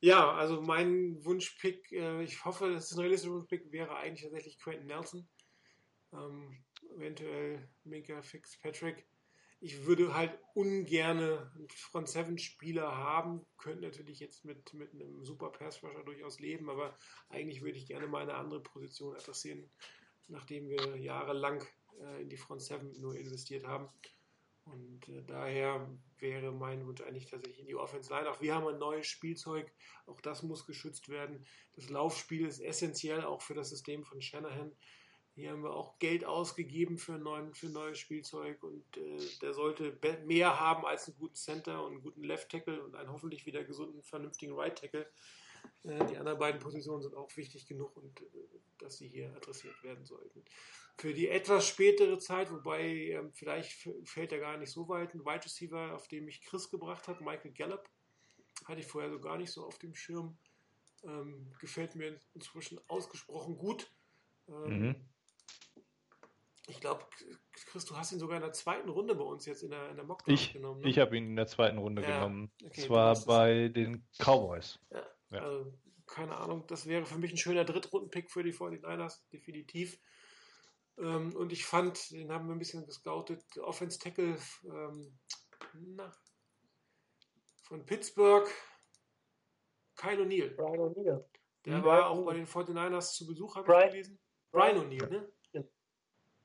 Ja, also mein Wunschpick, äh, ich hoffe, dass es ein realistischer Wunschpick wäre eigentlich tatsächlich Quentin Nelson. Ähm, eventuell Minka Fitzpatrick. ich würde halt ungerne einen Front Seven Spieler haben, könnte natürlich jetzt mit, mit einem super Pass Rusher durchaus leben, aber eigentlich würde ich gerne mal eine andere Position adressieren, nachdem wir jahrelang äh, in die Front Seven nur investiert haben. Und äh, daher wäre mein Wunsch eigentlich tatsächlich in die Offense Line. Auch wir haben ein neues Spielzeug, auch das muss geschützt werden. Das Laufspiel ist essentiell auch für das System von Shanahan. Hier haben wir auch Geld ausgegeben für, neuen, für neues Spielzeug und äh, der sollte mehr haben als einen guten Center und einen guten Left Tackle und einen hoffentlich wieder gesunden, vernünftigen Right Tackle. Äh, die anderen beiden Positionen sind auch wichtig genug und äh, dass sie hier adressiert werden sollten. Für die etwas spätere Zeit, wobei ähm, vielleicht fällt er gar nicht so weit, ein Wide Receiver, auf den mich Chris gebracht hat, Michael Gallup, hatte ich vorher so gar nicht so auf dem Schirm. Ähm, gefällt mir inzwischen ausgesprochen gut. Ähm, Mhm. Ich glaube, Chris, du hast ihn sogar in der zweiten Runde bei uns jetzt in der, in der Mock Ich, genommen. Ne? ich habe ihn in der zweiten Runde Ja, genommen. okay, zwar bei den Cowboys. Ja, Ja. Also, keine Ahnung, das wäre für mich ein schöner Drittrunden-Pick für die 49ers, definitiv. Ähm, und ich fand, den haben wir ein bisschen gescoutet, Offense Tackle ähm, na, von Pittsburgh, Kyle O'Neill. Brian O'Neill. Der Mhm. war auch bei den 49ers zu Besuch, habe ich gelesen. Brian O'Neill, ne?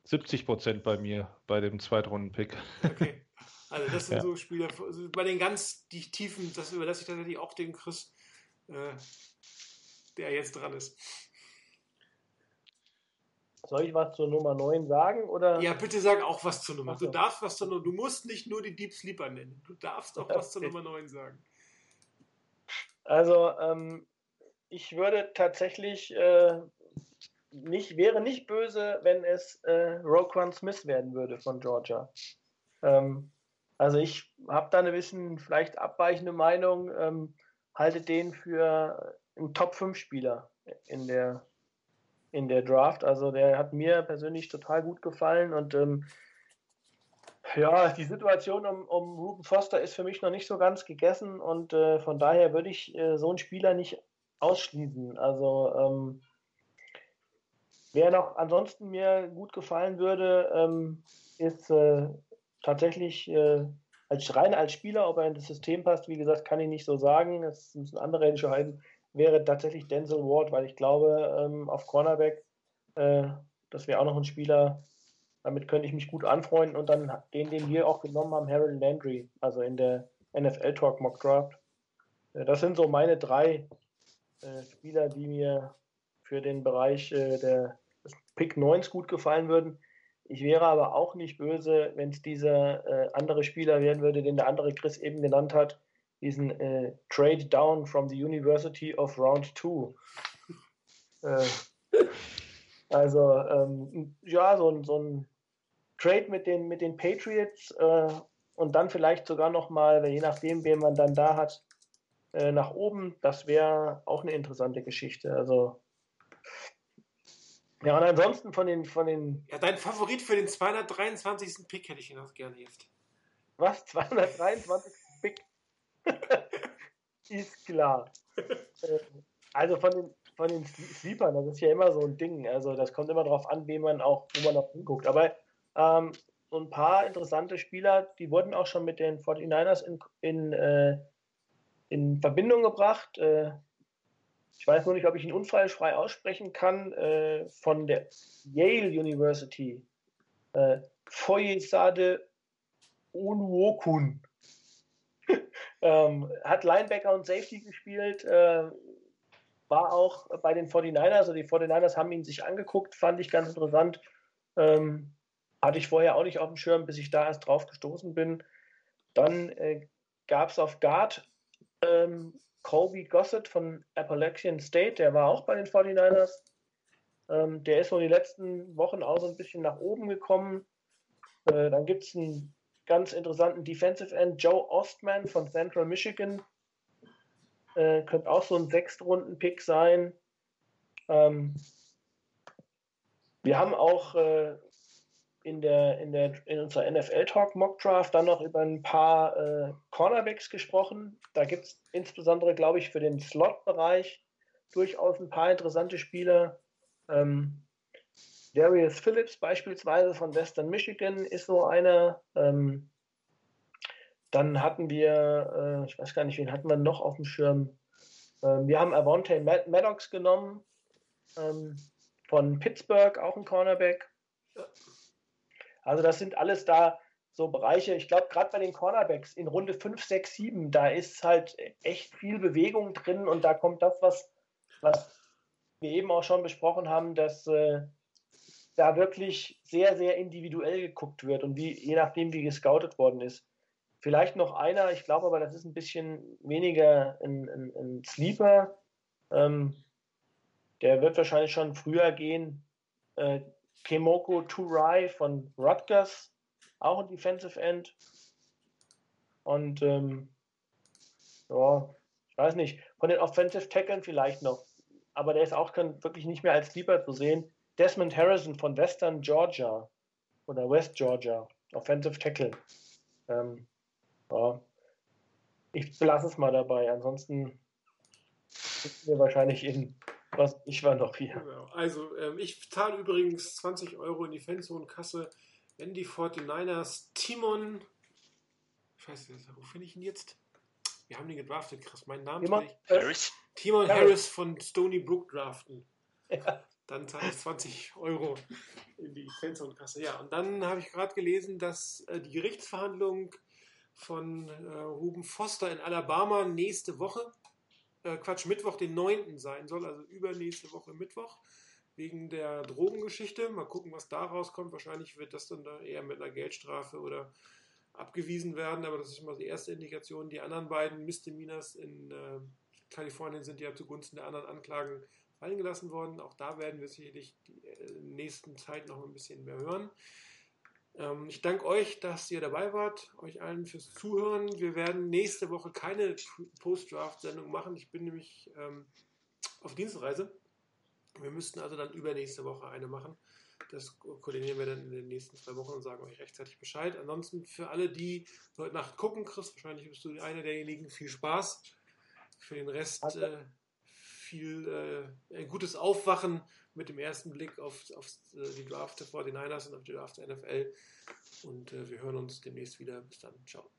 70 Prozent bei mir bei dem Zweitrunden-Pick. Okay. Also das sind Ja. so Spieler, also bei den ganz die Tiefen, das überlasse ich tatsächlich auch dem Chris, äh, der jetzt dran ist. Soll ich was zur Nummer 9 sagen? Oder? Ja, bitte sag auch was zur Nummer. So. Du darfst was zur Nummer. Du musst nicht nur die Deep Sleeper nennen. Du darfst auch was zur. Nummer 9 sagen. Also, ähm, ich würde tatsächlich äh, nicht, wäre nicht böse, wenn es äh, Roquan Smith werden würde von Georgia. Ähm, also ich habe da eine bisschen vielleicht abweichende Meinung, ähm, halte den für einen Top-5-Spieler in der, in der Draft. Also der hat mir persönlich total gut gefallen und ähm, ja, die Situation um, um Ruben Foster ist für mich noch nicht so ganz gegessen und äh, von daher würde ich äh, so einen Spieler nicht ausschließen. Also ähm, wer noch ansonsten mir gut gefallen würde, ähm, ist äh, tatsächlich äh, als rein als Spieler, ob er in das System passt, wie gesagt, kann ich nicht so sagen. Das müssen andere entscheiden. Wäre tatsächlich Denzel Ward, weil ich glaube, ähm, auf Cornerback, äh, das wäre auch noch ein Spieler, damit könnte ich mich gut anfreunden und dann den, den wir auch genommen haben, Harold Landry, also in der NFL Talk Mock Draft. Äh, Das sind so meine drei äh, Spieler, die mir für den Bereich äh, der des Pick 9 gut gefallen würden. Ich wäre aber auch nicht böse, wenn es dieser äh, andere Spieler werden würde, den der andere Chris eben genannt hat, diesen äh, Trade Down from the University of Round 2. Äh, also, ähm, ja, so, ein- so ein Trade mit den, mit den Patriots äh, und dann vielleicht sogar nochmal, je nachdem, wen man dann da hat, äh, nach oben, das wäre auch eine interessante Geschichte. Also, ja, und ansonsten von den, von den, Ja, dein Favorit für den 223. Pick hätte ich ihn auch gerne jetzt. was, 223 Pick? ist klar. Äh, also von den, von den Sleepern, das ist ja immer so ein Ding. Also das kommt immer darauf an, wen man auch, wo man auch hinguckt. Aber ähm, so ein paar interessante Spieler, die wurden auch schon mit den 49ers in, in, äh, in Verbindung gebracht. Äh, ich weiß nur nicht, ob ich ihn unfallfrei aussprechen kann. Äh, von der Yale University. Äh, Foyesade Onuokun. ähm, hat Linebacker und Safety gespielt. Äh, war auch bei den 49ers. Also die 49ers haben ihn sich angeguckt. Fand ich ganz interessant. Ähm, hatte ich vorher auch nicht auf dem Schirm, bis ich da erst drauf gestoßen bin. Dann äh, gab es auf Guard ähm, Colby Gossett von Appalachian State, der war auch bei den 49ers. Ähm, der ist so die letzten Wochen auch so ein bisschen nach oben gekommen. Äh, dann gibt es einen ganz interessanten Defensive End, Joe Ostman von Central Michigan. Äh, könnte auch so ein Sechstrunden-Pick sein. Ähm, wir haben auch äh, in, der, in, der, in unserer NFL-Talk Mock Draft dann noch über ein paar äh, Cornerbacks gesprochen. Da gibt es insbesondere, glaube ich, für den Slot-Bereich durchaus ein paar interessante Spieler. Ähm, Darius Phillips beispielsweise von Western Michigan ist so einer. Ähm, Dann hatten wir, äh, ich weiß gar nicht, wen hatten wir noch auf dem Schirm? Ähm, wir haben Avonte Mad Maddox genommen ähm, von Pittsburgh, auch ein Cornerback. Also das sind alles da so Bereiche. Ich glaube, gerade bei den Cornerbacks in Runde 5, 6, 7, da ist halt echt viel Bewegung drin und da kommt das, was, was wir eben auch schon besprochen haben, dass äh, da wirklich sehr, sehr individuell geguckt wird und wie, je nachdem, wie gescoutet worden ist. Vielleicht noch einer, ich glaube aber, das ist ein bisschen weniger ein, ein, ein Sleeper. Ähm, der wird wahrscheinlich schon früher gehen. Äh, Kemoko Turai von Rutgers, auch ein Defensive End. Und ähm, ja, ich weiß nicht, von den Offensive Tacklern vielleicht noch. Aber der ist auch kein, wirklich nicht mehr als Sleeper zu sehen. Desmond Harrison von Western Georgia oder West Georgia, Offensive Tackle. Ähm, ja. Ich belasse es mal dabei. Ansonsten sitzen wir wahrscheinlich in was. Ich war noch hier. Genau. Also, ähm, ich zahle übrigens 20 Euro in die Fanzone-Kasse, wenn die 49ers Timon. Scheiße, wo finde ich ihn jetzt? Wir haben den gedraftet, Chris. Mein Name Timon ist Harris? Timon Harris. Harris von Stony Brook draften. Ja. Dann zahle ich 20 Euro in die Fanzone-Kasse. Ja, und dann habe ich gerade gelesen, dass äh, die Gerichtsverhandlung von äh, Ruben Foster in Alabama nächste Woche, äh, Quatsch, Mittwoch, den 9. sein soll, also übernächste Woche Mittwoch, wegen der Drogengeschichte. Mal gucken, was da rauskommt. Wahrscheinlich wird das dann da eher mit einer Geldstrafe oder abgewiesen werden, aber das ist mal die erste Indikation. Die anderen beiden Misdemeanors in äh, Kalifornien sind ja zugunsten der anderen Anklagen fallen gelassen worden. Auch da werden wir sicherlich die äh, nächsten Zeit noch ein bisschen mehr hören. Ähm, ich danke euch, dass ihr dabei wart, euch allen fürs Zuhören. Wir werden nächste Woche keine Post-Draft-Sendung machen. Ich bin nämlich ähm, auf Dienstreise. Wir müssten also dann übernächste Woche eine machen. Das ko- koordinieren wir dann in den nächsten zwei Wochen und sagen euch rechtzeitig Bescheid. Ansonsten für alle, die heute Nacht gucken, Chris, wahrscheinlich bist du einer derjenigen. Viel Spaß. Für den Rest äh, viel äh, ein gutes Aufwachen mit dem ersten Blick auf, auf äh, die Draft der 49ers und auf die Draft der NFL. Und äh, wir hören uns demnächst wieder. Bis dann. Ciao.